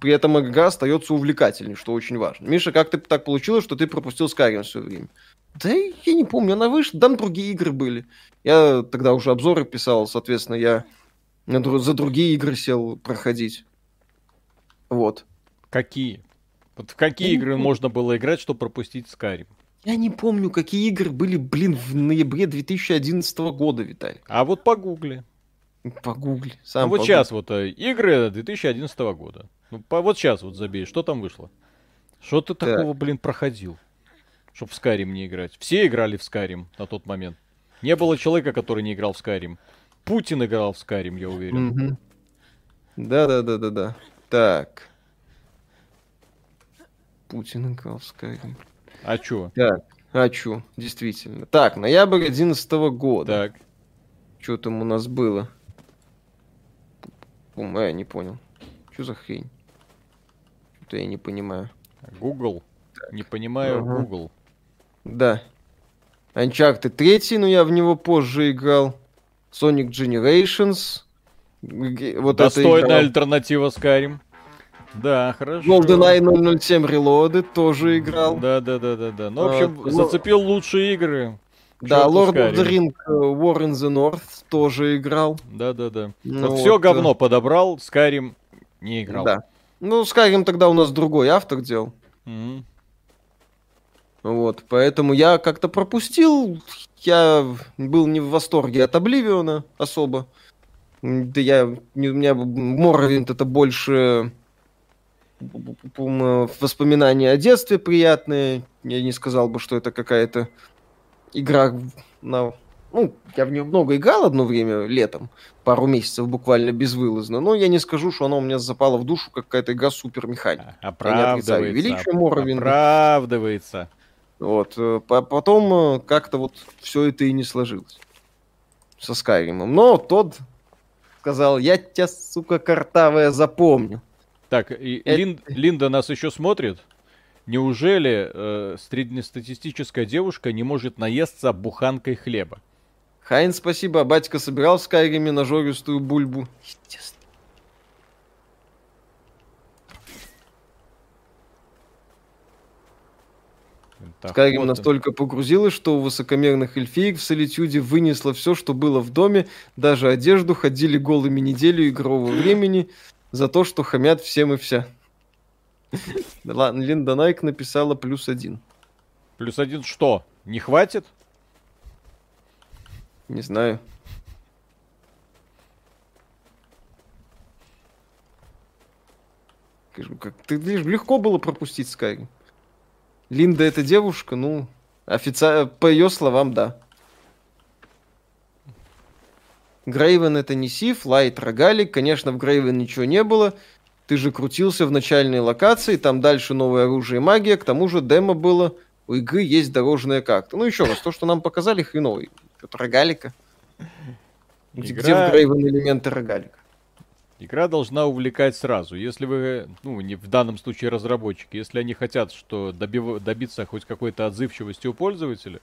При этом игра остается увлекательной, что очень важно. Миша, как ты так получилось, что ты пропустил Skyrim все время? Да я не помню, она вышла, там другие игры были. Я тогда уже обзоры писал, соответственно, я за другие игры сел проходить. Вот.
Какие? Вот в какие игры можно было играть, чтобы пропустить Skyrim?
Я не помню, какие игры были, блин, в ноябре 2011 года, Виталий.
А вот погугли.
Погугли.
Сам ну, вот погугли. сейчас вот э, игры 2011 года. Ну, по, вот сейчас вот забей, что там вышло? Что ты так. такого, блин, проходил? Чтоб в Skyrim не играть. Все играли в Skyrim на тот момент. Не было человека, который не играл в Skyrim. Путин играл в Skyrim, я уверен.
Да-да-да-да-да. Так. Путин играл в Skyrim.
А чё?
Так, а чё, действительно. Так, ноябрь 11 года.
Так.
Что там у нас было? Ум, я не понял. Что за хрень? Что-то я не понимаю.
Google? Так. Не понимаю ага. Google.
Да. Uncharted 3, но я в него позже играл. Sonic Generations.
Вот Достойная это альтернатива Skyrim. Да, хорошо.
GoldenEye 007 Reloaded тоже играл.
Да, да, да, да, да. Ну, в общем, а, зацепил лучшие игры.
Да, Lord of the Ring э, War in the North тоже играл.
Да, да, да. Ну, вот, все говно подобрал, Skyrim не играл. Да.
Ну, Skyrim тогда у нас другой автор делал. Mm-hmm. Вот, поэтому я как-то пропустил. Я был не в восторге от Обливиона особо. Да я, у меня Моровинт это больше воспоминания о детстве приятные. Я не сказал бы, что это какая-то игра на... Ну, я в нее много играл одно время, летом, пару месяцев буквально безвылазно, но я не скажу, что она у меня запала в душу, как какая-то игра супер механика.
Оправдывается. Величие Моровинда. Оправдывается.
Вот. Э, потом э, как-то вот все это и не сложилось со Скайримом. Но тот сказал, я тебя, сука, картавая, запомню.
Так, и это... Лин, Линда нас еще смотрит? Неужели э, среднестатистическая девушка не может наесться буханкой хлеба?
Хайн, спасибо. Батька собирал в Скайриме нажористую бульбу. Естественно. Скайрим настолько погрузилась, что у высокомерных эльфиек в солитюде вынесло все, что было в доме, даже одежду, ходили голыми неделю игрового времени за то, что хамят всем и вся. Линда Найк написала плюс один.
Плюс один что? Не хватит?
Не знаю. Как, ты легко было пропустить Skyrim. Линда это девушка, ну, официально, по ее словам, да. Грейвен это не Сиф, Лайт Рогалик. Конечно, в Грейвен ничего не было. Ты же крутился в начальной локации, там дальше новое оружие и магия. К тому же демо было, у игры есть дорожная карта. Ну, еще раз, то, что нам показали, хреновый. Это рогалика. Игра... Где в Грейвен элементы рогалика?
Игра должна увлекать сразу. Если вы, ну, не в данном случае разработчики, если они хотят, что добив... добиться хоть какой-то отзывчивости у пользователя,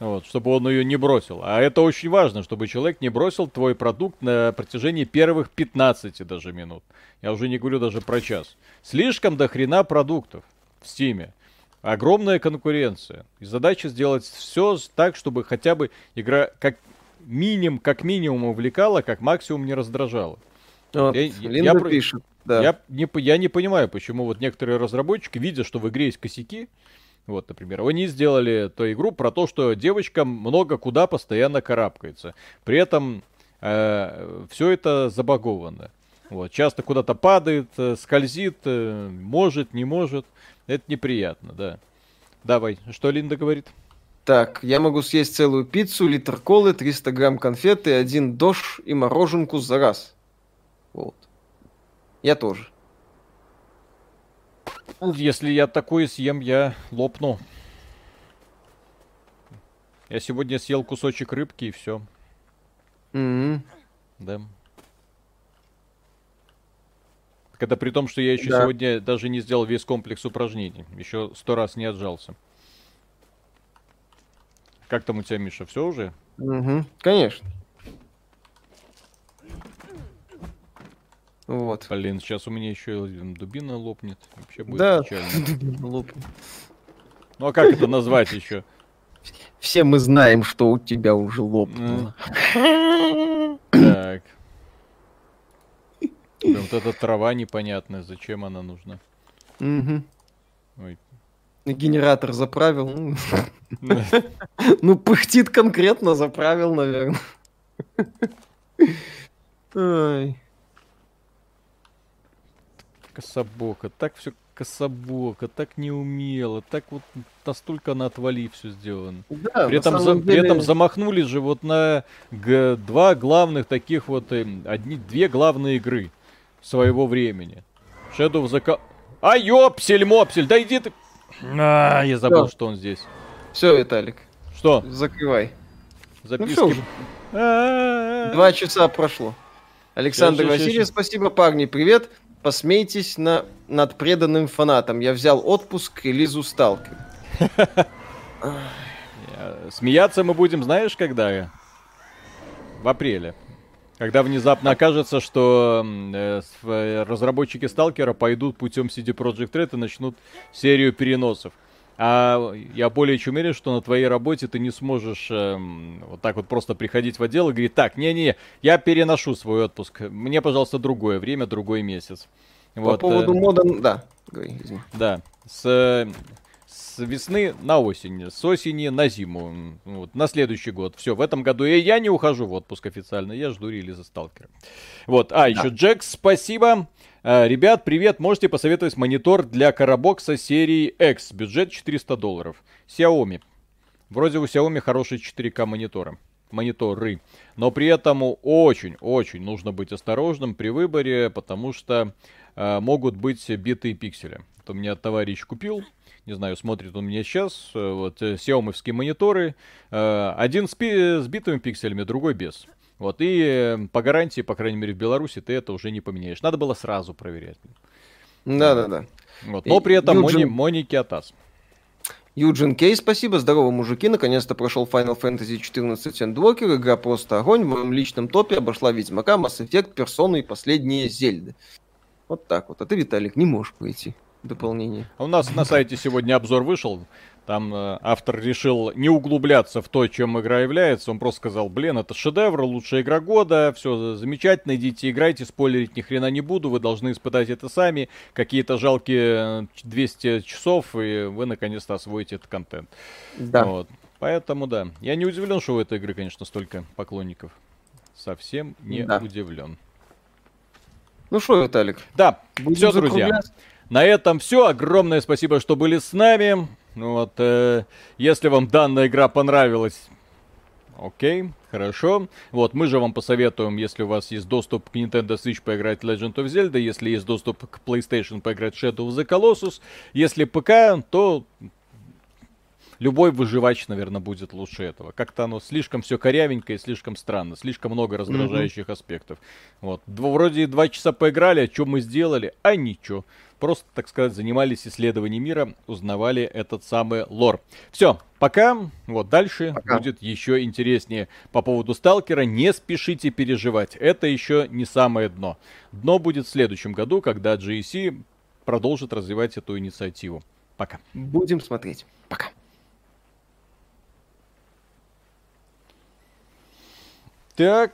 вот, чтобы он ее не бросил. А это очень важно, чтобы человек не бросил твой продукт на протяжении первых 15 даже минут. Я уже не говорю даже про час. Слишком до хрена продуктов в Стиме. Огромная конкуренция. И задача сделать все так, чтобы хотя бы игра как минимум, как минимум увлекала, как максимум не раздражала.
Вот, я, Линда я, пишет.
Да. Я, не, я не понимаю, почему вот некоторые разработчики, видя, что в игре есть косяки, вот, например, они сделали ту игру про то, что девочка много куда постоянно карабкается. При этом э, все это забаговано. Вот, часто куда-то падает, э, скользит, э, может, не может. Это неприятно, да. Давай, что Линда говорит?
Так, я могу съесть целую пиццу, литр колы, 300 грамм конфеты, один дождь и мороженку за раз. Вот. Я тоже.
Если я такое съем, я лопну. Я сегодня съел кусочек рыбки и все.
Mm-hmm.
Да. Это при том, что я еще да. сегодня даже не сделал весь комплекс упражнений. Еще сто раз не отжался. Как там у тебя, Миша, все уже?
Угу, конечно. Вот.
Блин, сейчас у меня еще дубина лопнет. Вообще будет
да,
печально.
дубина лопнет.
Ну а как это назвать еще?
Все мы знаем, что у тебя уже лопнуло.
Так. Вот эта трава непонятная, зачем она нужна?
Угу. Ой. Генератор заправил. Ну, ну, пыхтит конкретно заправил, наверное. Ой
кособоко, так все кособоко, так неумело, так вот настолько на отвали все сделано. Да, при, этом за, деле... при этом замахнулись же вот на г- два главных таких вот, э, одни, две главные игры своего времени. Shadow of the... Co- а, ёпсель, мопсель, да иди ты... А, я забыл, Всё. что он здесь.
Все, Виталик.
Что?
Закрывай.
Записки. Ну,
Два часа прошло. Александр Васильев, спасибо, парни, привет. Посмейтесь на, над преданным фанатом. Я взял отпуск к релизу Сталкер.
Смеяться мы будем, знаешь, когда? В апреле. Когда внезапно окажется, что э, э, разработчики Сталкера пойдут путем CD Projekt Red и начнут серию переносов. А я более чем уверен, что на твоей работе ты не сможешь э, вот так вот просто приходить в отдел и говорить, так, не-не, я переношу свой отпуск, мне, пожалуйста, другое время, другой месяц.
По вот, поводу э, мода, да.
Да, с, с весны на осень, с осени на зиму, вот, на следующий год. Все, в этом году и я не ухожу в отпуск официально, я жду релиза Сталкера. Вот, а, да. еще Джекс, спасибо. А, ребят, привет, можете посоветовать монитор для карабокса серии X, бюджет 400 долларов. Xiaomi. Вроде у Xiaomi хорошие 4К мониторы мониторы. Но при этом очень-очень нужно быть осторожным при выборе, потому что э, могут быть битые пиксели. Вот у меня товарищ купил, не знаю, смотрит он меня сейчас, э, вот э, Xiaomi мониторы, э, один с, пи- с битыми пикселями, другой без. Вот, и э, по гарантии, по крайней мере, в Беларуси ты это уже не поменяешь. Надо было сразу проверять.
Да-да-да.
Вот, но при этом Юджин... Мони, Моники Атас.
Юджин Кей, спасибо. Здорово, мужики. Наконец-то прошел Final Fantasy 14 Endwalker. Игра просто огонь. В моем личном топе обошла Ведьмака, Mass Effect, Персону и последние Зельды. Вот так вот. А ты, Виталик, не можешь пройти дополнение.
А у нас на сайте сегодня обзор вышел. Там э, автор решил не углубляться в то, чем игра является. Он просто сказал, блин, это шедевр, лучшая игра года, все замечательно, идите играйте, спойлерить ни хрена не буду, вы должны испытать это сами. Какие-то жалкие 200 э, часов, и вы наконец-то освоите этот контент.
Да. Вот.
Поэтому да, я не удивлен, что у этой игры, конечно, столько поклонников. Совсем не да. удивлен.
Ну что, Виталик?
Да, все, друзья. На этом все. Огромное спасибо, что были с нами. Ну вот, э, если вам данная игра понравилась, окей, хорошо. Вот, мы же вам посоветуем, если у вас есть доступ к Nintendo Switch, поиграть Legend of Zelda, если есть доступ к PlayStation, поиграть Shadow of the Colossus. Если ПК, то любой выживач, наверное, будет лучше этого. Как-то оно слишком все корявенькое, слишком странно, слишком много раздражающих mm-hmm. аспектов. Вот, вроде два часа поиграли, а что мы сделали? А ничего просто, так сказать, занимались исследованием мира, узнавали этот самый лор. Все, пока. Вот дальше пока. будет еще интереснее. По поводу сталкера не спешите переживать. Это еще не самое дно. Дно будет в следующем году, когда GEC продолжит развивать эту инициативу. Пока.
Будем смотреть. Пока.
Так.